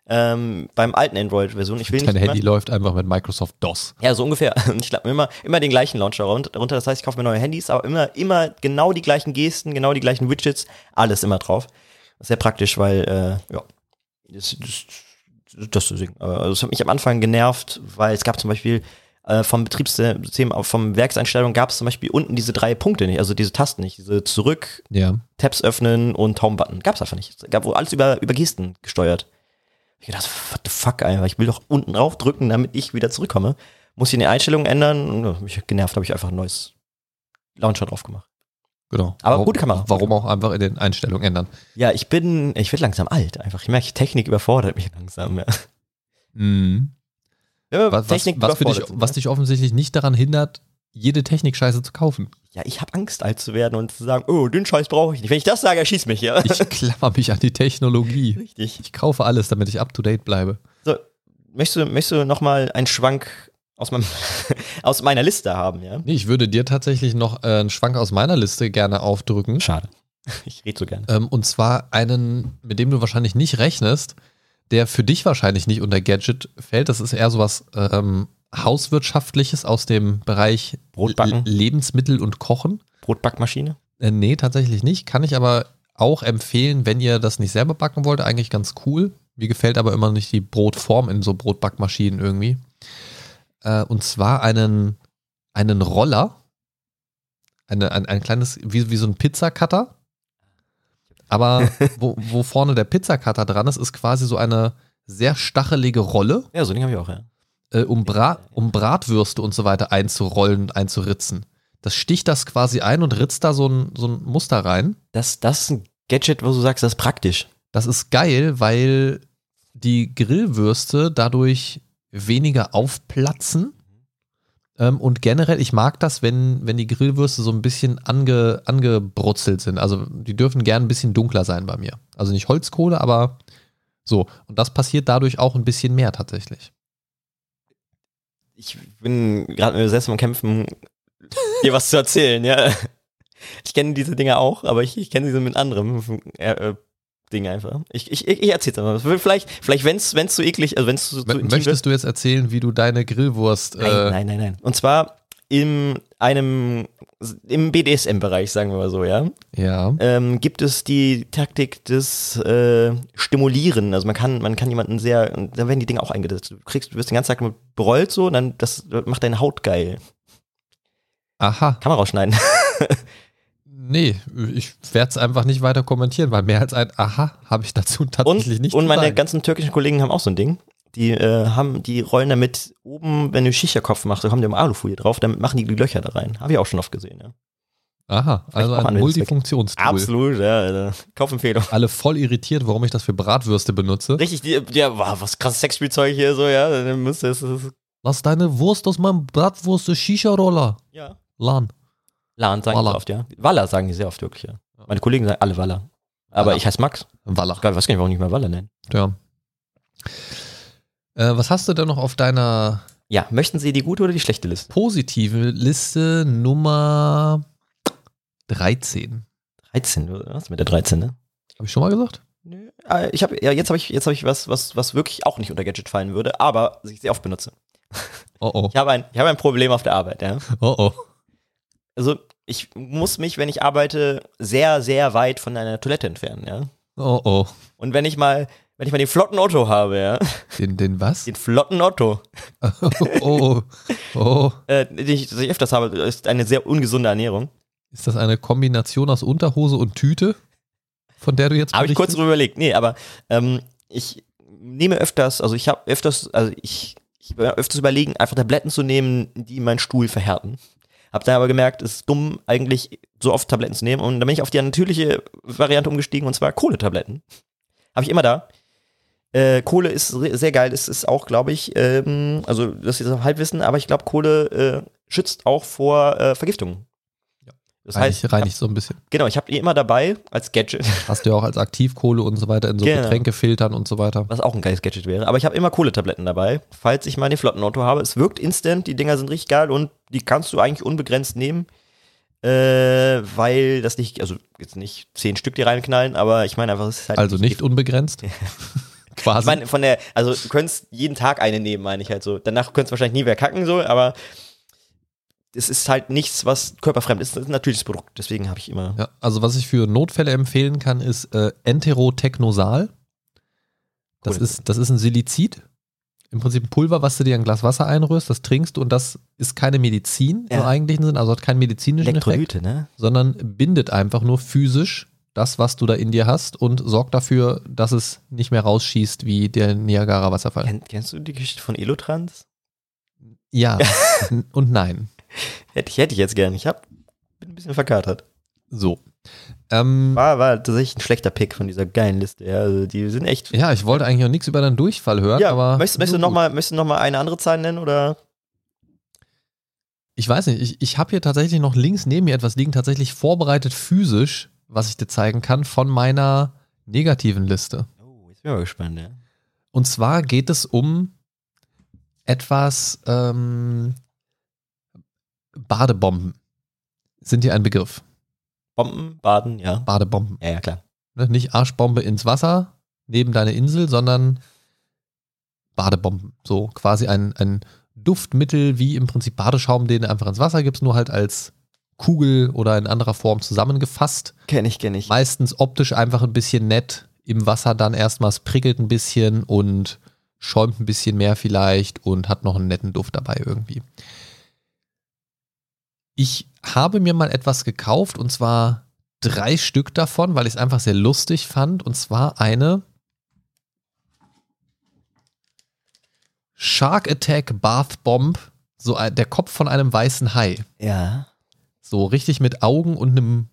Speaker 3: ähm, beim alten Android-Version. Ich will
Speaker 2: Dein
Speaker 3: nicht
Speaker 2: Handy
Speaker 3: immer,
Speaker 2: läuft einfach mit Microsoft DOS.
Speaker 3: ja, so ungefähr. Und ich glaube immer, immer den gleichen Launcher run- runter. Das heißt, ich kaufe mir neue Handys, aber immer, immer genau die gleichen Gesten, genau die gleichen Widgets, alles immer drauf. Sehr praktisch, weil, äh, ja, das, das, das deswegen. Aber Also es hat mich am Anfang genervt, weil es gab zum Beispiel äh, vom Betriebssystem, auch vom Werkseinstellung gab es zum Beispiel unten diese drei Punkte nicht, also diese Tasten nicht, diese Zurück,
Speaker 2: Ja.
Speaker 3: Tabs öffnen und Home-Button. Gab's einfach nicht. Es gab wohl alles über, über Gesten gesteuert. Ich dachte, what the fuck, Alter, ich will doch unten drauf drücken, damit ich wieder zurückkomme. Muss ich in den Einstellungen ändern. Und, ja, mich genervt, habe ich einfach ein neues Launcher drauf gemacht.
Speaker 2: Genau.
Speaker 3: Aber
Speaker 2: warum,
Speaker 3: gute Kamera.
Speaker 2: Warum auch einfach in den Einstellungen ändern?
Speaker 3: Ja, ich bin, ich werde langsam alt einfach. Ich merke, Technik überfordert mich langsam. Ja.
Speaker 2: Mhm.
Speaker 3: Ja,
Speaker 2: Was, was, was, für dich,
Speaker 3: sind,
Speaker 2: was dich offensichtlich nicht daran hindert, jede Technikscheiße zu kaufen.
Speaker 3: Ja, ich habe Angst, alt zu werden und zu sagen, oh, den Scheiß brauche ich nicht. Wenn ich das sage, erschieß mich, ja.
Speaker 2: Ich klammer mich an die Technologie.
Speaker 3: Richtig.
Speaker 2: Ich kaufe alles, damit ich up to date bleibe.
Speaker 3: So, möchtest du, möchtest du noch mal einen Schwank aus, meinem, aus meiner Liste haben, ja?
Speaker 2: Nee, ich würde dir tatsächlich noch äh, einen Schwank aus meiner Liste gerne aufdrücken.
Speaker 3: Schade. Ich rede so gern.
Speaker 2: Ähm, und zwar einen, mit dem du wahrscheinlich nicht rechnest, der für dich wahrscheinlich nicht unter Gadget fällt. Das ist eher sowas ähm, Hauswirtschaftliches aus dem Bereich
Speaker 3: Brotbacken?
Speaker 2: Lebensmittel und Kochen.
Speaker 3: Brotbackmaschine?
Speaker 2: Äh, nee, tatsächlich nicht. Kann ich aber auch empfehlen, wenn ihr das nicht selber backen wollt. Eigentlich ganz cool. Mir gefällt aber immer nicht die Brotform in so Brotbackmaschinen irgendwie. Äh, und zwar einen, einen Roller. Eine, ein, ein kleines, wie, wie so ein Pizzacutter. Aber wo, wo vorne der Pizzacutter dran ist, ist quasi so eine sehr stachelige Rolle,
Speaker 3: Ja, so Ding habe ich auch, ja.
Speaker 2: äh, um, Bra um Bratwürste und so weiter einzurollen und einzuritzen. Das sticht das quasi ein und ritzt da so ein, so ein Muster rein.
Speaker 3: Das, das ist ein Gadget, wo du sagst, das ist praktisch.
Speaker 2: Das ist geil, weil die Grillwürste dadurch weniger aufplatzen. Ähm, und generell, ich mag das, wenn, wenn die Grillwürste so ein bisschen ange, angebrutzelt sind. Also die dürfen gern ein bisschen dunkler sein bei mir. Also nicht Holzkohle, aber so. Und das passiert dadurch auch ein bisschen mehr tatsächlich.
Speaker 3: Ich bin gerade mit mir selbst am Kämpfen, dir was zu erzählen, ja. Ich kenne diese Dinge auch, aber ich, ich kenne sie mit anderem äh, äh, Ding einfach. Ich, ich, ich erzähl's einfach. Vielleicht, vielleicht wenn es zu eklig, also wenn es
Speaker 2: M
Speaker 3: intim
Speaker 2: möchtest du jetzt erzählen, wie du deine Grillwurst.
Speaker 3: Nein,
Speaker 2: äh,
Speaker 3: nein, nein, nein. Und zwar in einem, im BDSM-Bereich, sagen wir mal so, ja,
Speaker 2: Ja.
Speaker 3: ähm, gibt es die Taktik des äh, Stimulieren. Also man kann, man kann jemanden sehr, da werden die Dinge auch eingesetzt. Du kriegst, du wirst den ganzen Tag mit berollt so, und dann das macht deine Haut geil.
Speaker 2: Aha.
Speaker 3: Kann man rausschneiden.
Speaker 2: Nee, ich werde es einfach nicht weiter kommentieren, weil mehr als ein Aha habe ich dazu tatsächlich
Speaker 3: und
Speaker 2: nicht
Speaker 3: und meine
Speaker 2: sagen.
Speaker 3: ganzen türkischen Kollegen haben auch so ein Ding. Die äh, haben, die rollen damit oben, wenn du Schicherkopf machst, da haben die immer Alufolie drauf, damit machen die die Löcher da rein. Habe ich auch schon oft gesehen, ja.
Speaker 2: Aha, also ein. Multifunktionstool.
Speaker 3: Absolut, ja. Kaufempfehlung.
Speaker 2: Alle voll irritiert, warum ich das für Bratwürste benutze.
Speaker 3: Richtig, die, ja, wow, was krasses Sexspielzeug hier so, ja. Dann müsste es, es,
Speaker 2: Lass deine Wurst aus meinem Bratwurst Shisha-Roller.
Speaker 3: ja.
Speaker 2: Lan.
Speaker 3: Lan sagen
Speaker 2: Walla.
Speaker 3: die oft, ja. Walla sagen die sehr oft wirklich, ja. Meine Kollegen sagen alle Walla. Aber
Speaker 2: Walla.
Speaker 3: ich heiße Max.
Speaker 2: Walla.
Speaker 3: Geil, weiß gar nicht, warum ich mal Walla nennen.
Speaker 2: Ja. Äh, was hast du denn noch auf deiner
Speaker 3: Ja, möchten Sie die gute oder die schlechte Liste?
Speaker 2: positive Liste Nummer 13?
Speaker 3: 13, was mit der 13, ne?
Speaker 2: Habe ich schon mal gesagt?
Speaker 3: Nö. Äh, Ich habe ja, jetzt habe ich jetzt habe ich was was was wirklich auch nicht unter Gadget fallen würde, aber ich sehr oft benutze.
Speaker 2: Oh oh.
Speaker 3: Ich habe ein ich habe ein Problem auf der Arbeit, ja.
Speaker 2: Oh oh.
Speaker 3: Also, ich muss mich, wenn ich arbeite, sehr sehr weit von einer Toilette entfernen, ja.
Speaker 2: Oh oh.
Speaker 3: Und wenn ich mal wenn ich mal den flotten Otto habe, ja,
Speaker 2: Den, den was?
Speaker 3: den flotten Otto,
Speaker 2: oh, oh. oh.
Speaker 3: äh, den ich, den ich öfters habe, ist eine sehr ungesunde Ernährung.
Speaker 2: Ist das eine Kombination aus Unterhose und Tüte, von der du jetzt
Speaker 3: Habe ich kurz drüber überlegt. Nee, aber ähm, ich nehme öfters, also ich habe öfters, also ich, ich öfters überlegen, einfach Tabletten zu nehmen, die meinen Stuhl verhärten. Hab dann aber gemerkt, es ist dumm, eigentlich so oft Tabletten zu nehmen. Und dann bin ich auf die natürliche Variante umgestiegen, und zwar Kohletabletten. Habe ich immer da. Äh, Kohle ist sehr geil. Es ist auch, glaube ich, ähm, also das ist jetzt Halbwissen, aber ich glaube, Kohle äh, schützt auch vor äh, Vergiftungen. Das heißt,
Speaker 2: Reinig, reinigt so ein bisschen.
Speaker 3: genau, ich habe die immer dabei als Gadget,
Speaker 2: Hast du ja auch als Aktivkohle und so weiter in so
Speaker 3: Genau.
Speaker 2: Getränkefiltern und so weiter.
Speaker 3: was auch ein geiles Gadget wäre. Aber ich habe immer Kohletabletten dabei, falls ich mal den Flottenauto habe. Es wirkt instant, die Dinger sind richtig geil und die kannst du eigentlich unbegrenzt nehmen. Äh, weil das nicht, also jetzt nicht zehn Stück die reinknallen, aber ich meine einfach, es ist halt
Speaker 2: Also nicht unbegrenzt. Quasi.
Speaker 3: Ich meine, von der, also du könntest jeden Tag eine nehmen, meine ich halt so. Danach könntest du wahrscheinlich nie mehr kacken, so, aber es ist halt nichts, was körperfremd ist. Das ist ein natürliches Produkt, deswegen habe ich immer.
Speaker 2: Ja, also was ich für Notfälle empfehlen kann, ist äh, Enterotechnosal. Das
Speaker 3: Cool.
Speaker 2: ist, das ist ein Silizid. Im Prinzip ein Pulver, was du dir in ein Glas Wasser einrührst, das trinkst du und das ist keine Medizin im
Speaker 3: Ja.
Speaker 2: eigentlichen Sinn, also hat keinen medizinischen Effekt,
Speaker 3: Elektrolyte, ne?
Speaker 2: sondern bindet einfach nur physisch das, was du da in dir hast und sorgt dafür, dass es nicht mehr rausschießt wie der Niagara-Wasserfall.
Speaker 3: Kenn, kennst du die Geschichte von Elotrans?
Speaker 2: Ja und nein.
Speaker 3: Hätte ich, hätte ich jetzt gern. Ich hab, bin ein bisschen verkatert.
Speaker 2: So. Ähm,
Speaker 3: War, war tatsächlich ein schlechter Pick von dieser geilen Liste. Ja, also die sind echt.
Speaker 2: ja, ich wollte eigentlich auch nichts über deinen Durchfall hören,
Speaker 3: Ja,
Speaker 2: aber.
Speaker 3: möchtest, möchtest, du noch mal, möchtest du noch mal eine andere Zahl nennen oder?
Speaker 2: Ich weiß nicht, ich, ich habe hier tatsächlich noch links neben mir etwas liegen, tatsächlich vorbereitet physisch, was ich dir zeigen kann von meiner negativen Liste.
Speaker 3: Oh, jetzt bin ich mal gespannt, ja.
Speaker 2: Und zwar geht es um etwas ähm, Badebomben. Sind dir ein Begriff?
Speaker 3: Bomben, Baden, ja.
Speaker 2: Badebomben.
Speaker 3: Ja, ja, klar.
Speaker 2: Ne? Nicht Arschbombe ins Wasser neben deine Insel, sondern Badebomben. So quasi ein, ein Duftmittel wie im Prinzip Badeschaum, den du einfach ins Wasser gibst, nur halt als Kugel oder in anderer Form zusammengefasst.
Speaker 3: Kenn ich, kenn ich.
Speaker 2: Meistens optisch einfach ein bisschen nett. Im Wasser dann erstmal, es prickelt ein bisschen und schäumt ein bisschen mehr vielleicht und hat noch einen netten Duft dabei irgendwie. Ich habe mir mal etwas gekauft und zwar drei Stück davon, weil ich es einfach sehr lustig fand. Und zwar eine Shark Attack Bath Bomb, so ein- der Kopf von einem weißen Hai.
Speaker 3: Ja.
Speaker 2: So richtig mit Augen und einem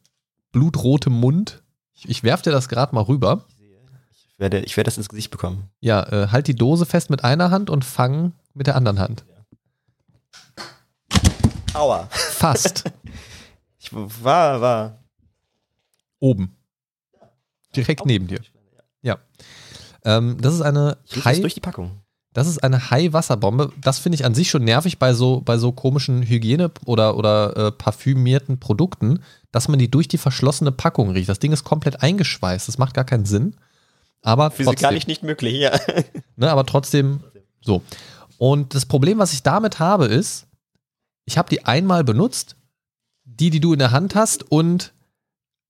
Speaker 2: blutrotem Mund. Ich, ich werf dir das gerade mal rüber.
Speaker 3: Ich werde, ich werde das ins Gesicht bekommen.
Speaker 2: Ja, äh, halt die Dose fest mit einer Hand und fang mit der anderen Hand.
Speaker 3: Aua.
Speaker 2: Fast.
Speaker 3: Ich war, war.
Speaker 2: Oben. Direkt neben dir. Ja. Ähm, das ist eine
Speaker 3: Ich
Speaker 2: Hai,
Speaker 3: durch die Packung.
Speaker 2: das ist eine Hai-Wasserbombe. Das finde ich an sich schon nervig bei so, bei so komischen Hygiene- oder, oder äh, parfümierten Produkten, dass man die durch die verschlossene Packung riecht. Das Ding ist komplett eingeschweißt. Das macht gar keinen Sinn. Aber trotzdem.
Speaker 3: Physikalisch nicht möglich, ja.
Speaker 2: Ne, aber trotzdem so. Und das Problem, was ich damit habe, ist, ich habe die einmal benutzt, die, die du in der Hand hast und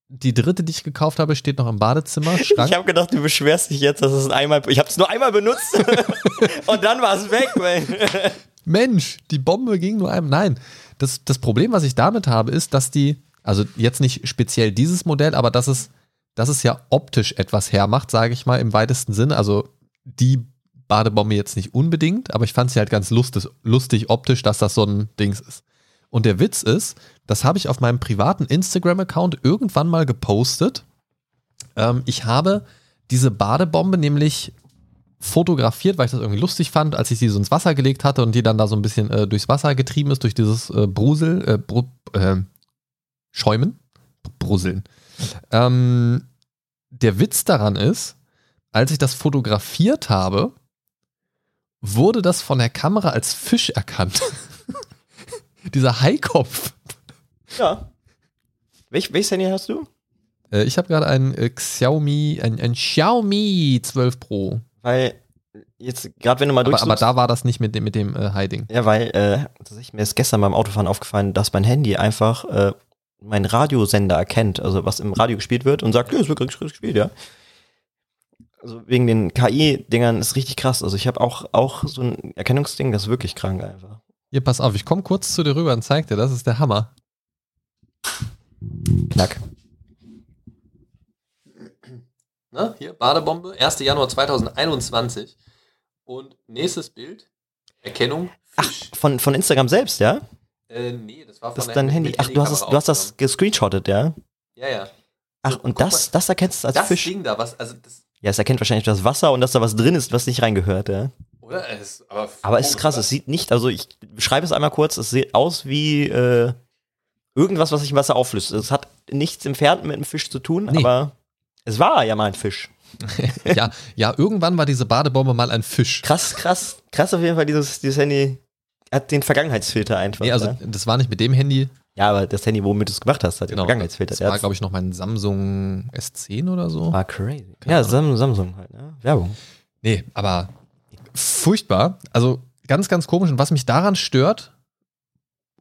Speaker 2: die dritte, die ich gekauft habe, steht noch im Badezimmer. Schrank.
Speaker 3: Ich habe gedacht, du beschwerst dich jetzt, dass es einmal. Ich habe es nur einmal benutzt und dann war es weg. Weil
Speaker 2: Mensch, die Bombe ging nur einem. Nein, das, das Problem, was ich damit habe, ist, dass die, also jetzt nicht speziell dieses Modell, aber dass es, dass es ja optisch etwas hermacht, sage ich mal im weitesten Sinne. Also die Badebombe jetzt nicht unbedingt, aber ich fand sie halt ganz lustig, lustig optisch, dass das so ein Dings ist. Und der Witz ist, das habe ich auf meinem privaten Instagram-Account irgendwann mal gepostet. Ähm, ich habe diese Badebombe nämlich fotografiert, weil ich das irgendwie lustig fand, als ich sie so ins Wasser gelegt hatte und die dann da so ein bisschen äh, durchs Wasser getrieben ist, durch dieses äh, Brusel, äh, Bru äh, Schäumen? Bruseln. Ähm, der Witz daran ist, als ich das fotografiert habe, wurde das von der Kamera als Fisch erkannt. Dieser Haikopf.
Speaker 3: ja. Welch, welches Handy hast du?
Speaker 2: Äh, ich habe gerade ein äh, Xiaomi, ein, ein Xiaomi 12 Pro.
Speaker 3: Weil jetzt, gerade wenn du mal
Speaker 2: Aber, aber
Speaker 3: durchsuchst.
Speaker 2: da war das nicht mit dem, mit dem äh, Hai-Ding.
Speaker 3: ja, weil äh, mir ist gestern beim Autofahren aufgefallen, dass mein Handy einfach äh, meinen Radiosender erkennt, also was im Radio gespielt wird und sagt, ja, es wird gespielt, ja. Also wegen den KI-Dingern ist richtig krass. Also ich habe auch, auch so ein Erkennungsding, das ist wirklich krank einfach.
Speaker 2: Hier, pass auf, ich komme kurz zu dir rüber und zeig dir, das ist der Hammer.
Speaker 3: Knack.
Speaker 2: Ne? Hier, Badebombe, 1. Januar 2021. Und nächstes Bild, Erkennung,
Speaker 3: Ach, von, von Instagram selbst, ja?
Speaker 2: Äh, nee, das war von
Speaker 3: Das ist dein Handy. Ach, du hast, es, du hast das gescreenshottet, ja?
Speaker 2: Ja, ja.
Speaker 3: Ach, und
Speaker 2: guck
Speaker 3: das, das erkennst du als
Speaker 2: das
Speaker 3: Fisch.
Speaker 2: Ding da, was, also das,
Speaker 3: Ja, es erkennt wahrscheinlich das Wasser und dass da was drin ist, was nicht reingehört, ja.
Speaker 2: oder? Es, aber
Speaker 3: Aber es ist krass, es sieht nicht, also ich beschreibe es einmal kurz, es sieht aus wie, äh, Irgendwas, was sich im Wasser auflöst. Es hat nichts entfernt mit einem Fisch zu tun,
Speaker 2: Nee.
Speaker 3: aber es war ja mal ein Fisch.
Speaker 2: ja, ja, irgendwann war diese Badebombe mal ein Fisch.
Speaker 3: Krass, krass, krass auf jeden Fall, dieses, dieses Handy hat den Vergangenheitsfilter einfach.
Speaker 2: Nee, also
Speaker 3: ja.
Speaker 2: das war nicht mit dem Handy.
Speaker 3: Ja, aber das Handy, womit du es gemacht hast, hat
Speaker 2: Genau.
Speaker 3: Vergangenheitsfilter.
Speaker 2: Das war, glaube ich, noch mein Samsung S10 oder so.
Speaker 3: war crazy.
Speaker 2: Keine
Speaker 3: Ja,
Speaker 2: Ahnung.
Speaker 3: Sam Samsung halt, ne? Werbung.
Speaker 2: Nee, aber furchtbar. Also ganz, ganz komisch. Und was mich daran stört,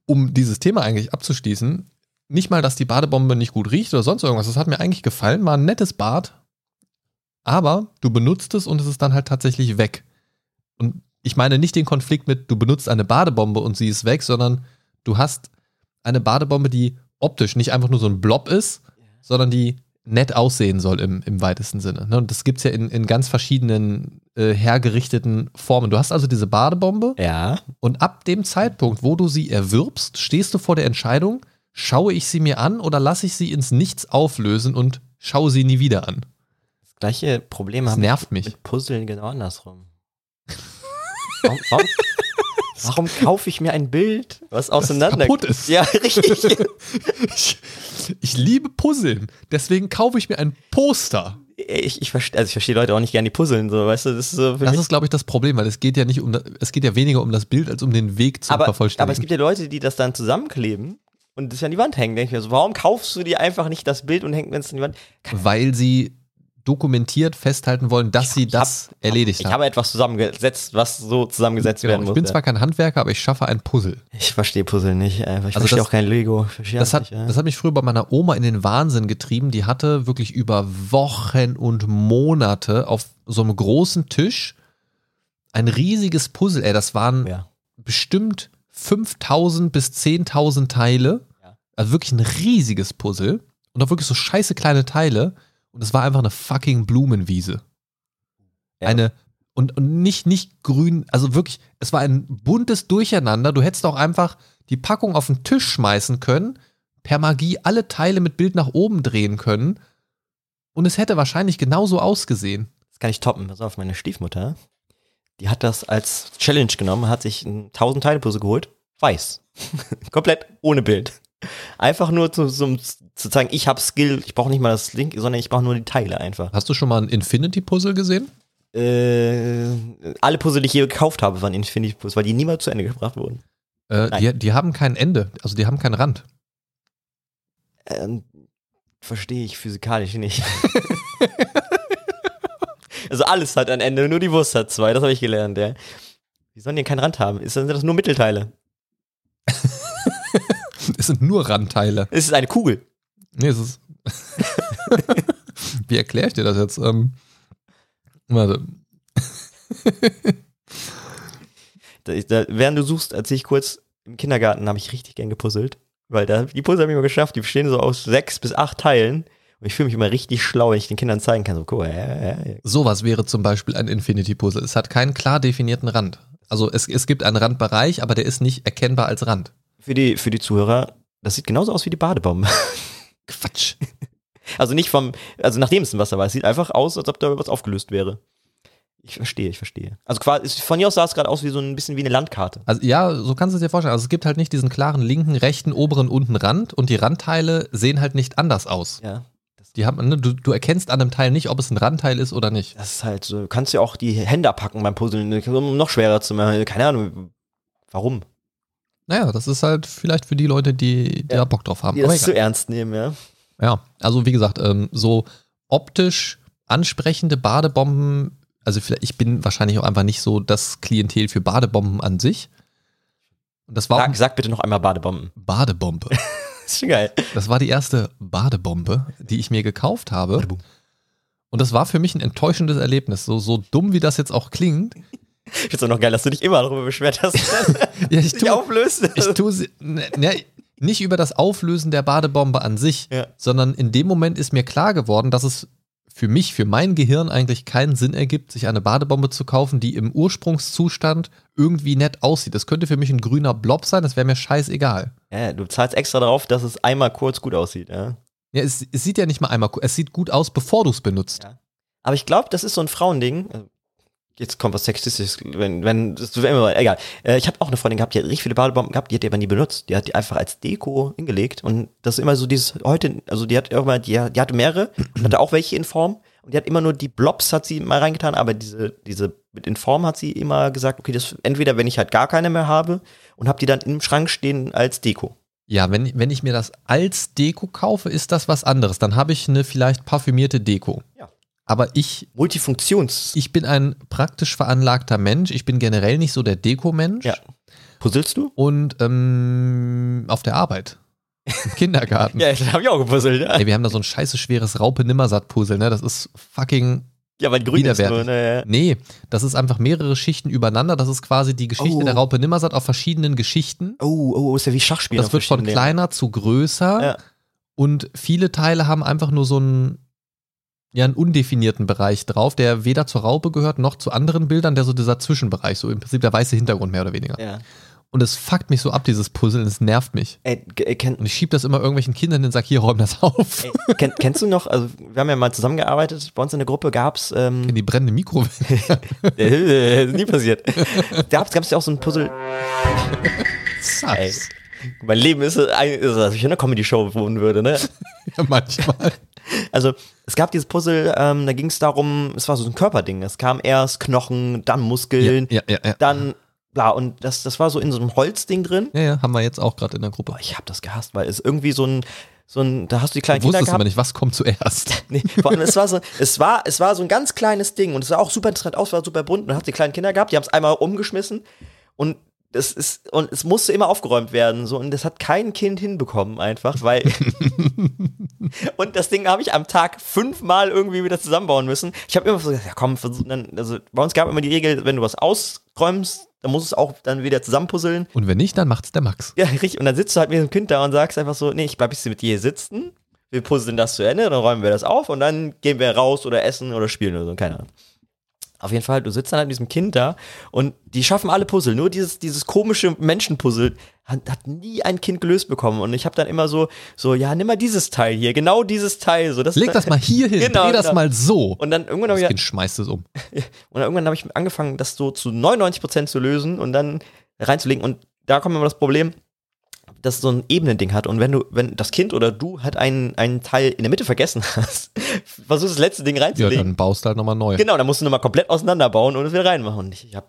Speaker 2: um dieses Thema eigentlich abzuschließen, nicht mal, dass die Badebombe nicht gut riecht oder sonst irgendwas. Das hat mir eigentlich gefallen. War ein nettes Bad. Aber du benutzt es und es ist dann halt tatsächlich weg. Und ich meine nicht den Konflikt mit, du benutzt eine Badebombe und sie ist weg, sondern du hast eine Badebombe, die optisch nicht einfach nur so ein Blob ist, sondern die nett aussehen soll im, im weitesten Sinne. Ne? Und das gibt es ja in, in ganz verschiedenen äh, hergerichteten Formen. Du hast also diese Badebombe
Speaker 3: Ja.
Speaker 2: und ab dem Zeitpunkt, wo du sie erwirbst, stehst du vor der Entscheidung, schaue ich sie mir an oder lasse ich sie ins Nichts auflösen und schaue sie nie wieder an.
Speaker 3: Das gleiche Problem
Speaker 2: Das
Speaker 3: habe
Speaker 2: nervt
Speaker 3: ich
Speaker 2: mich.
Speaker 3: mit Puzzeln genau andersrum. warum, warum, warum kaufe ich mir ein Bild, was auseinander
Speaker 2: kaputt ist.
Speaker 3: Ja, richtig.
Speaker 2: Ich, ich liebe Puzzeln, deswegen kaufe ich mir ein Poster.
Speaker 3: ich, ich verstehe, also ich verstehe Leute auch nicht gerne, die puzzeln, so, weißt du, das ist so
Speaker 2: Das ist, glaube ich, das Problem, weil es geht ja nicht um, das- es geht ja weniger um das Bild als um den Weg zum
Speaker 3: aber,
Speaker 2: Vervollständigen.
Speaker 3: aber es gibt ja Leute, die das dann zusammenkleben und das an die Wand hängen. Denke ich mir so, warum kaufst du dir einfach nicht das Bild und hängst es an die Wand?
Speaker 2: weil sie dokumentiert festhalten wollen, dass sie das erledigt
Speaker 3: Ich
Speaker 2: haben.
Speaker 3: habe etwas zusammengesetzt, was so zusammengesetzt
Speaker 2: Genau,
Speaker 3: werden
Speaker 2: ich
Speaker 3: muss.
Speaker 2: bin
Speaker 3: ja.
Speaker 2: zwar kein Handwerker, aber ich schaffe ein Puzzle.
Speaker 3: ich verstehe Puzzle nicht. Ich
Speaker 2: Also
Speaker 3: verstehe
Speaker 2: das-
Speaker 3: auch kein Lego. Ich
Speaker 2: Das hat,
Speaker 3: nicht, ja.
Speaker 2: das hat mich früher bei meiner Oma in den Wahnsinn getrieben. Die hatte wirklich über Wochen und Monate auf so einem großen Tisch ein riesiges Puzzle. Ey, das waren
Speaker 3: ja.
Speaker 2: bestimmt 5000 bis 10.000 Teile. Also wirklich ein riesiges Puzzle. Und auch wirklich so scheiße kleine Teile. Und es war einfach eine fucking Blumenwiese.
Speaker 3: Ja.
Speaker 2: Eine, und, und nicht, nicht grün, also wirklich, es war ein buntes Durcheinander. Du hättest auch einfach die Packung auf den Tisch schmeißen können, per Magie alle Teile mit Bild nach oben drehen können. Und es hätte wahrscheinlich genauso ausgesehen.
Speaker 3: Das kann ich toppen. Pass auf, meine Stiefmutter, die hat das als Challenge genommen, hat sich ein 1000 Teile Puzzle geholt. Weiß. Komplett ohne Bild. Einfach nur zu, zum- zu zeigen, ich habe Skill, ich brauche nicht mal das Link, sondern ich brauche nur die Teile einfach.
Speaker 2: Hast du schon mal ein Infinity-Puzzle gesehen?
Speaker 3: Äh, alle Puzzle, die ich je gekauft habe, waren Infinity Puzzle, weil die niemals zu Ende gebracht wurden.
Speaker 2: Äh, die, die haben kein Ende, also die haben keinen Rand.
Speaker 3: Ähm, verstehe ich physikalisch nicht. also alles hat ein Ende, nur die Wurst hat zwei, das habe ich gelernt, ja. Wie sollen die keinen Rand haben? Ist, sind das nur Mittelteile?
Speaker 2: Es sind nur Randteile.
Speaker 3: Es ist eine Kugel.
Speaker 2: Nee, es ist. Wie erkläre ich dir das jetzt? Ähm, warte.
Speaker 3: Da, da, während du suchst, erzähl ich kurz, im Kindergarten habe ich richtig gern gepuzzelt. Weil da, die Puzzle habe ich immer geschafft, die bestehen so aus sechs bis acht Teilen. Und ich fühle mich immer richtig schlau, wenn ich den Kindern zeigen kann. So, ja, ja, ja.
Speaker 2: Sowas wäre zum Beispiel ein Infinity-Puzzle. Es hat keinen klar definierten Rand. Also es, es gibt einen Randbereich, aber der ist nicht erkennbar als Rand.
Speaker 3: Für die, für die Zuhörer, das sieht genauso aus wie die Badebombe.
Speaker 2: Quatsch.
Speaker 3: Also nicht vom, also nachdem es im Wasser war, es sieht einfach aus, als ob da was aufgelöst wäre. Ich verstehe, ich verstehe. Also quasi, von hier aus sah es gerade aus wie so ein bisschen wie eine Landkarte.
Speaker 2: Also ja, so kannst du es dir vorstellen. Also es gibt halt nicht diesen klaren linken, rechten, oberen, unten Rand und die Randteile sehen halt nicht anders aus.
Speaker 3: Ja.
Speaker 2: Die haben, ne, du, du erkennst an einem Teil nicht, ob es ein Randteil ist oder nicht.
Speaker 3: Das ist halt so, du kannst ja auch die Hände abpacken beim Puzzeln, um noch schwerer zu machen. Keine Ahnung, warum?
Speaker 2: Naja, das ist halt vielleicht für die Leute, die, die
Speaker 3: Ja.
Speaker 2: da Bock drauf haben.
Speaker 3: Die das zu ernst nehmen, ja.
Speaker 2: Ja, also wie gesagt, ähm, so optisch ansprechende Badebomben, also vielleicht, ich bin wahrscheinlich auch einfach nicht so das Klientel für Badebomben an sich. Und das war
Speaker 3: Sag, sag bitte noch einmal Badebomben.
Speaker 2: Badebombe.
Speaker 3: Das ist schon geil.
Speaker 2: Das war die erste Badebombe, die ich mir gekauft habe. Und das war für mich ein enttäuschendes Erlebnis. So, so dumm wie das jetzt auch klingt.
Speaker 3: Ich find's auch noch geil, dass du dich immer darüber beschwert hast,
Speaker 2: Ja, ich tue,
Speaker 3: auflöst.
Speaker 2: ich tue sie, ne, ne, nicht über das Auflösen der Badebombe an sich,
Speaker 3: Ja.
Speaker 2: sondern in dem Moment ist mir klar geworden, dass es für mich, für mein Gehirn eigentlich keinen Sinn ergibt, sich eine Badebombe zu kaufen, die im Ursprungszustand irgendwie nett aussieht. Das könnte für mich ein grüner Blob sein, das wäre mir scheißegal.
Speaker 3: Ja, du zahlst extra darauf, dass es einmal kurz gut aussieht, ja.
Speaker 2: Ja, es, es sieht ja nicht mal einmal, es sieht gut aus, bevor du es benutzt.
Speaker 3: Ja. Aber ich glaube, das ist so ein Frauending. Jetzt kommt was Sexistisches, wenn, wenn, das wäre immer, egal. Äh, ich habe auch eine Freundin gehabt, die hat richtig viele Badebomben gehabt, die hat die aber nie benutzt. Die hat die einfach als Deko hingelegt und das ist immer so dieses, heute, also die hat irgendwann, die, die hatte mehrere hatte auch welche in Form und die hat immer nur die Blobs hat sie mal reingetan, aber diese, diese mit in Form hat sie immer gesagt, okay, das entweder, wenn ich halt gar keine mehr habe und habe die dann im Schrank stehen als Deko.
Speaker 2: Ja, wenn, wenn ich mir das als Deko kaufe, ist das was anderes. Dann habe ich eine vielleicht parfümierte Deko. Aber ich,
Speaker 3: Multifunktions.
Speaker 2: ich bin ein praktisch veranlagter Mensch. Ich bin generell nicht so der Deko-Mensch.
Speaker 3: Ja. Puzzelst du?
Speaker 2: Und ähm, auf der Arbeit. Im Kindergarten.
Speaker 3: Ja, das habe ich auch gepuzzelt, ja.
Speaker 2: Ey, wir haben da so ein scheiße schweres Raupe-Nimmersatt-Puzzle, ne? Das ist fucking.
Speaker 3: Ja, weil grün ist nur, ne,
Speaker 2: Nee, das ist einfach mehrere Schichten übereinander. Das ist quasi die Geschichte
Speaker 3: Oh.
Speaker 2: der Raupe Nimmersatt auf verschiedenen Geschichten.
Speaker 3: Oh, oh, ist ja wie Schachspielen.
Speaker 2: Das wird von kleiner zu größer.
Speaker 3: Ja.
Speaker 2: Und viele Teile haben einfach nur so einen, ja, einen undefinierten Bereich drauf, der weder zur Raupe gehört noch zu anderen Bildern, der so dieser Zwischenbereich, so im Prinzip der weiße Hintergrund mehr oder weniger.
Speaker 3: Ja.
Speaker 2: Und es fuckt mich so ab, dieses Puzzle, und es nervt mich.
Speaker 3: Ey, äh,
Speaker 2: Und ich schieb das immer irgendwelchen Kindern in den Sack, hier, räum das auf.
Speaker 3: ey, kenn, kennst du noch, also wir haben ja mal zusammengearbeitet, bei uns in der Gruppe gab's, ähm,
Speaker 2: In die brennende Mikrowelle.
Speaker 3: äh, ist nie passiert. Da gab's, gab's ja auch so ein Puzzle, ey. Mein Leben ist, ist als ich in einer Comedy-Show wohnen würde, ne?
Speaker 2: Ja, manchmal.
Speaker 3: Also es gab dieses Puzzle, ähm, da ging es darum, es war so ein Körperding. Es kam erst Knochen, dann Muskeln,
Speaker 2: Ja, ja, ja.
Speaker 3: dann bla und das, das war so in so einem Holzding drin.
Speaker 2: Ja, ja, haben wir jetzt auch gerade in der Gruppe.
Speaker 3: Boah, ich habe das gehasst, weil es irgendwie so ein, so ein, da hast du die kleinen
Speaker 2: Du
Speaker 3: Kinder
Speaker 2: wusstest aber
Speaker 3: gehabt.
Speaker 2: nicht, was kommt zuerst.
Speaker 3: Nee, vor allem, es war so, es war, es war so ein ganz kleines Ding und es sah auch super interessant aus, war super bunt. Und dann hast du die kleinen Kinder gehabt, die haben es einmal umgeschmissen und das ist, und es musste immer aufgeräumt werden, so, und das hat kein Kind hinbekommen, einfach, weil, und das Ding habe ich am Tag fünfmal irgendwie wieder zusammenbauen müssen. Ich habe immer so gesagt, ja komm, versuch, dann, also, bei uns gab immer die Regel, wenn du was ausräumst, dann musst du es auch dann wieder zusammenpuzzeln.
Speaker 2: Und wenn nicht, dann macht's der Max.
Speaker 3: Ja, richtig. Und dann sitzt du halt mit dem Kind da und sagst einfach so, nee, ich bleib jetzt mit dir sitzen. Wir puzzeln das zu Ende, dann räumen wir das auf und dann gehen wir raus oder essen oder spielen oder so, keine Ahnung. Auf jeden Fall, du sitzt dann halt mit diesem Kind da und die schaffen alle Puzzle. Nur dieses, dieses komische Menschenpuzzle hat, hat nie ein Kind gelöst bekommen. Und ich habe dann immer so, so, ja, nimm mal dieses Teil hier, genau dieses Teil. So, das
Speaker 2: Leg das mal hier hin,
Speaker 3: Genau,
Speaker 2: dreh das
Speaker 3: genau.
Speaker 2: mal so.
Speaker 3: Und dann irgendwann habe
Speaker 2: das
Speaker 3: ich,
Speaker 2: Kind schmeißt es um.
Speaker 3: und irgendwann habe ich angefangen, das so zu 99% zu lösen und dann reinzulegen. Und da kommt immer das Problem, dass es so ein Ebenending hat. Und wenn du, wenn das Kind oder du halt einen, einen Teil in der Mitte vergessen hast, versuchst das letzte Ding
Speaker 2: Ja,
Speaker 3: reinzulegen.
Speaker 2: dann baust du halt nochmal neu.
Speaker 3: genau, dann musst du nochmal komplett auseinanderbauen und es wieder reinmachen. Und ich, ich habe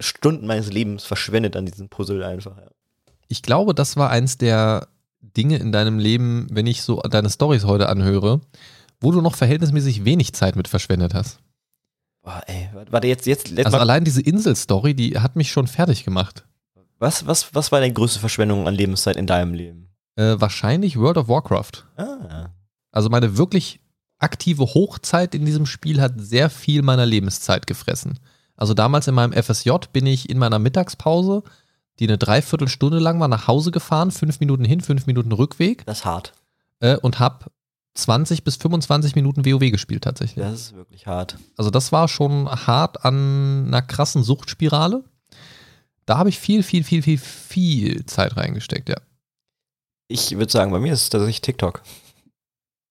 Speaker 3: Stunden meines Lebens verschwendet an diesem Puzzle einfach. Ja.
Speaker 2: Ich glaube, das war eins der Dinge in deinem Leben, wenn ich so deine Stories heute anhöre, wo du noch verhältnismäßig wenig Zeit mit verschwendet hast.
Speaker 3: Boah, ey, warte, jetzt, jetzt, jetzt
Speaker 2: Also allein diese Insel-Story, die hat mich schon fertig gemacht.
Speaker 3: Was, was, was war deine größte Verschwendung an Lebenszeit in deinem Leben?
Speaker 2: Äh, wahrscheinlich World of Warcraft.
Speaker 3: Ah,
Speaker 2: Also meine wirklich aktive Hochzeit in diesem Spiel hat sehr viel meiner Lebenszeit gefressen. Also damals in meinem FSJ bin ich in meiner Mittagspause, die eine Dreiviertelstunde lang war, nach Hause gefahren, fünf Minuten hin, fünf Minuten Rückweg
Speaker 3: das ist hart.
Speaker 2: äh, und habe 20 bis 25 Minuten WoW gespielt tatsächlich.
Speaker 3: Das ist wirklich hart.
Speaker 2: Also das war schon hart an einer krassen Suchtspirale. Da habe ich viel, viel, viel, viel, viel Zeit reingesteckt, ja.
Speaker 3: Ich würde sagen, bei mir ist es tatsächlich TikTok.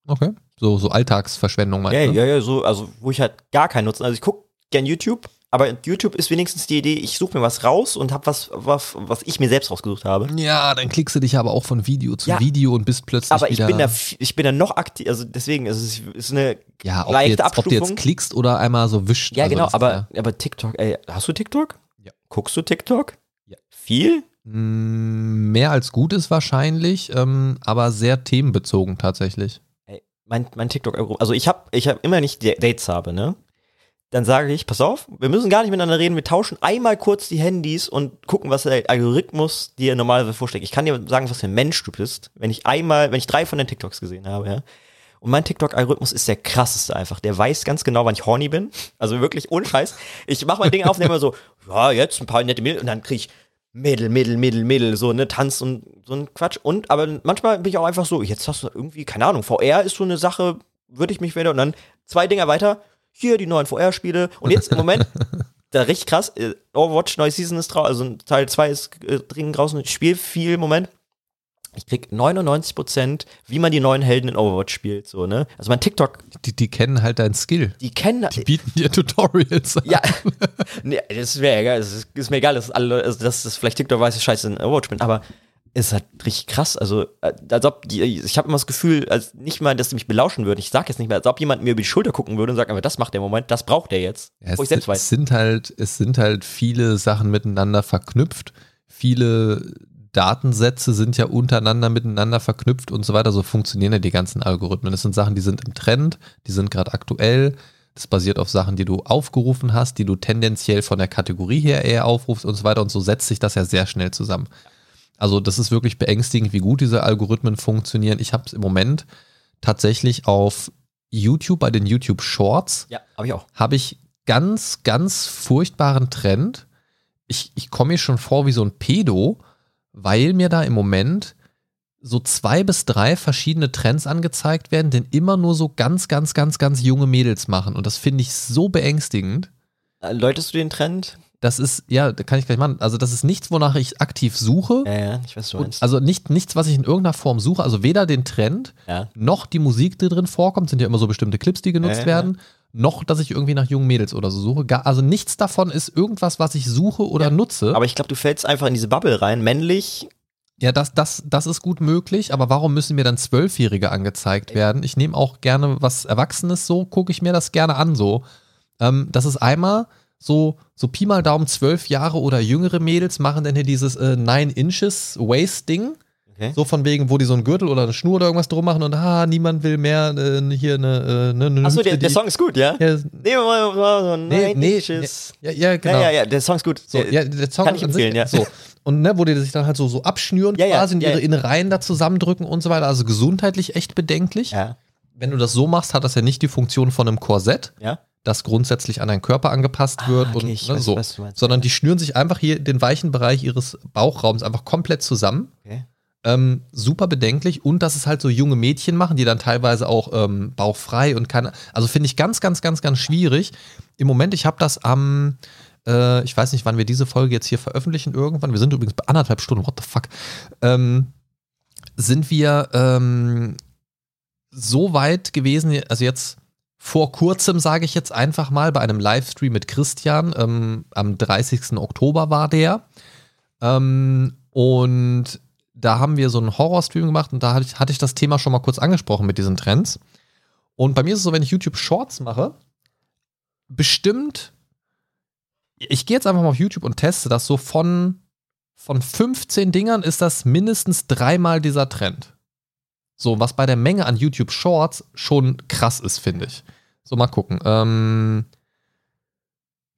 Speaker 2: Okay. So, so Alltagsverschwendung meinst
Speaker 3: Ja,
Speaker 2: du?
Speaker 3: ja, ja, so, also wo ich halt gar keinen Nutzen. Also ich gucke gern YouTube, aber YouTube ist wenigstens die Idee, ich suche mir was raus und habe was, was, was ich mir selbst rausgesucht habe.
Speaker 2: Ja, dann klickst du dich aber auch von Video zu
Speaker 3: Ja.
Speaker 2: Video und bist plötzlich
Speaker 3: Aber ich
Speaker 2: wieder.
Speaker 3: bin da, ich bin da noch aktiv, also deswegen, es ist, eine,
Speaker 2: ja, ob
Speaker 3: leichte
Speaker 2: jetzt, ob du jetzt
Speaker 3: Abstufung.
Speaker 2: klickst oder einmal so wischt.
Speaker 3: ja
Speaker 2: also
Speaker 3: genau, aber, aber TikTok, ey, hast du TikTok? Guckst du TikTok?
Speaker 2: Ja.
Speaker 3: Viel?
Speaker 2: Mm, Mehr als gut ist wahrscheinlich, ähm, aber sehr themenbezogen tatsächlich.
Speaker 3: Ey, mein, mein TikTok, also ich habe, ich habe immer nicht Dates habe, ne? Dann sage ich, pass auf, wir müssen gar nicht miteinander reden, wir tauschen einmal kurz die Handys und gucken, was der Algorithmus dir normalerweise vorschlägt. Ich kann dir sagen, was für ein Mensch du bist, wenn ich einmal, wenn ich drei von den TikToks gesehen habe, ja. Und mein TikTok-Algorithmus ist der krasseste einfach. Der weiß ganz genau, wann ich horny bin. Also wirklich ohne Scheiß. Ich mache mein Ding auf und nehme so, ja, jetzt ein paar nette Mädel und dann kriege ich Mädel, Mädel, Mädel, Mädel, so, ne, Tanz und so ein Quatsch. Und, aber manchmal bin ich auch einfach so, jetzt hast du irgendwie, keine Ahnung, VR ist so eine Sache, würde ich mich wieder, und dann zwei Dinger weiter, hier die neuen VR-Spiele. Und jetzt im Moment, da richtig krass, äh, Overwatch neue Season ist draußen, also Teil 2 ist äh, dringend draußen, ich spiele viel im Moment. Ich krieg 99 Prozent, wie man die neuen Helden in Overwatch spielt, so, ne? Also mein TikTok,
Speaker 2: Die, die kennen halt deinen Skill.
Speaker 3: die kennen,
Speaker 2: Die bieten dir Tutorials an.
Speaker 3: ja, nee, das wäre egal, es ist, ist mir egal, dass alle, also, dass das vielleicht TikTok weiß, ich scheiße in Overwatch bin, aber es ist halt richtig krass, also, äh, als ob die, ich habe immer das Gefühl, als nicht mal, dass die mich belauschen würden, ich sag jetzt nicht mehr, als ob jemand mir über die Schulter gucken würde und sagt, aber das macht der im Moment, das braucht der jetzt,
Speaker 2: Ja,
Speaker 3: wo
Speaker 2: es,
Speaker 3: ich selbst
Speaker 2: es
Speaker 3: weiß.
Speaker 2: sind halt, es sind halt viele Sachen miteinander verknüpft. Viele Datensätze sind ja untereinander miteinander verknüpft und so weiter. So funktionieren ja die ganzen Algorithmen. Das sind Sachen, die sind im Trend, die sind gerade aktuell. Das basiert auf Sachen, die du aufgerufen hast, die du tendenziell von der Kategorie her eher aufrufst und so weiter. Und so setzt sich das ja sehr schnell zusammen. Also das ist wirklich beängstigend, wie gut diese Algorithmen funktionieren. Ich habe es im Moment tatsächlich auf YouTube bei den YouTube Shorts
Speaker 3: Ja, habe ich auch.
Speaker 2: habe ich ganz, ganz furchtbaren Trend. Ich, ich komme mir schon vor wie so ein Pedo, weil mir da im Moment so zwei bis drei verschiedene Trends angezeigt werden, den immer nur so ganz, ganz, ganz, ganz junge Mädels machen. Und das finde ich so beängstigend.
Speaker 3: Äh, Läutest du den Trend?
Speaker 2: Das ist, ja, da kann ich gleich machen. Also, das ist nichts, wonach ich aktiv suche.
Speaker 3: Ja, ja, ich weiß, du meinst.
Speaker 2: also nicht, nichts, was ich in irgendeiner Form suche. Also weder den Trend,
Speaker 3: ja.
Speaker 2: noch die Musik, die drin vorkommt, sind ja immer so bestimmte Clips, die genutzt
Speaker 3: Ja, ja,
Speaker 2: werden, noch, dass ich irgendwie nach jungen Mädels oder so suche. Gar, also nichts davon ist irgendwas, was ich suche oder
Speaker 3: Ja,
Speaker 2: nutze.
Speaker 3: Aber ich glaube, du fällst einfach in diese Bubble rein, männlich,
Speaker 2: ja, das, das, das ist gut möglich, aber warum müssen mir dann Zwölfjährige angezeigt werden? Ich nehme auch gerne was Erwachsenes so, gucke ich mir das gerne an so. Ähm, das ist einmal so, so Pi mal Daumen, zwölf Jahre oder jüngere Mädels machen dann hier dieses äh, Nine Inches Waist-Ding.
Speaker 3: Okay.
Speaker 2: So von wegen, wo die so einen Gürtel oder eine Schnur oder irgendwas drum machen und ah, niemand will mehr äh, hier eine, äh, ne, eine
Speaker 3: Achso, der, der Song ist gut, ja?
Speaker 2: Ja, nee,
Speaker 3: Nine
Speaker 2: nee,
Speaker 3: Inches.
Speaker 2: ja, ja, genau.
Speaker 3: Ja, ja, ja, der Song ist gut.
Speaker 2: So,
Speaker 3: Der-
Speaker 2: ja, der Song
Speaker 3: kann ich
Speaker 2: sich-
Speaker 3: empfehlen, ja.
Speaker 2: So. Und ne, wo die sich dann halt so, so abschnüren
Speaker 3: Ja, ja,
Speaker 2: quasi und ihre. Innereien da zusammendrücken und so weiter. Also gesundheitlich echt bedenklich.
Speaker 3: ja,
Speaker 2: Wenn du das so machst, hat das ja nicht die Funktion von einem Korsett,
Speaker 3: ja.
Speaker 2: das grundsätzlich an deinen Körper angepasst wird
Speaker 3: Ah, okay,
Speaker 2: und ne,
Speaker 3: weiß,
Speaker 2: so. Sondern die schnüren sich einfach hier den weichen Bereich ihres Bauchraums einfach komplett zusammen.
Speaker 3: Okay.
Speaker 2: Ähm, super bedenklich und dass es halt so junge Mädchen machen, die dann teilweise auch ähm, bauchfrei und keine. Also finde ich ganz, ganz, ganz, ganz schwierig. Im Moment, ich habe das am, äh, ich weiß nicht, wann wir diese Folge jetzt hier veröffentlichen irgendwann. Wir sind übrigens bei anderthalb Stunden, what the fuck. Ähm, sind wir ähm, so weit gewesen, also jetzt vor kurzem, sage ich jetzt einfach mal, bei einem Livestream mit Christian, ähm, am 30. Oktober war der. Ähm, und da haben wir so einen Horrorstream gemacht und da hatte ich, hatte ich das Thema schon mal kurz angesprochen mit diesen Trends. Und bei mir ist es so, wenn ich YouTube Shorts mache, bestimmt, ich gehe jetzt einfach mal auf YouTube und teste das so von, von 15 Dingern ist das mindestens dreimal dieser Trend. So, was bei der Menge an YouTube Shorts schon krass ist, finde ich. So, mal gucken. Ähm,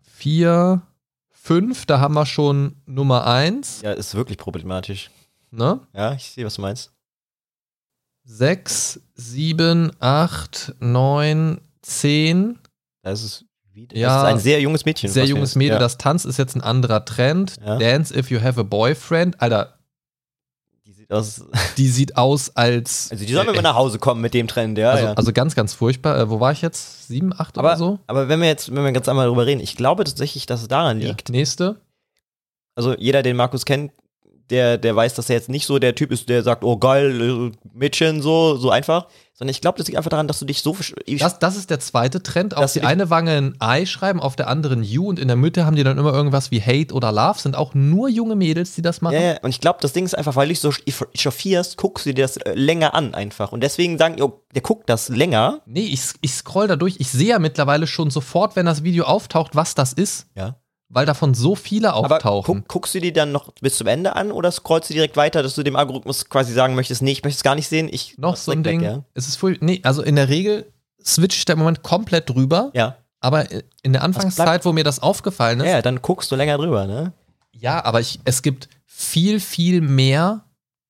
Speaker 2: vier, fünf, da haben wir schon Nummer eins.
Speaker 3: Ja, ist wirklich problematisch.
Speaker 2: Ne?
Speaker 3: Ja, ich sehe, was du meinst.
Speaker 2: Sechs, sieben, acht, neun, zehn.
Speaker 3: Das ist, wie, das
Speaker 2: Ja,
Speaker 3: ist ein sehr junges Mädchen.
Speaker 2: Sehr junges Mädel,
Speaker 3: ja.
Speaker 2: das Tanz ist jetzt ein anderer Trend.
Speaker 3: Ja.
Speaker 2: Dance if you have a boyfriend. Alter,
Speaker 3: Die sieht aus,
Speaker 2: die sieht aus als.
Speaker 3: also die sollen wir mal nach Hause kommen mit dem Trend, ja.
Speaker 2: also,
Speaker 3: ja.
Speaker 2: also ganz, ganz furchtbar. Äh, wo war ich jetzt? Sieben, acht
Speaker 3: aber,
Speaker 2: oder so?
Speaker 3: aber wenn wir jetzt, wenn wir ganz einmal drüber reden, ich glaube tatsächlich, dass es daran liegt.
Speaker 2: Nächste.
Speaker 3: Also jeder, den Markus kennt, der, der weiß, dass er jetzt nicht so der Typ ist, der sagt, oh geil, äh, Mädchen, so, so einfach. Sondern ich glaube, das liegt einfach daran, dass du dich so.
Speaker 2: Das, das ist der zweite Trend. Auf die eine Wange ein I schreiben, auf der anderen You und in der Mitte haben die dann immer irgendwas wie Hate oder Love. Sind auch nur junge Mädels, die das machen.
Speaker 3: ja, ja, und ich glaube, das Ding ist einfach, weil du dich so chauffierst, guckst du dir das äh, länger an einfach. Und deswegen sagen, jo, der guckt das länger.
Speaker 2: Nee, ich, ich scroll da durch. Ich sehe ja mittlerweile schon sofort, wenn das Video auftaucht, was das ist.
Speaker 3: Ja.
Speaker 2: Weil davon so viele auftauchen.
Speaker 3: guck, guckst du die dann noch bis zum Ende an oder scrollst du direkt weiter, dass du dem Algorithmus quasi sagen möchtest, nee, ich möchte es gar nicht sehen, ich
Speaker 2: Noch so ein Ding.
Speaker 3: weg, ja?
Speaker 2: Es ist voll, nee, also in der Regel switche ich da im Moment komplett drüber.
Speaker 3: Ja.
Speaker 2: Aber in der Anfangszeit, wo mir das aufgefallen ist,
Speaker 3: ja, dann guckst du länger drüber, ne?
Speaker 2: Ja, aber ich, es gibt viel, viel mehr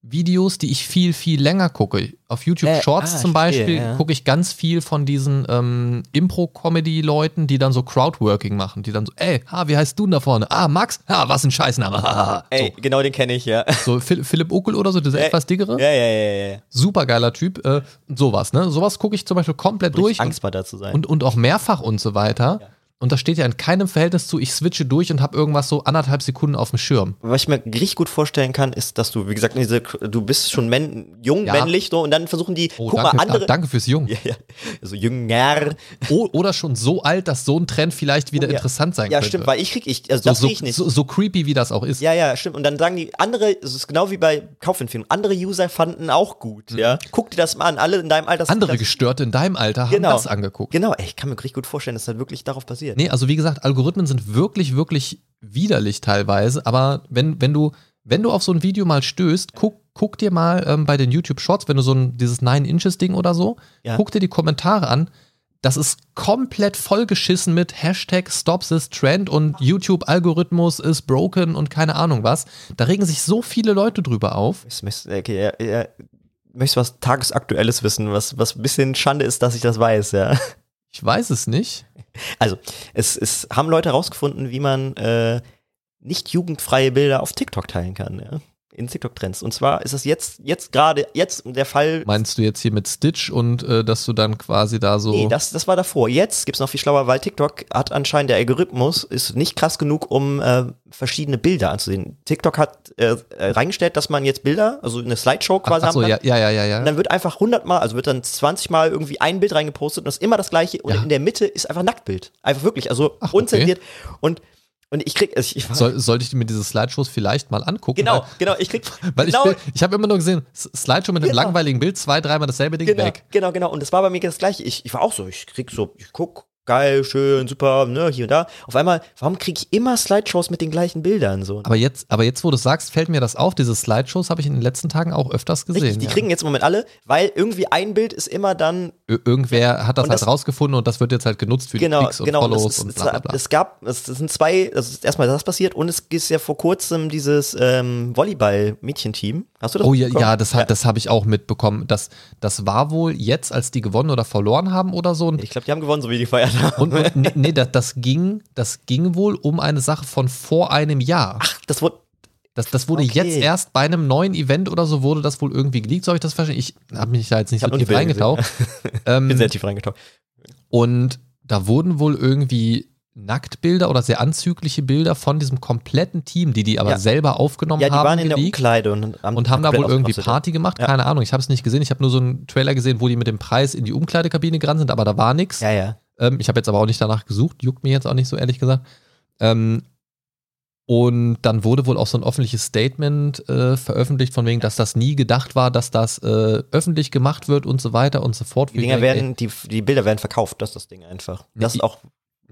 Speaker 2: Videos, die ich viel, viel länger gucke. Auf YouTube
Speaker 3: Äh,
Speaker 2: Shorts
Speaker 3: ah,
Speaker 2: zum Beispiel
Speaker 3: ja.
Speaker 2: gucke ich ganz viel von diesen ähm, Impro-Comedy-Leuten, die dann so Crowdworking machen, die dann so, ey, ha, wie heißt du denn da vorne? Ah, Max? Ja, was ein Scheißname. haha.
Speaker 3: Ey, genau den kenne ich, ja.
Speaker 2: So, Phil- Philipp Uckel oder so, dieser
Speaker 3: Äh,
Speaker 2: etwas dickere.
Speaker 3: Ja, ja, ja, ja.
Speaker 2: Super geiler Typ. Äh, sowas, ne? Sowas gucke ich zum Beispiel komplett
Speaker 3: Durch
Speaker 2: durch. und-
Speaker 3: Angst mal da zu sein.
Speaker 2: und, und auch mehrfach und so weiter.
Speaker 3: Ja.
Speaker 2: Und das steht ja in keinem Verhältnis zu, ich switche durch und habe irgendwas so anderthalb Sekunden auf dem Schirm.
Speaker 3: Was ich mir richtig gut vorstellen kann, ist, dass du, wie gesagt, diese, du bist schon männ, jung,
Speaker 2: Ja.
Speaker 3: männlich, so, und dann versuchen die,
Speaker 2: Oh,
Speaker 3: guck
Speaker 2: danke,
Speaker 3: mal, andere.
Speaker 2: da, danke fürs Jung.
Speaker 3: Ja, ja. Also jünger.
Speaker 2: O, oder schon so alt, dass so ein Trend vielleicht wieder
Speaker 3: Oh, ja.
Speaker 2: interessant sein
Speaker 3: Ja,
Speaker 2: könnte.
Speaker 3: stimmt, weil ich krieg, ich, also
Speaker 2: so,
Speaker 3: das
Speaker 2: so,
Speaker 3: krieg ich nicht.
Speaker 2: so, so creepy wie das auch ist.
Speaker 3: Ja, ja, stimmt. Und dann sagen die andere, es ist genau wie bei Kaufempfehlungen, andere User fanden auch gut, ja. Guck dir das mal an, alle in deinem Alter.
Speaker 2: Mhm. Andere Gestörte in deinem Alter haben
Speaker 3: Genau.
Speaker 2: das angeguckt.
Speaker 3: Genau, ey, ich kann mir richtig gut vorstellen, dass das wirklich darauf basiert.
Speaker 2: Nee, also wie gesagt, Algorithmen sind wirklich, wirklich widerlich teilweise, aber wenn, wenn du, wenn du auf so ein Video mal stößt, guck, guck dir mal ähm, bei den YouTube Shorts, wenn du so ein, dieses 9 Inches Ding oder so,
Speaker 3: Ja.
Speaker 2: guck dir die Kommentare an. Das ist komplett vollgeschissen mit Hashtag Stop this Trend und YouTube-Algorithmus ist broken und keine Ahnung was. Da regen sich so viele Leute drüber auf.
Speaker 3: Ich möchte, okay, ja, ja, möchtest was Tagesaktuelles wissen, was, was ein bisschen Schande ist, dass ich das weiß, ja.
Speaker 2: Ich weiß es nicht.
Speaker 3: Also, es, es haben Leute herausgefunden, wie man äh, nicht jugendfreie Bilder auf TikTok teilen kann, ja. In TikTok-Trends. Und zwar ist es jetzt, jetzt gerade, jetzt der Fall.
Speaker 2: Meinst du jetzt hier mit Stitch und äh, dass du dann quasi da so.
Speaker 3: Nee, das, das war davor. Jetzt gibt's noch viel schlauer, weil TikTok hat anscheinend der Algorithmus ist nicht krass genug, um äh, verschiedene Bilder anzusehen. TikTok hat äh, äh, reingestellt, dass man jetzt Bilder, also eine Slideshow
Speaker 2: ach,
Speaker 3: quasi
Speaker 2: ach so,
Speaker 3: haben
Speaker 2: ja,
Speaker 3: kann.
Speaker 2: ja, ja, ja, ja.
Speaker 3: Und dann wird einfach 100 Mal, also wird dann 20 Mal irgendwie ein Bild reingepostet und das ist immer das gleiche. Und
Speaker 2: Ja.
Speaker 3: in der Mitte ist einfach Nacktbild. Einfach wirklich, also
Speaker 2: Ach, okay.
Speaker 3: unzensiert. Und, und ich krieg, also ich,
Speaker 2: Soll, sollte ich mir diese Slideshows vielleicht mal angucken?
Speaker 3: genau,
Speaker 2: Weil,
Speaker 3: genau, ich krieg,
Speaker 2: weil
Speaker 3: genau,
Speaker 2: ich, ich habe immer nur gesehen, Slideshow mit einem
Speaker 3: Genau.
Speaker 2: langweiligen Bild, zwei, dreimal dasselbe Ding
Speaker 3: genau,
Speaker 2: weg.
Speaker 3: genau, genau. Und das war bei mir das Gleiche. Ich, ich war auch so, ich krieg so, ich guck, geil, schön, super, ne, hier und da. Auf einmal, warum krieg ich immer Slideshows mit den gleichen Bildern so?
Speaker 2: Aber jetzt, aber jetzt, wo du es sagst, fällt mir das auf. Diese Slideshows habe ich in den letzten Tagen auch öfters gesehen.
Speaker 3: Richtig, die
Speaker 2: ja.
Speaker 3: kriegen jetzt im Moment alle, weil irgendwie ein Bild ist immer dann
Speaker 2: Ir- Irgendwer hat das
Speaker 3: Und
Speaker 2: halt
Speaker 3: das-
Speaker 2: rausgefunden und das wird jetzt halt genutzt für
Speaker 3: genau,
Speaker 2: die Klicks und
Speaker 3: genau.
Speaker 2: Follows und
Speaker 3: ist-
Speaker 2: bla bla bla.
Speaker 3: Es gab, es das sind zwei, das ist erstmal das passiert und es ist ja vor kurzem dieses ähm, Volleyball-Mädchenteam. Hast du das
Speaker 2: Oh ja, ja, das, hat, das habe ich auch mitbekommen. Das, das war wohl jetzt, als die gewonnen oder verloren haben oder so.
Speaker 3: Ich glaube, die haben gewonnen, so wie die gefeiert haben.
Speaker 2: und, und nee, nee das, das, ging, das ging wohl um eine Sache von vor einem Jahr.
Speaker 3: Ach, das wurde,
Speaker 2: Das, das wurde
Speaker 3: Okay.
Speaker 2: jetzt erst bei einem neuen Event oder so, wurde das wohl irgendwie geleakt. So habe ich das verstanden. Ich habe mich da jetzt nicht
Speaker 3: Ich
Speaker 2: so tief reingetaucht.
Speaker 3: bin
Speaker 2: ähm,
Speaker 3: sehr tief reingetaucht.
Speaker 2: und da wurden wohl irgendwie Nacktbilder oder sehr anzügliche Bilder von diesem kompletten Team, die die aber
Speaker 3: Ja.
Speaker 2: selber aufgenommen
Speaker 3: Ja, die
Speaker 2: haben,
Speaker 3: waren in der Umkleide und haben,
Speaker 2: und haben da wohl irgendwie. Party gemacht.
Speaker 3: Ja.
Speaker 2: Keine Ahnung, ich habe es nicht gesehen. Ich habe nur so einen Trailer gesehen, wo die mit dem Preis in die Umkleidekabine gerannt sind, aber da war nichts.
Speaker 3: Ja, ja.
Speaker 2: Ähm, ich habe jetzt aber auch nicht danach gesucht, juckt mir jetzt auch nicht so ehrlich gesagt. Ähm, und dann wurde wohl auch so ein öffentliches Statement äh, veröffentlicht, von wegen, dass das nie gedacht war, dass das äh, öffentlich gemacht wird und so weiter und so fort.
Speaker 3: Die Dinger werden, die, die Bilder werden verkauft, das ist das Ding einfach. Das ist auch,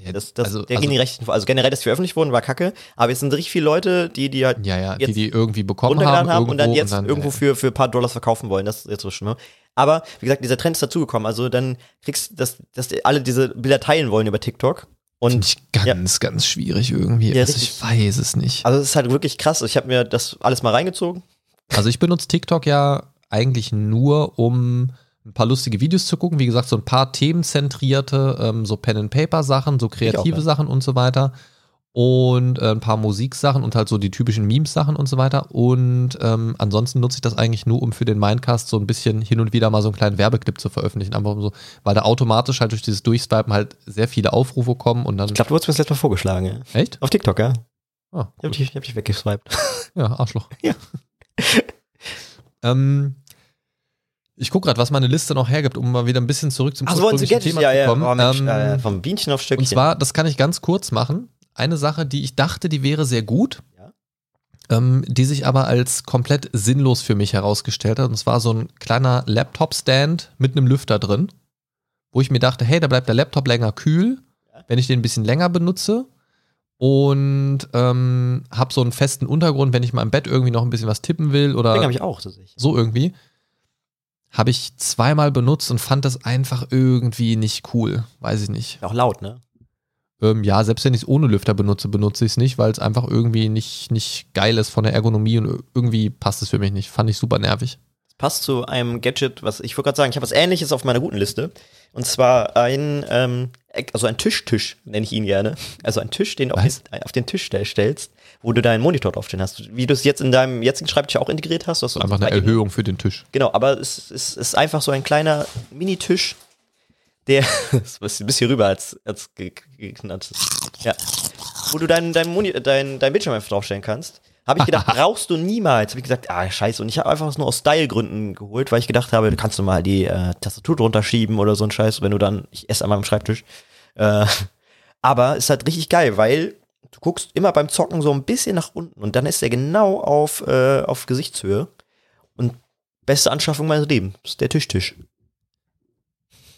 Speaker 2: Ja,
Speaker 3: das, das,
Speaker 2: also,
Speaker 3: der
Speaker 2: also,
Speaker 3: gehen die Rechten vor. Also generell, dass die veröffentlicht wurden, war kacke, aber jetzt sind richtig viele Leute, die die halt
Speaker 2: ja, ja, die die irgendwie bekommen
Speaker 3: runtergeladen
Speaker 2: haben,
Speaker 3: haben, und dann
Speaker 2: irgendwo
Speaker 3: jetzt irgendwo
Speaker 2: ja,
Speaker 3: für, für ein paar Dollars verkaufen wollen. Das ist jetzt so schlimm. Aber wie gesagt, dieser Trend ist dazugekommen. Also dann kriegst du, dass, dass alle diese Bilder teilen wollen über TikTok.
Speaker 2: Finde
Speaker 3: Und
Speaker 2: ich ganz, ganz schwierig irgendwie.
Speaker 3: Ja,
Speaker 2: also ich weiß es nicht.
Speaker 3: also es ist halt wirklich krass. Ich habe mir das alles mal reingezogen.
Speaker 2: Also ich benutze TikTok ja eigentlich nur, um ein paar lustige Videos zu gucken. Wie gesagt, so ein paar themenzentrierte, ähm, so Pen-and-Paper-Sachen, so kreative
Speaker 3: ja.
Speaker 2: Sachen und so weiter. Und äh, ein paar Musiksachen und halt so die typischen Memes-Sachen und so weiter. Und ähm, ansonsten nutze ich das eigentlich nur, um für den Mindcast so ein bisschen hin und wieder mal so einen kleinen Werbeclip zu veröffentlichen. Einfach um so, weil da automatisch halt durch dieses Durchswipen halt sehr viele Aufrufe kommen und dann.
Speaker 3: Ich glaube, du wurdest mir das letzte Mal vorgeschlagen. Ja.
Speaker 2: echt?
Speaker 3: Auf TikTok, ja.
Speaker 2: Ah,
Speaker 3: Ich habe dich, ich hab dich weggeswiped.
Speaker 2: Ja, Arschloch.
Speaker 3: Ja.
Speaker 2: ähm, ich gucke gerade, was meine Liste noch hergibt, um mal wieder ein bisschen zurück zum
Speaker 3: Also wollen Sie
Speaker 2: ursprünglichen
Speaker 3: Gadgets?
Speaker 2: Thema
Speaker 3: Ja, ja.
Speaker 2: zu kommen.
Speaker 3: Oh, Mensch,
Speaker 2: ähm,
Speaker 3: äh, vom Bienchen auf Stöckchen.
Speaker 2: und zwar, das kann ich ganz kurz machen. Eine Sache, die ich dachte, die wäre sehr gut,
Speaker 3: Ja.
Speaker 2: ähm, die sich aber als komplett sinnlos für mich herausgestellt hat. Und zwar so ein kleiner Laptop-Stand mit einem Lüfter drin, wo ich mir dachte, hey, da bleibt der Laptop länger kühl,
Speaker 3: Ja.
Speaker 2: wenn ich den ein bisschen länger benutze. Und ähm, habe so einen festen Untergrund, wenn ich mal im Bett irgendwie noch ein bisschen was tippen will oder
Speaker 3: Den habe ich auch tatsächlich.
Speaker 2: so irgendwie. Habe ich zweimal benutzt und fand das einfach irgendwie nicht cool. Weiß ich nicht.
Speaker 3: Auch laut, ne?
Speaker 2: Ähm, ja, selbst wenn ich es ohne Lüfter benutze, benutze ich es nicht, weil es einfach irgendwie nicht, nicht geil ist von der Ergonomie und irgendwie passt es für mich nicht. Fand ich super nervig.
Speaker 3: Das passt zu einem Gadget, was ich wollte gerade sagen, ich habe was ähnliches auf meiner guten Liste. Und zwar ein, ähm, also ein Tischtisch, nenne ich ihn gerne. Also ein Tisch, den du auf, den- auf den Tisch stell- stellst, wo du deinen Monitor draufstehen hast. Wie du es jetzt in deinem jetzigen Schreibtisch auch integriert hast. Hast
Speaker 2: Einfach eine. Erhöhung für den Tisch.
Speaker 3: Genau, aber es ist, ist einfach so ein kleiner Mini-Tisch, der, ist ein bisschen rüber als, als geknallt. Ja. Wo du deinen dein dein, dein Bildschirm einfach draufstellen kannst. Habe ich gedacht, brauchst du niemals. Habe ich gesagt, ah, scheiße. Und ich habe einfach nur aus Style-Gründen geholt, weil ich gedacht habe, du kannst du mal die äh, Tastatur drunter schieben oder so ein Scheiß, wenn du dann, ich esse an meinem Schreibtisch. Äh, aber ist halt richtig geil, weil du guckst immer beim Zocken so ein bisschen nach unten und dann ist er genau auf, äh, auf Gesichtshöhe. Und beste Anschaffung meines Lebens, der Tischtisch.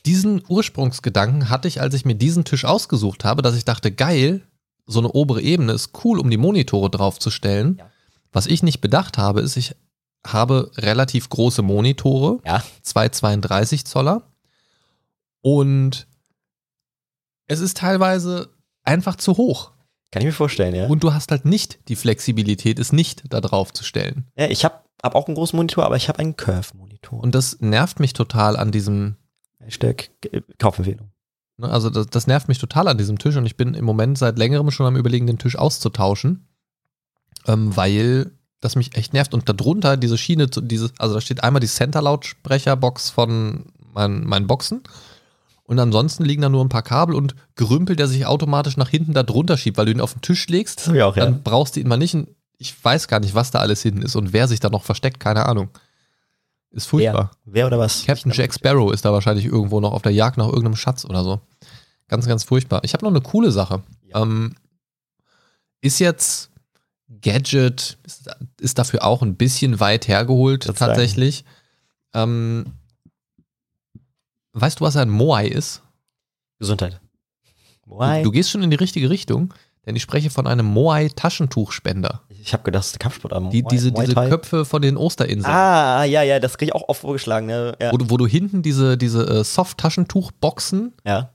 Speaker 2: Diesen Ursprungsgedanken hatte ich, als ich mir diesen Tisch ausgesucht habe, dass ich dachte, geil, so eine obere Ebene ist cool, um die Monitore draufzustellen.
Speaker 3: Ja.
Speaker 2: Was ich nicht bedacht habe, ist, ich habe relativ große Monitore,
Speaker 3: Ja.
Speaker 2: zwei 32 Zoller. Und es ist teilweise einfach zu hoch.
Speaker 3: Kann ich mir vorstellen, ja.
Speaker 2: Und du hast halt nicht die Flexibilität, es nicht da drauf zu stellen.
Speaker 3: ja ich habe hab auch einen großen Monitor, aber ich habe einen Curve-Monitor.
Speaker 2: Und das nervt mich total an diesem,
Speaker 3: Hashtag äh, Kaufempfehlung.
Speaker 2: ne, also das, das nervt mich total an diesem Tisch und ich bin im Moment seit längerem schon am überlegen, den Tisch auszutauschen, ähm, weil das mich echt nervt. Und darunter diese Schiene, dieses, also da steht einmal die Center-Lautsprecherbox von meinen, meinen Boxen und ansonsten liegen da nur ein paar Kabel und Gerümpel, der sich automatisch nach hinten da drunter schiebt, weil du ihn auf den Tisch legst,
Speaker 3: Das auch, ja.
Speaker 2: dann brauchst du ihn mal nicht. Ich weiß gar nicht, was da alles hinten ist und wer sich da noch versteckt, keine Ahnung. Ist furchtbar.
Speaker 3: Wer, wer oder was?
Speaker 2: Captain Jack Sparrow ist da wahrscheinlich irgendwo noch auf der Jagd nach irgendeinem Schatz oder so. Ganz, ganz furchtbar. Ich habe noch eine coole Sache.
Speaker 3: Ja.
Speaker 2: Ähm, ist jetzt Gadget, ist, ist dafür auch ein bisschen weit hergeholt
Speaker 3: sagen.
Speaker 2: tatsächlich. Ähm, weißt du, was ein Moai ist?
Speaker 3: Gesundheit.
Speaker 2: Du,
Speaker 3: Why?
Speaker 2: du gehst schon in die richtige Richtung, denn ich spreche von einem Moai Taschentuchspender.
Speaker 3: Ich habe gedacht, das ist der Kampfsportarm.
Speaker 2: Die, diese diese. Köpfe von den Osterinseln.
Speaker 3: Ah, ja, ja, das kriege ich auch oft vorgeschlagen. Ne? Ja.
Speaker 2: Wo, du, wo du hinten diese, diese äh, Soft-Taschentuchboxen
Speaker 3: ja.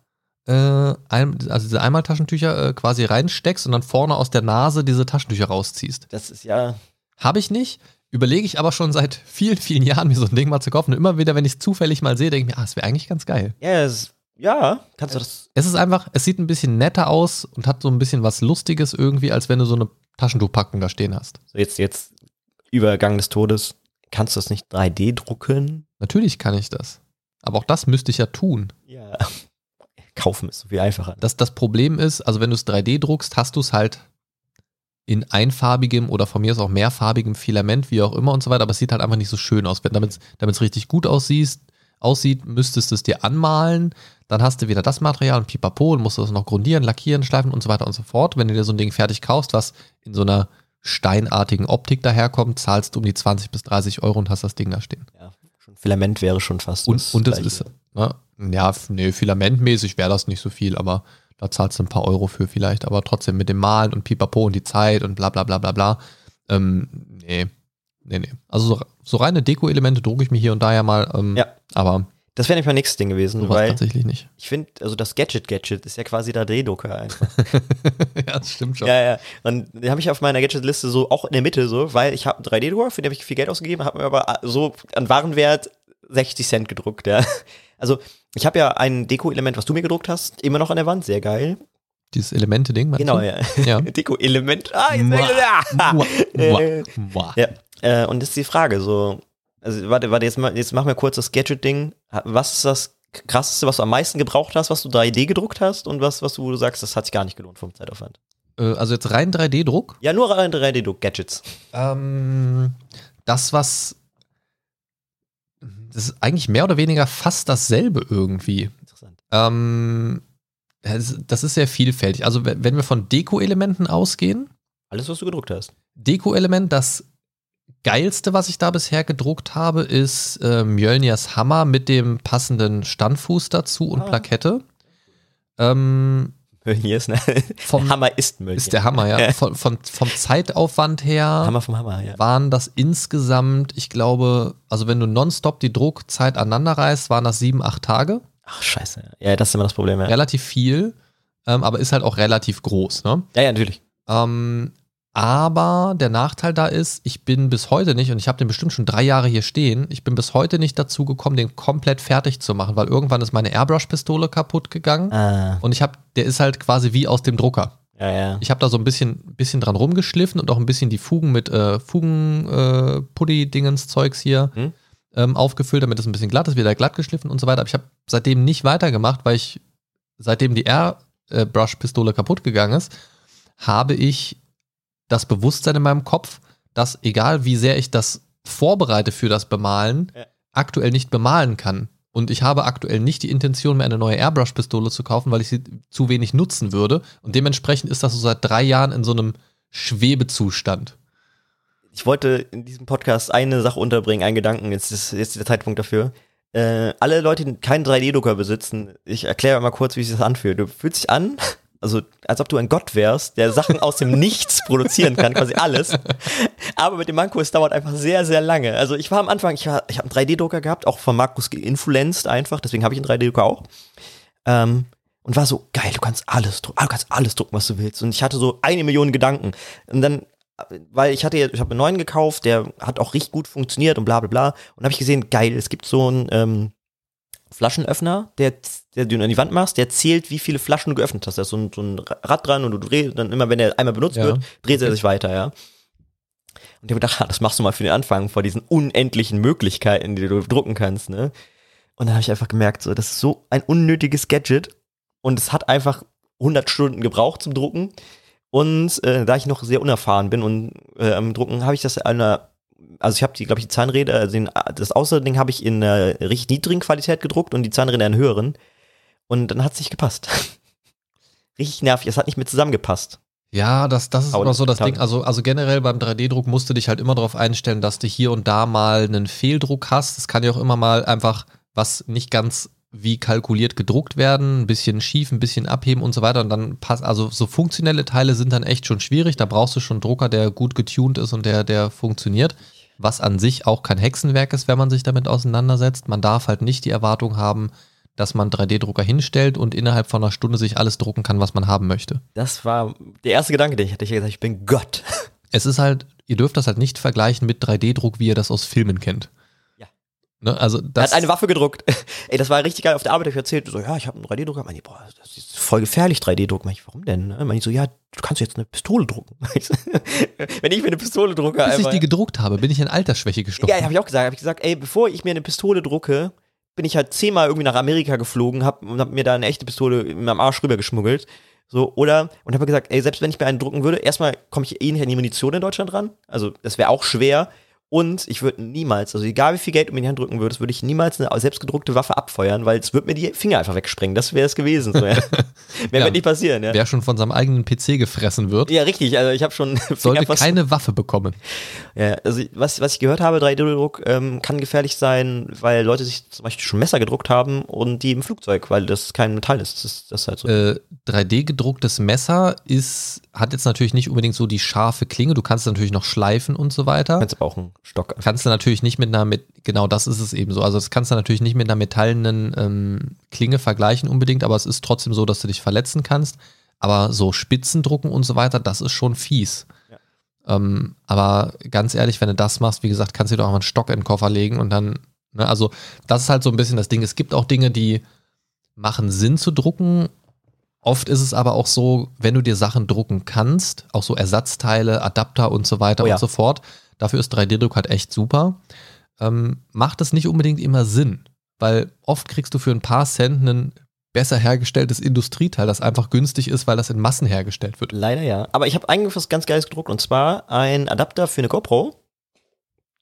Speaker 2: äh, also diese Einmaltaschentücher äh, quasi reinsteckst und dann vorne aus der Nase diese Taschentücher rausziehst.
Speaker 3: Das ist ja.
Speaker 2: Habe ich nicht. Überlege ich aber schon seit vielen, vielen Jahren, mir so ein Ding mal zu kaufen. Und immer wieder, wenn ich es zufällig mal sehe, denke ich mir, ah, das wäre eigentlich ganz geil.
Speaker 3: Ja, es, ja, kannst du das.
Speaker 2: Es ist einfach, es sieht ein bisschen netter aus und hat so ein bisschen was Lustiges irgendwie, als wenn du so eine Taschentuchpackung da stehen hast.
Speaker 3: So jetzt, jetzt Übergang des Todes. Kannst du das nicht 3D drucken?
Speaker 2: Natürlich kann ich das. Aber auch das müsste ich ja tun.
Speaker 3: Ja. Kaufen ist so viel einfacher.
Speaker 2: Das, das Problem ist, also wenn du es 3D druckst, hast du es halt in einfarbigem oder von mir aus auch mehrfarbigem Filament, wie auch immer und so weiter, aber es sieht halt einfach nicht so schön aus. Wenn damit es richtig gut aussieht, aussieht, müsstest du es dir anmalen, dann hast du wieder das Material und pipapo und musst du das noch grundieren, lackieren, schleifen und so weiter und so fort. Wenn du dir so ein Ding fertig kaufst, was in so einer steinartigen Optik daherkommt, zahlst du um die 20 bis 30 Euro und hast das Ding da stehen.
Speaker 3: Ja, schon Filament wäre schon fast.
Speaker 2: Und, und das ist, ne, ja, nee, filamentmäßig wäre das nicht so viel, aber da zahlst du ein paar Euro für vielleicht, aber trotzdem mit dem Malen und Pipapo und die Zeit und bla bla bla bla bla. Ähm, nee, nee, nee. Also so, so reine Deko-Elemente drucke ich mir hier und da ja mal, ähm,
Speaker 3: Ja.
Speaker 2: aber
Speaker 3: Das wäre nämlich mein nächstes Ding gewesen, weil
Speaker 2: tatsächlich nicht.
Speaker 3: ich finde, also das Gadget-Gadget ist ja quasi der Drehdrucker einfach.
Speaker 2: ja, das stimmt schon.
Speaker 3: Ja, ja. Und den habe ich auf meiner Gadget-Liste so auch in der Mitte so, weil ich habe einen 3D-Drucker, für den habe ich viel Geld ausgegeben, habe mir aber so an Warenwert 60 Cent gedruckt, ja. Also ich habe ja ein Deko-Element, was du mir gedruckt hast, immer noch an der Wand, sehr geil.
Speaker 2: Dieses Elemente-Ding,
Speaker 3: Genau,
Speaker 2: du?
Speaker 3: ja.
Speaker 2: Ja.
Speaker 3: Deko-Element. Ah, jetzt
Speaker 2: Mua,
Speaker 3: ja.
Speaker 2: mua, mua,
Speaker 3: Äh,
Speaker 2: mua.
Speaker 3: Ja, äh, und das ist die Frage, so, also warte, warte, jetzt, mal, jetzt machen wir kurz das Gadget-Ding. Was ist das krasseste, was du am meisten gebraucht hast, was du 3D gedruckt hast und was, was du, wo du sagst, das hat sich gar nicht gelohnt vom Zeitaufwand?
Speaker 2: Äh, also jetzt rein 3D-Druck.
Speaker 3: Ja, nur rein 3D-Gadgets.
Speaker 2: Ähm, das, was. Das ist eigentlich mehr oder weniger fast dasselbe irgendwie.
Speaker 3: Interessant.
Speaker 2: Ähm, das das ist sehr vielfältig. Also, wenn wir von Deko-Elementen ausgehen,
Speaker 3: Alles, was du gedruckt hast.
Speaker 2: Deko-Element, das geilste, was ich da bisher gedruckt habe, ist äh, Mjölnirs Hammer mit dem passenden Standfuß dazu und
Speaker 3: Ah.
Speaker 2: Plakette. Ähm,
Speaker 3: Hier ist, ne?
Speaker 2: vom,
Speaker 3: Hammer ist Müll.
Speaker 2: ist der Hammer, ja. Von, von, vom Zeitaufwand her.
Speaker 3: Hammer vom Hammer, ja.
Speaker 2: waren das insgesamt, ich glaube, also wenn du nonstop die Druckzeit aneinander reißt, waren das sieben, acht Tage.
Speaker 3: Ach, scheiße. Ja, das ist immer das Problem, ja.
Speaker 2: Relativ viel, ähm, aber ist halt auch relativ groß. Ne?
Speaker 3: Ja, ja, natürlich.
Speaker 2: Ähm, aber der Nachteil da ist, ich bin bis heute nicht, und ich habe den bestimmt schon drei Jahre hier stehen, ich bin bis heute nicht dazu gekommen, den komplett fertig zu machen, weil irgendwann ist meine Airbrush-Pistole kaputt gegangen.
Speaker 3: Ah,
Speaker 2: Und ich habe, der ist halt quasi wie aus dem Drucker.
Speaker 3: ja, ja.
Speaker 2: Ich habe da so ein bisschen, bisschen dran rumgeschliffen und auch ein bisschen die Fugen mit äh, Fugen, äh, hier
Speaker 3: Hm?
Speaker 2: ähm, aufgefüllt, damit es ein bisschen glatt ist, wieder glatt geschliffen und so weiter. Aber ich habe seitdem nicht weitergemacht, weil ich, seitdem die Airbrush-Pistole kaputt gegangen ist, habe ich das Bewusstsein in meinem Kopf, dass egal wie sehr ich das vorbereite für das Bemalen,
Speaker 3: Ja.
Speaker 2: aktuell nicht bemalen kann. Und ich habe aktuell nicht die Intention, mir eine neue Airbrush-Pistole zu kaufen, weil ich sie zu wenig nutzen würde. Und dementsprechend ist das so seit drei Jahren in so einem Schwebezustand.
Speaker 3: Ich wollte in diesem Podcast eine Sache unterbringen, einen Gedanken, jetzt ist jetzt der Zeitpunkt dafür. Äh, alle Leute, die keinen 3D-Drucker besitzen, ich erkläre mal kurz, wie sich das anfühlt. Du fühlst dich an, also als ob du ein Gott wärst, der Sachen aus dem Nichts produzieren kann, quasi alles. Aber mit dem Manko, es dauert einfach sehr, sehr lange. Also ich war am Anfang, ich, war- ich habe einen 3D-Drucker gehabt, auch von Markus geinfluenced einfach, deswegen habe ich einen 3D-Drucker auch. Ähm, und war so, geil, du kannst alles drucken, du kannst alles drucken, was du willst. Und ich hatte so eine Million Gedanken. Und dann, weil ich hatte, ich habe einen neuen gekauft, der hat auch richtig gut funktioniert und bla bla bla. Und habe ich gesehen, geil, es gibt so einen ähm, Flaschenöffner, der, der du an die Wand machst, der zählt, wie viele Flaschen du geöffnet hast. Da ist so ein, so ein Rad dran und du drehst, dann immer, wenn er einmal benutzt
Speaker 2: Ja.
Speaker 3: wird, dreht er sich weiter, ja. Und ich habe gedacht, das machst du mal für den Anfang vor diesen unendlichen Möglichkeiten, die du drucken kannst, ne? Und dann habe ich einfach gemerkt, so, das ist so ein unnötiges Gadget und es hat einfach 100 Stunden gebraucht zum Drucken. Und äh, da ich noch sehr unerfahren bin und äh, am Drucken, habe ich das an einer, also ich habe die, glaube ich, die Zahnräder, also den, das Außerding habe ich in einer richtig niedrigen Qualität gedruckt und die Zahnräder in höheren. Und dann hat es nicht gepasst. richtig nervig, es hat nicht mehr zusammengepasst.
Speaker 2: Ja, das, das ist
Speaker 3: Aber
Speaker 2: immer so das. Ding. Also, also generell beim 3D-Druck musst du dich halt immer darauf einstellen, dass du hier und da mal einen Fehldruck hast. Es kann ja auch immer mal einfach was nicht ganz wie kalkuliert gedruckt werden, ein bisschen schief, ein bisschen abheben und so weiter. Und dann passt, also so funktionelle Teile sind dann echt schon schwierig. Da brauchst du schon einen Drucker, der gut getuned ist und der, der funktioniert. Was an sich auch kein Hexenwerk ist, wenn man sich damit auseinandersetzt. Man darf halt nicht die Erwartung haben, dass man 3D-Drucker hinstellt und innerhalb von einer Stunde sich alles drucken kann, was man haben möchte.
Speaker 3: Das war der erste Gedanke, den ich hatte. Ich habe gesagt, ich bin Gott.
Speaker 2: Es ist halt, ihr dürft das halt nicht vergleichen mit 3D-Druck, wie ihr das aus Filmen kennt. Ne, also
Speaker 3: Er
Speaker 2: das,
Speaker 3: hat eine Waffe gedruckt. Ey, das war richtig geil. Auf der Arbeit habe ich erzählt, so, ja, ich habe einen 3D-Drucker. Meine, ich, boah, das ist voll gefährlich, 3D-Druck. Meine ich, warum denn? Meine ich so, ja, du kannst jetzt eine Pistole drucken. Wenn ich mir eine Pistole drucke,
Speaker 2: bis ich die gedruckt habe, bin ich in Altersschwäche gestorben.
Speaker 3: Ja, habe ich auch gesagt. Habe ich gesagt, ey, bevor ich mir eine Pistole drucke, bin ich halt zehnmal irgendwie nach Amerika geflogen hab, und habe mir da eine echte Pistole in meinem Arsch rübergeschmuggelt. So, oder, und habe gesagt, ey, selbst wenn ich mir einen drucken würde, erstmal komme ich eh nicht an die Munition in Deutschland ran. Also, das wäre auch schwer. Und ich würde niemals, also egal wie viel Geld du mir in die Hand drücken würdest, würde ich niemals eine selbstgedruckte Waffe abfeuern, weil es würde mir die Finger einfach wegsprengen. Das wäre es gewesen. So, ja. Mehr
Speaker 2: Ja.
Speaker 3: wird nicht passieren, ja.
Speaker 2: Wer schon von seinem eigenen PC gefressen wird,
Speaker 3: Ja, richtig. Also ich habe schon
Speaker 2: sollte keine Waffe bekommen.
Speaker 3: Ja, also was, was ich gehört habe, 3D-Druck ähm, kann gefährlich sein, weil Leute sich zum Beispiel schon Messer gedruckt haben und die im Flugzeug, weil das kein Metall ist. Das, das ist halt so.
Speaker 2: Äh, 3D-gedrucktes Messer ist, hat jetzt natürlich nicht unbedingt so die scharfe Klinge. Du kannst es natürlich noch schleifen und so weiter.
Speaker 3: kannst aber auch einen Stock.
Speaker 2: kannst du natürlich nicht mit einer, mit, genau das ist es eben so. Also das kannst du natürlich nicht mit einer metallenen ähm, Klinge vergleichen unbedingt, aber es ist trotzdem so, dass du dich verletzen kannst. Aber so Spitzendrucken und so weiter, das ist schon fies. Ähm, aber ganz ehrlich, wenn du das machst, wie gesagt, kannst du dir doch auch mal einen Stock in den Koffer legen und dann, ne, also das ist halt so ein bisschen das Ding. Es gibt auch Dinge, die machen Sinn zu drucken. Oft ist es aber auch so, wenn du dir Sachen drucken kannst, auch so Ersatzteile, Adapter und so weiter
Speaker 3: Oh ja.
Speaker 2: und so fort, dafür ist 3D-Druck halt echt super. Ähm, macht es nicht unbedingt immer Sinn, weil oft kriegst du für ein paar Cent ein besser hergestelltes Industrieteil, das einfach günstig ist, weil das in Massen hergestellt wird.
Speaker 3: Leider ja. Aber ich habe eigentlich was ganz Geiles gedruckt und zwar ein Adapter für eine GoPro.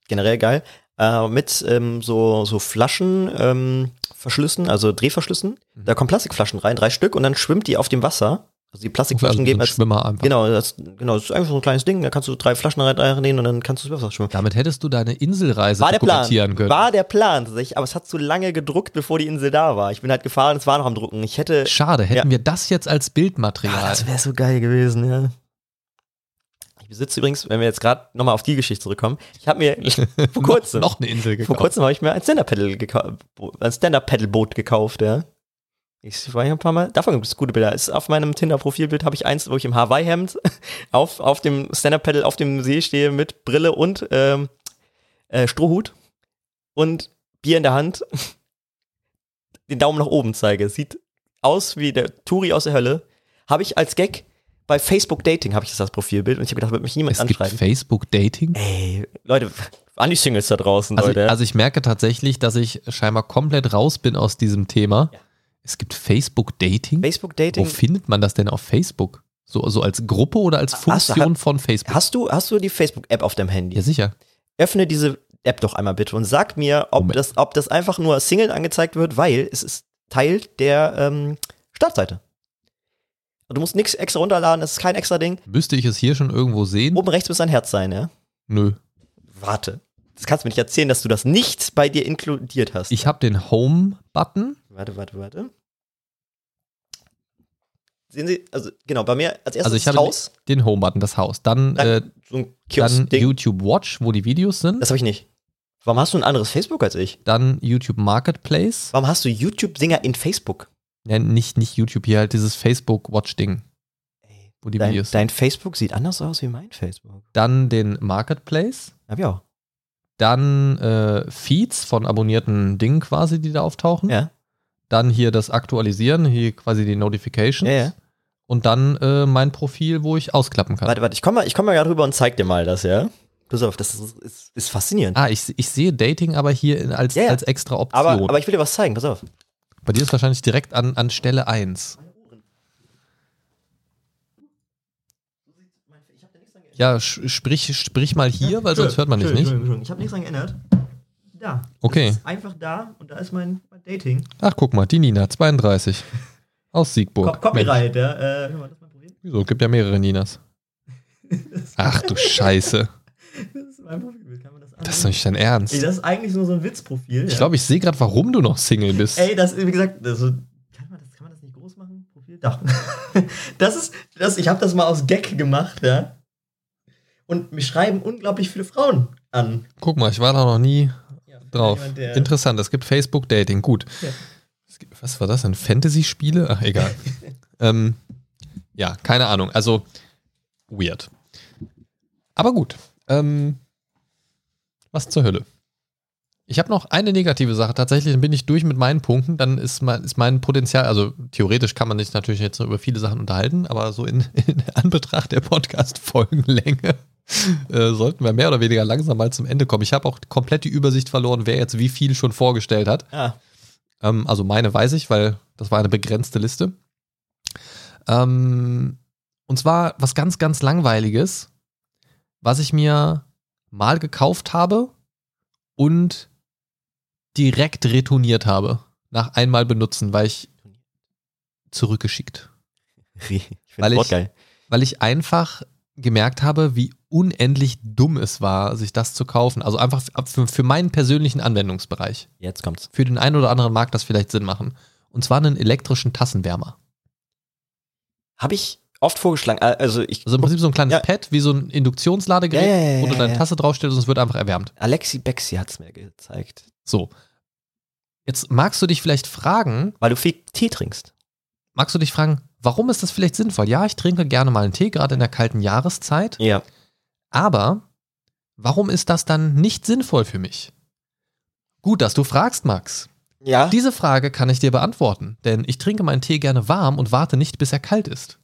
Speaker 3: Generell geil. Äh, mit ähm, so, so Flaschen, ähm, Verschlüssen, also Drehverschlüssen.
Speaker 2: Mhm.
Speaker 3: Da kommen Plastikflaschen rein, drei Stück, und dann schwimmt die auf dem Wasser. Also die
Speaker 2: Also
Speaker 3: Plastikflaschen
Speaker 2: so
Speaker 3: geben als
Speaker 2: Schwimmer einfach.
Speaker 3: Genau, das, genau, das ist einfach so ein kleines Ding, da kannst du drei Flaschen rein- reinnehmen und dann kannst du das Wasser schwimmen.
Speaker 2: Damit hättest du deine Inselreise
Speaker 3: War der Plan.
Speaker 2: können.
Speaker 3: War der Plan tatsächlich, aber es hat zu lange gedruckt, bevor die Insel da war. Ich bin halt gefahren, es war noch am Drucken. Ich hätte.
Speaker 2: Schade, hätten wir das jetzt als Bildmaterial.
Speaker 3: Ah, das wäre so geil gewesen, ja. Ich besitze übrigens, wenn wir jetzt gerade nochmal auf die Geschichte zurückkommen, ich habe mir vor kurzem,
Speaker 2: noch eine Insel
Speaker 3: vor
Speaker 2: gekauft.
Speaker 3: kurzem habe ich mir ein Stand-Up-Paddle gekau- ein Stand-Up-Paddle-Boot gekauft, ja. Ich war hier ein paar Mal, davon gibt es gute Bilder. Ist auf meinem Tinder-Profilbild habe ich eins, wo ich im Hawaii-Hemd auf, auf dem Stand-Up-Paddle auf dem See stehe mit Brille und ähm, äh, Strohhut und Bier in der Hand, den Daumen nach oben zeige. Sieht aus wie der Turi aus der Hölle. Habe ich als Gag bei Facebook Dating habe ich das als Profilbild und ich habe gedacht, wird mich niemand
Speaker 2: Es gibt
Speaker 3: anschreiben.
Speaker 2: Facebook-Dating.
Speaker 3: Ey, Leute, an die Singles da draußen,
Speaker 2: Also,
Speaker 3: Leute.
Speaker 2: also ich merke tatsächlich, dass ich scheinbar komplett raus bin aus diesem Thema.
Speaker 3: Ja.
Speaker 2: Es gibt Facebook-Dating.
Speaker 3: Facebook
Speaker 2: Wo
Speaker 3: Dating.
Speaker 2: findet man das denn auf Facebook? So, so als Gruppe oder als
Speaker 3: Hast du-
Speaker 2: Funktion
Speaker 3: hat-
Speaker 2: von Facebook?
Speaker 3: Hast du, hast du die Facebook-App auf deinem Handy?
Speaker 2: ja, sicher.
Speaker 3: Öffne diese App doch einmal bitte und sag mir, ob,
Speaker 2: Moment.
Speaker 3: das, ob das einfach nur Single angezeigt wird, weil es ist Teil der ähm, Startseite. Du musst nichts extra runterladen, das ist kein extra Ding.
Speaker 2: Müsste ich es hier schon irgendwo sehen?
Speaker 3: Oben rechts muss ein Herz sein, ja?
Speaker 2: Nö.
Speaker 3: Warte. Das kannst du mir nicht erzählen, dass du das nicht bei dir inkludiert hast.
Speaker 2: Ich habe den Home-Button.
Speaker 3: Warte, warte, warte. Sehen Sie, also genau, bei mir als erstes
Speaker 2: Also ich
Speaker 3: das Haus,
Speaker 2: den Home-Button, das Haus. Dann,
Speaker 3: Dann
Speaker 2: äh,
Speaker 3: so
Speaker 2: dann. YouTube Watch, wo die Videos sind.
Speaker 3: Das habe ich nicht. Warum hast du ein anderes Facebook als ich?
Speaker 2: Dann YouTube Marketplace.
Speaker 3: Warum hast du YouTube-Dinger in Facebook?
Speaker 2: Ja, nicht, nicht YouTube, hier halt dieses Facebook Watch-Ding,
Speaker 3: Ey,
Speaker 2: wo die
Speaker 3: dein,
Speaker 2: Videos sind.
Speaker 3: dein Facebook sieht anders aus wie mein Facebook.
Speaker 2: Dann den Marketplace.
Speaker 3: Hab ich auch.
Speaker 2: Dann äh, Feeds von abonnierten Dingen quasi, die da auftauchen.
Speaker 3: Ja,
Speaker 2: Dann hier das Aktualisieren, hier quasi die Notifications.
Speaker 3: ja, ja.
Speaker 2: Und dann äh, mein Profil, wo ich ausklappen kann.
Speaker 3: Warte, warte, ich komme mal, ich komm mal gerade rüber und zeig dir mal das, ja? Pass auf, das ist, ist, ist faszinierend.
Speaker 2: Ah, ich, ich sehe Dating aber hier in, als,
Speaker 3: Ja, ja.
Speaker 2: als extra Option.
Speaker 3: aber, aber ich will dir was zeigen, pass auf.
Speaker 2: Bei dir ist wahrscheinlich direkt an, an Stelle 1. Ja, sprich, sprich mal hier, weil sonst hört man dich nicht.
Speaker 3: Ich habe nichts dran geändert. Da.
Speaker 2: Okay.
Speaker 3: Das ist einfach da und da ist mein Dating.
Speaker 2: Ach, guck mal, die Nina, 32. Aus Siegburg.
Speaker 3: Co Copyright, ja. Äh, hör mal, das Profil.
Speaker 2: Mensch, Wieso? Gibt ja mehrere Ninas. Ach du Scheiße.
Speaker 3: Das ist mein Profilbild. Kann man das
Speaker 2: Das ist doch nicht dein Ernst.
Speaker 3: Ey, das ist eigentlich nur so ein Witzprofil.
Speaker 2: Ich glaube, ich sehe gerade, warum du noch Single bist.
Speaker 3: Ey, das, wie gesagt, das, so- kann, man das, kann man das nicht groß machen? Profil? Doch. Das ist, das, ich habe das mal aus Gag gemacht, ja. Und mich schreiben unglaublich viele Frauen an.
Speaker 2: Guck mal, ich war da noch nie
Speaker 3: Ja,
Speaker 2: drauf.
Speaker 3: jemand,
Speaker 2: Interessant, es gibt Facebook-Dating, gut.
Speaker 3: Ja.
Speaker 2: Gibt- Was war das denn? Fantasy-Spiele? Ach, egal. ähm, ja, keine Ahnung. Also, weird. Aber gut. Ähm, was zur Hölle? Ich habe noch eine negative Sache. Tatsächlich dann bin ich durch mit meinen Punkten. Dann ist mein, ist mein Potenzial, also theoretisch kann man sich natürlich jetzt noch über viele Sachen unterhalten, aber so in, in Anbetracht der Podcast-Folgenlänge äh, sollten wir mehr oder weniger langsam mal zum Ende kommen. Ich habe auch komplett die Übersicht verloren, wer jetzt wie viel schon vorgestellt hat.
Speaker 3: Ah,
Speaker 2: Ähm, also meine weiß ich, weil das war eine begrenzte Liste. Ähm, und zwar was ganz, ganz langweiliges, was ich mir mal gekauft habe und direkt retourniert habe. Nach einmal benutzen, weil ich zurückgeschickt.
Speaker 3: ich
Speaker 2: Weil ich-
Speaker 3: geil.
Speaker 2: Weil ich einfach gemerkt habe, wie unendlich dumm es war, sich das zu kaufen. Also einfach für, für meinen persönlichen Anwendungsbereich.
Speaker 3: Jetzt kommt's.
Speaker 2: Für den einen oder anderen mag das vielleicht Sinn machen. Und zwar einen elektrischen Tassenwärmer.
Speaker 3: Habe ich oft vorgeschlagen. äh, Also ich.
Speaker 2: Also im Prinzip so ein kleines
Speaker 3: Ja.
Speaker 2: Pad, wie so ein Induktionsladegerät,
Speaker 3: Ja, ja,
Speaker 2: wo du deine. Tasse draufstellst und es wird einfach erwärmt.
Speaker 3: Alexi Bexi hat's mir gezeigt.
Speaker 2: So. Jetzt magst du dich vielleicht fragen,
Speaker 3: Weil du viel Tee trinkst.
Speaker 2: magst du dich fragen, warum ist das vielleicht sinnvoll? Ja, ich trinke gerne mal einen Tee, gerade in der kalten Jahreszeit.
Speaker 3: Ja.
Speaker 2: Aber warum ist das dann nicht sinnvoll für mich? Gut, dass du fragst, Max.
Speaker 3: Ja.
Speaker 2: Diese Frage kann ich dir beantworten, denn ich trinke meinen Tee gerne warm und warte nicht, bis er kalt ist.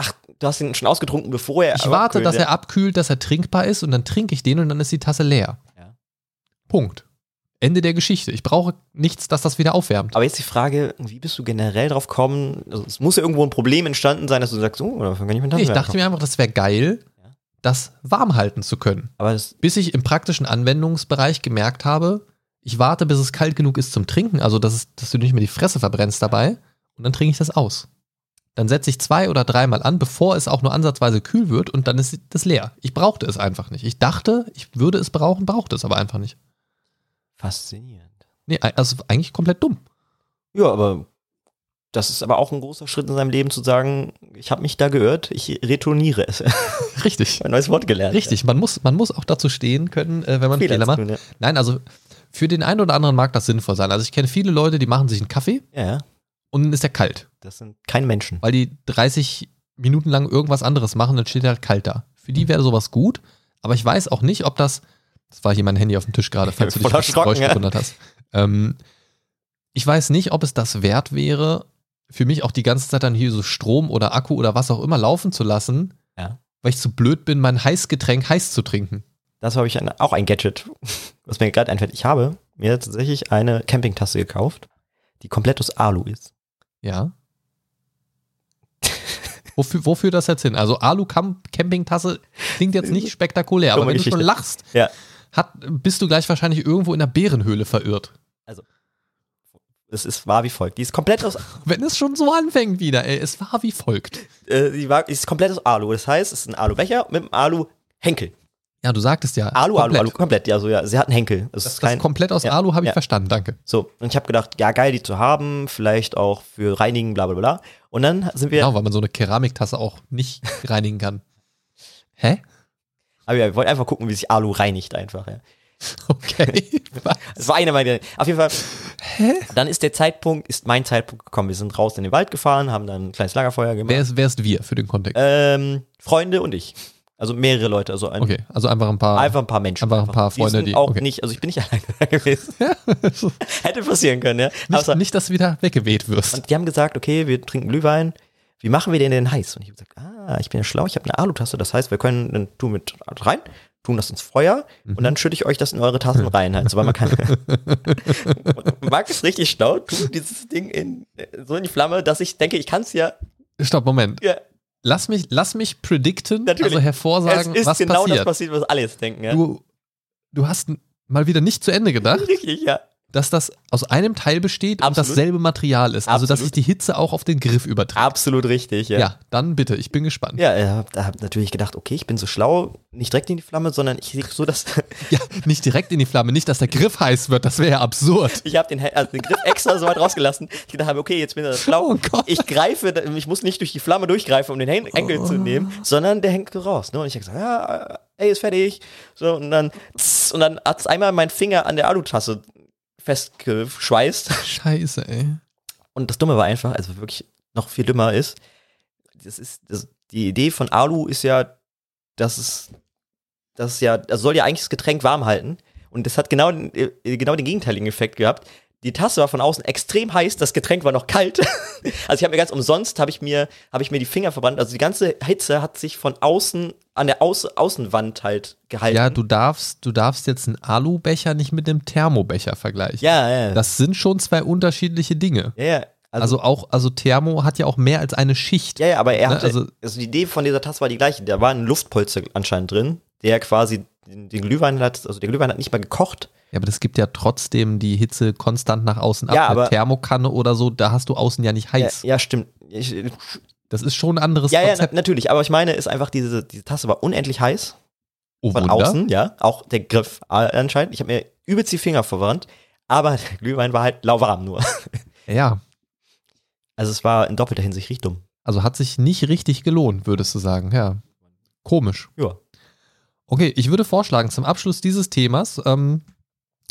Speaker 3: Ach, du hast ihn schon ausgetrunken, bevor er.
Speaker 2: Ich warte,
Speaker 3: abkühlt,
Speaker 2: dass er abkühlt, dass er trinkbar ist und dann trinke ich den und dann ist die Tasse leer.
Speaker 3: Ja.
Speaker 2: Punkt. Ende der Geschichte. Ich brauche nichts, dass das wieder aufwärmt.
Speaker 3: Aber jetzt die Frage, wie bist du generell drauf gekommen? Also es muss ja irgendwo ein Problem entstanden sein, dass du sagst, oh, davon kann ich mit
Speaker 2: Nee, ich dachte mir einfach, das wäre geil, das warm halten zu können.
Speaker 3: Aber
Speaker 2: Bis ich im praktischen Anwendungsbereich gemerkt habe, ich warte, bis es kalt genug ist zum Trinken, also dass, es, dass du nicht mehr die Fresse verbrennst dabei, und dann trinke ich das aus. Dann setze ich zwei oder dreimal an, bevor es auch nur ansatzweise kühl wird, und dann ist das leer. Ich brauchte es einfach nicht. Ich dachte, ich würde es brauchen, brauchte es aber einfach nicht.
Speaker 3: faszinierend.
Speaker 2: Nee, also eigentlich komplett dumm.
Speaker 3: Ja, aber das ist aber auch ein großer Schritt in seinem Leben zu sagen, ich habe mich da geirrt, ich retourniere es.
Speaker 2: Richtig.
Speaker 3: ein neues Wort gelernt.
Speaker 2: Richtig, man muss, man muss auch dazu stehen können, äh, wenn man
Speaker 3: Fehler
Speaker 2: Fehler macht.
Speaker 3: tun, ja.
Speaker 2: Nein, also für den einen oder anderen mag das sinnvoll sein. Also ich kenne viele Leute, die machen sich einen Kaffee
Speaker 3: ja,
Speaker 2: und dann ist der kalt,
Speaker 3: das sind keine Menschen.
Speaker 2: weil die 30 Minuten lang irgendwas anderes machen, dann steht er halt kalt da. Für die wäre sowas gut, aber ich weiß auch nicht, ob das, das war hier mein Handy auf dem Tisch gerade, falls du dich auf das Geräusch
Speaker 3: ja.
Speaker 2: gewundert hast. Ähm, ich weiß nicht, ob es das wert wäre, für mich auch die ganze Zeit dann hier so Strom oder Akku oder was auch immer laufen zu lassen,
Speaker 3: Ja.
Speaker 2: weil ich zu blöd bin, mein Heißgetränk heiß zu trinken.
Speaker 3: das habe ich ein, auch ein Gadget, was mir gerade einfällt. Ich habe mir tatsächlich eine Campingtasse gekauft, die komplett aus Alu ist.
Speaker 2: Ja. Wofür, wofür das jetzt hin? Also Alu-Campingtasse klingt jetzt nicht spektakulär, aber wenn du schon
Speaker 3: Geschichte.
Speaker 2: lachst,
Speaker 3: Ja.
Speaker 2: hat, bist du gleich wahrscheinlich irgendwo in der Bärenhöhle verirrt.
Speaker 3: Es ist, war wie folgt. Die ist komplett aus,
Speaker 2: Wenn es schon so anfängt wieder, ey, es war wie folgt.
Speaker 3: äh, die war, die ist komplett aus Alu. Das heißt, es ist ein Alubecher mit einem Alu-Henkel.
Speaker 2: Ja, du sagtest ja.
Speaker 3: Alu,
Speaker 2: komplett.
Speaker 3: Alu, Alu, komplett. Ja, so, ja. Sie hat einen Henkel. Das,
Speaker 2: Das,
Speaker 3: ist
Speaker 2: das
Speaker 3: kein,
Speaker 2: komplett aus
Speaker 3: Ja.
Speaker 2: Alu habe ich
Speaker 3: Ja.
Speaker 2: verstanden, danke.
Speaker 3: so. Und ich habe gedacht, ja, geil, die zu haben. Vielleicht auch für Reinigen, bla, bla, bla. Und dann sind wir,
Speaker 2: Genau, weil man so eine Keramiktasse auch nicht reinigen kann. Hä?
Speaker 3: aber ja, wir wollten einfach gucken, wie sich Alu reinigt einfach, ja.
Speaker 2: Okay.
Speaker 3: Das war eine meiner. Auf jeden Fall. Dann ist der Zeitpunkt, ist mein Zeitpunkt gekommen. Wir sind raus in den Wald gefahren, haben dann ein kleines Lagerfeuer gemacht.
Speaker 2: wer, ist, wer ist wir für den Kontext?
Speaker 3: ähm, Freunde und ich. Also mehrere Leute. Also ein,
Speaker 2: okay, also einfach ein paar.
Speaker 3: einfach ein paar Menschen.
Speaker 2: Einfach ein paar Freunde,
Speaker 3: sind
Speaker 2: die-
Speaker 3: auch
Speaker 2: okay.
Speaker 3: nicht, also ich bin nicht alleine da gewesen. Hätte passieren können, ja.
Speaker 2: nicht,
Speaker 3: Aber,
Speaker 2: nicht, dass du wieder weggeweht wirst.
Speaker 3: und die haben gesagt, okay, wir trinken Glühwein. Wie machen wir den denn heiß? Und ich habe gesagt, ah, ich bin ja schlau, ich habe eine Alutasse. Das heißt, wir können dann tun mit rein, tun das ins Feuer
Speaker 2: Mhm.
Speaker 3: und dann schütte ich euch das in eure Tassen rein. Also, weil man kann. Marc ist richtig schlau, tut dieses Ding in, so in die Flamme, dass ich denke, ich kann es ja,
Speaker 2: Stopp, Moment.
Speaker 3: ja.
Speaker 2: Lass mich, lass mich predikten,
Speaker 3: Natürlich.
Speaker 2: also hervorsagen,
Speaker 3: es ist
Speaker 2: was
Speaker 3: genau
Speaker 2: passiert.
Speaker 3: das passiert, was alle jetzt denken. Ja?
Speaker 2: Du, du hast mal wieder nicht zu Ende gedacht,
Speaker 3: Richtig, ja.
Speaker 2: Dass das aus einem Teil besteht und
Speaker 3: Absolut.
Speaker 2: dasselbe Material ist. Also, dass sich die Hitze auch auf den Griff überträgt.
Speaker 3: Absolut richtig, ja.
Speaker 2: Ja, dann bitte, ich bin gespannt.
Speaker 3: Ja, ja da habe natürlich gedacht, okay, ich bin so schlau, nicht direkt in die Flamme, sondern ich sehe so, dass
Speaker 2: Ja, nicht direkt in die Flamme, nicht, dass der Griff heiß wird, das wäre ja absurd.
Speaker 3: ich habe den, also den Griff extra so weit rausgelassen. Ich gedacht habe, okay, jetzt bin ich schlau.
Speaker 2: Oh.
Speaker 3: Ich greife, ich muss nicht durch die Flamme durchgreifen, um den Hen- Henkel zu nehmen, sondern der hängt raus. Ne? Und ich habe gesagt, ja, ey, ist fertig. So, und dann, tss, und dann hat es einmal mein Finger an der Alutasse festgeschweißt.
Speaker 2: Scheiße, ey.
Speaker 3: Und das Dumme war einfach, also wirklich noch viel dümmer ist, das ist, das, die Idee von Alu ist ja, dass es, dass es ja, also soll ja eigentlich das Getränk warm halten. Und das hat genau den, äh, genau den gegenteiligen Effekt gehabt. Die Tasse war von außen extrem heiß, das Getränk war noch kalt. also ich habe mir ganz umsonst, habe ich mir, habe ich mir die Finger verbrannt. Also die ganze Hitze hat sich von außen an der Auß Außenwand halt gehalten.
Speaker 2: Ja, du darfst, du darfst jetzt einen Alubecher nicht mit einem Thermobecher vergleichen.
Speaker 3: ja, ja.
Speaker 2: Das sind schon zwei unterschiedliche Dinge.
Speaker 3: ja, ja.
Speaker 2: Also, auch, also Thermo hat ja auch mehr als eine Schicht.
Speaker 3: Ja, ja, aber er
Speaker 2: Ne,
Speaker 3: hatte,
Speaker 2: also-
Speaker 3: also, die Idee von dieser Tasse war die gleiche. Da war ein Luftpolster anscheinend drin, der quasi den, den Glühwein hat, also der Glühwein hat nicht mal gekocht.
Speaker 2: Ja, aber das gibt ja trotzdem die Hitze konstant nach außen ab.
Speaker 3: Ja,
Speaker 2: Eine
Speaker 3: aber-
Speaker 2: Thermokanne oder so, da hast du außen ja nicht
Speaker 3: Ja,
Speaker 2: heiß.
Speaker 3: ja stimmt. Ich, ja,
Speaker 2: Das ist schon ein anderes
Speaker 3: ja, na,
Speaker 2: Konzept.
Speaker 3: natürlich. Aber ich meine, ist einfach diese, diese Tasse war unendlich heiß
Speaker 2: oh,
Speaker 3: von
Speaker 2: Wunder.
Speaker 3: außen, ja. Auch der Griff äh, anscheinend. Ich habe mir übelst die Finger verwandt, aber der Glühwein war halt lauwarm nur.
Speaker 2: Ja,
Speaker 3: Also es war in doppelter Hinsicht richtig dumm.
Speaker 2: also hat sich nicht richtig gelohnt, würdest du sagen. Ja, komisch.
Speaker 3: Ja.
Speaker 2: Okay, ich würde vorschlagen, zum Abschluss dieses Themas, ähm,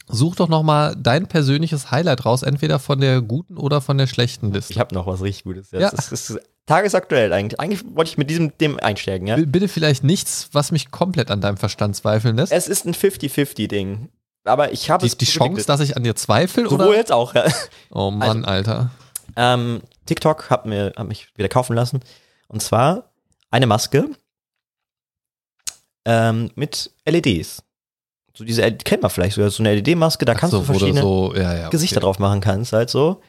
Speaker 2: such doch nochmal dein persönliches Highlight raus, entweder von der guten oder von der schlechten Liste.
Speaker 3: Ich habe noch was richtig Gutes.
Speaker 2: Ja.
Speaker 3: Das ist tagesaktuell eigentlich. Eigentlich wollte ich mit diesem dem einsteigen, ja.
Speaker 2: B- Bitte vielleicht nichts, was mich komplett an deinem Verstand zweifeln lässt.
Speaker 3: Es ist ein 50-50-Ding. Aber ich habe
Speaker 2: die
Speaker 3: es
Speaker 2: die Chance, dass ich an dir zweifle,
Speaker 3: sowohl
Speaker 2: oder?
Speaker 3: jetzt auch. Ja.
Speaker 2: Oh Mann, Alter.
Speaker 3: Ähm, TikTok hat mir hat mich wieder kaufen lassen. Und zwar eine Maske ähm, mit LEDs. So diese, kennt man vielleicht sogar, so eine LED-Maske, da kannst
Speaker 2: so,
Speaker 3: du verschiedene
Speaker 2: so, ja, ja, okay.
Speaker 3: Gesichter drauf machen kannst, halt so.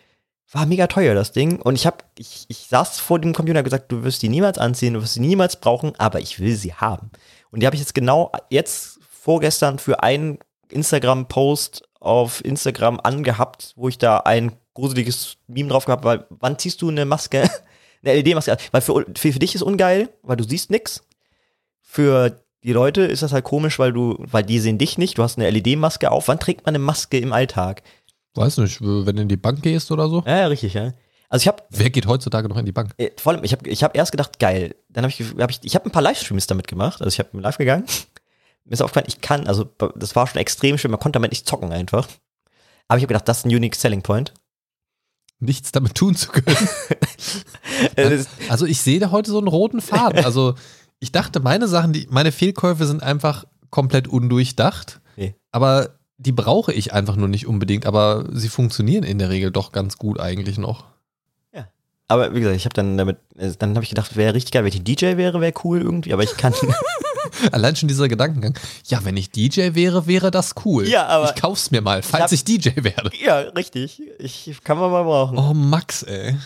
Speaker 3: War mega teuer, das Ding. Und ich hab, ich, ich saß vor dem Computer und gesagt, du wirst die niemals anziehen, du wirst sie niemals brauchen, aber ich will sie haben. Und die habe ich jetzt genau jetzt vorgestern für einen Instagram-Post auf Instagram angehabt, wo ich da ein gruseliges Meme drauf gehabt, weil wann ziehst du eine Maske, eine LED-Maske an? Weil für, für, für dich ist ungeil, weil du siehst nix. Für die Leute ist das halt komisch, weil du, weil die sehen dich nicht, du hast eine LED-Maske auf. Wann trägt man eine Maske im Alltag?
Speaker 2: Weiß nicht, wenn du in die Bank gehst oder so.
Speaker 3: Ja, ja richtig, ja. Also ich habe
Speaker 2: Wer geht heutzutage noch in die Bank?
Speaker 3: äh, vor allem, ich habe ich hab erst gedacht, geil. Dann habe ich, hab ich, ich habe ein paar Livestreams damit gemacht. Also ich habe live gegangen. Mir ist aufgefallen, ich kann, also das war schon extrem schön, man konnte damit nicht zocken einfach. Aber ich habe gedacht, das ist ein unique selling point.
Speaker 2: Nichts damit tun zu können.
Speaker 3: Äh,
Speaker 2: Also ich sehe da heute so einen roten Faden. Also ich dachte, meine Sachen, die, meine Fehlkäufe sind einfach komplett undurchdacht.
Speaker 3: Nee.
Speaker 2: Aber die brauche ich einfach nur nicht unbedingt. Aber sie funktionieren in der Regel doch ganz gut eigentlich noch.
Speaker 3: aber wie gesagt, ich habe dann damit, äh, dann habe ich gedacht, wäre richtig geil, wenn ich DJ wäre, wäre cool irgendwie, aber ich kann,
Speaker 2: Allein schon dieser Gedankengang. Ja, wenn ich DJ wäre, wäre das cool.
Speaker 3: Ja, aber-
Speaker 2: Ich kauf's mir mal, falls
Speaker 3: hab-
Speaker 2: ich, DJ werde.
Speaker 3: Ja, richtig. Ich kann man mal brauchen.
Speaker 2: Oh, Max, ey.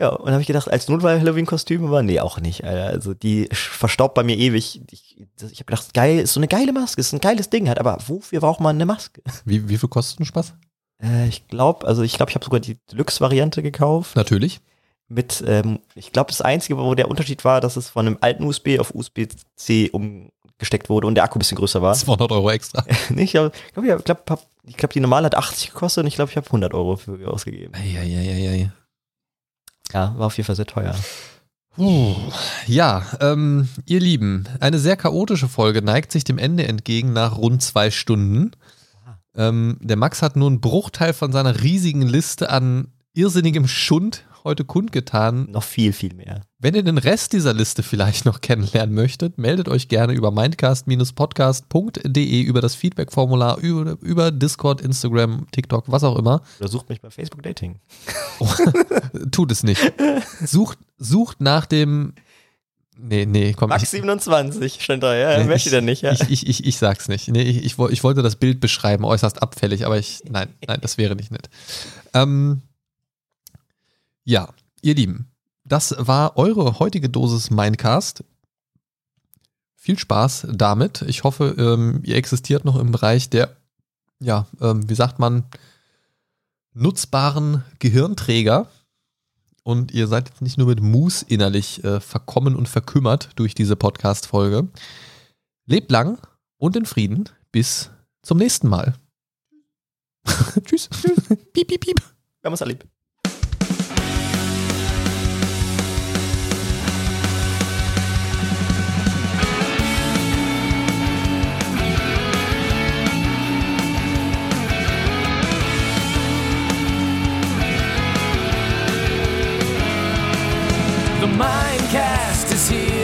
Speaker 3: Ja, und dann habe ich gedacht, als Notfall-Halloween-Kostüm, aber nee, auch nicht. Alter. Also die verstaubt bei mir ewig. Ich, ich habe gedacht, geil, ist so eine geile Maske, ist ein geiles Ding halt, aber wofür braucht man eine Maske?
Speaker 2: Wie, wie viel kostet ein Spaß?
Speaker 3: Äh, ich glaube, also ich glaube, ich habe sogar die Deluxe-Variante gekauft.
Speaker 2: Natürlich.
Speaker 3: Mit, ähm, ich glaube, das Einzige, wo der Unterschied war, dass es von einem alten USB auf USB-C umgesteckt wurde und der Akku ein bisschen größer war.
Speaker 2: 200 Euro extra.
Speaker 3: Nee, ich glaube, ich glaub, ich glaub, die normale hat 80 gekostet und ich glaube, ich habe 100 Euro für ausgegeben.
Speaker 2: Eieieiei.
Speaker 3: Ja, war auf jeden Fall sehr teuer.
Speaker 2: Uh, ja, ähm, ihr Lieben, eine sehr chaotische Folge neigt sich dem Ende entgegen nach rund zwei Stunden. Ähm, der Max hat nur einen Bruchteil von seiner riesigen Liste an irrsinnigem Schund heute kundgetan.
Speaker 3: Noch viel, viel mehr.
Speaker 2: Wenn ihr den Rest dieser Liste vielleicht noch kennenlernen möchtet, meldet euch gerne über mindcast-podcast.de über das Feedback-Formular, über, über Discord, Instagram, TikTok, was auch immer.
Speaker 3: Oder sucht mich bei Facebook Dating.
Speaker 2: Tut es nicht. Sucht, sucht nach dem. Nee, nee, komm.
Speaker 3: Max
Speaker 2: ich,
Speaker 3: 27 stand da, ja,
Speaker 2: Nee,
Speaker 3: möchte
Speaker 2: ich-
Speaker 3: der nicht, ja.
Speaker 2: Ich, ich, ich, ich sag's nicht. Nee, ich, ich, ich wollte das Bild beschreiben, äußerst abfällig, aber ich, nein, nein, das wäre nicht nett. Ähm, ja, ihr Lieben, das war eure heutige Dosis Mindcast. Viel Spaß damit. Ich hoffe, ähm, ihr existiert noch im Bereich der, ja, ähm, wie sagt man, nutzbaren Gehirnträger. Und ihr seid jetzt nicht nur mit Mus innerlich äh, verkommen und verkümmert durch diese Podcast-Folge. Lebt lang und in Frieden. Bis zum nächsten Mal. Tschüss. piep, piep, piep.
Speaker 3: Wir haben uns alle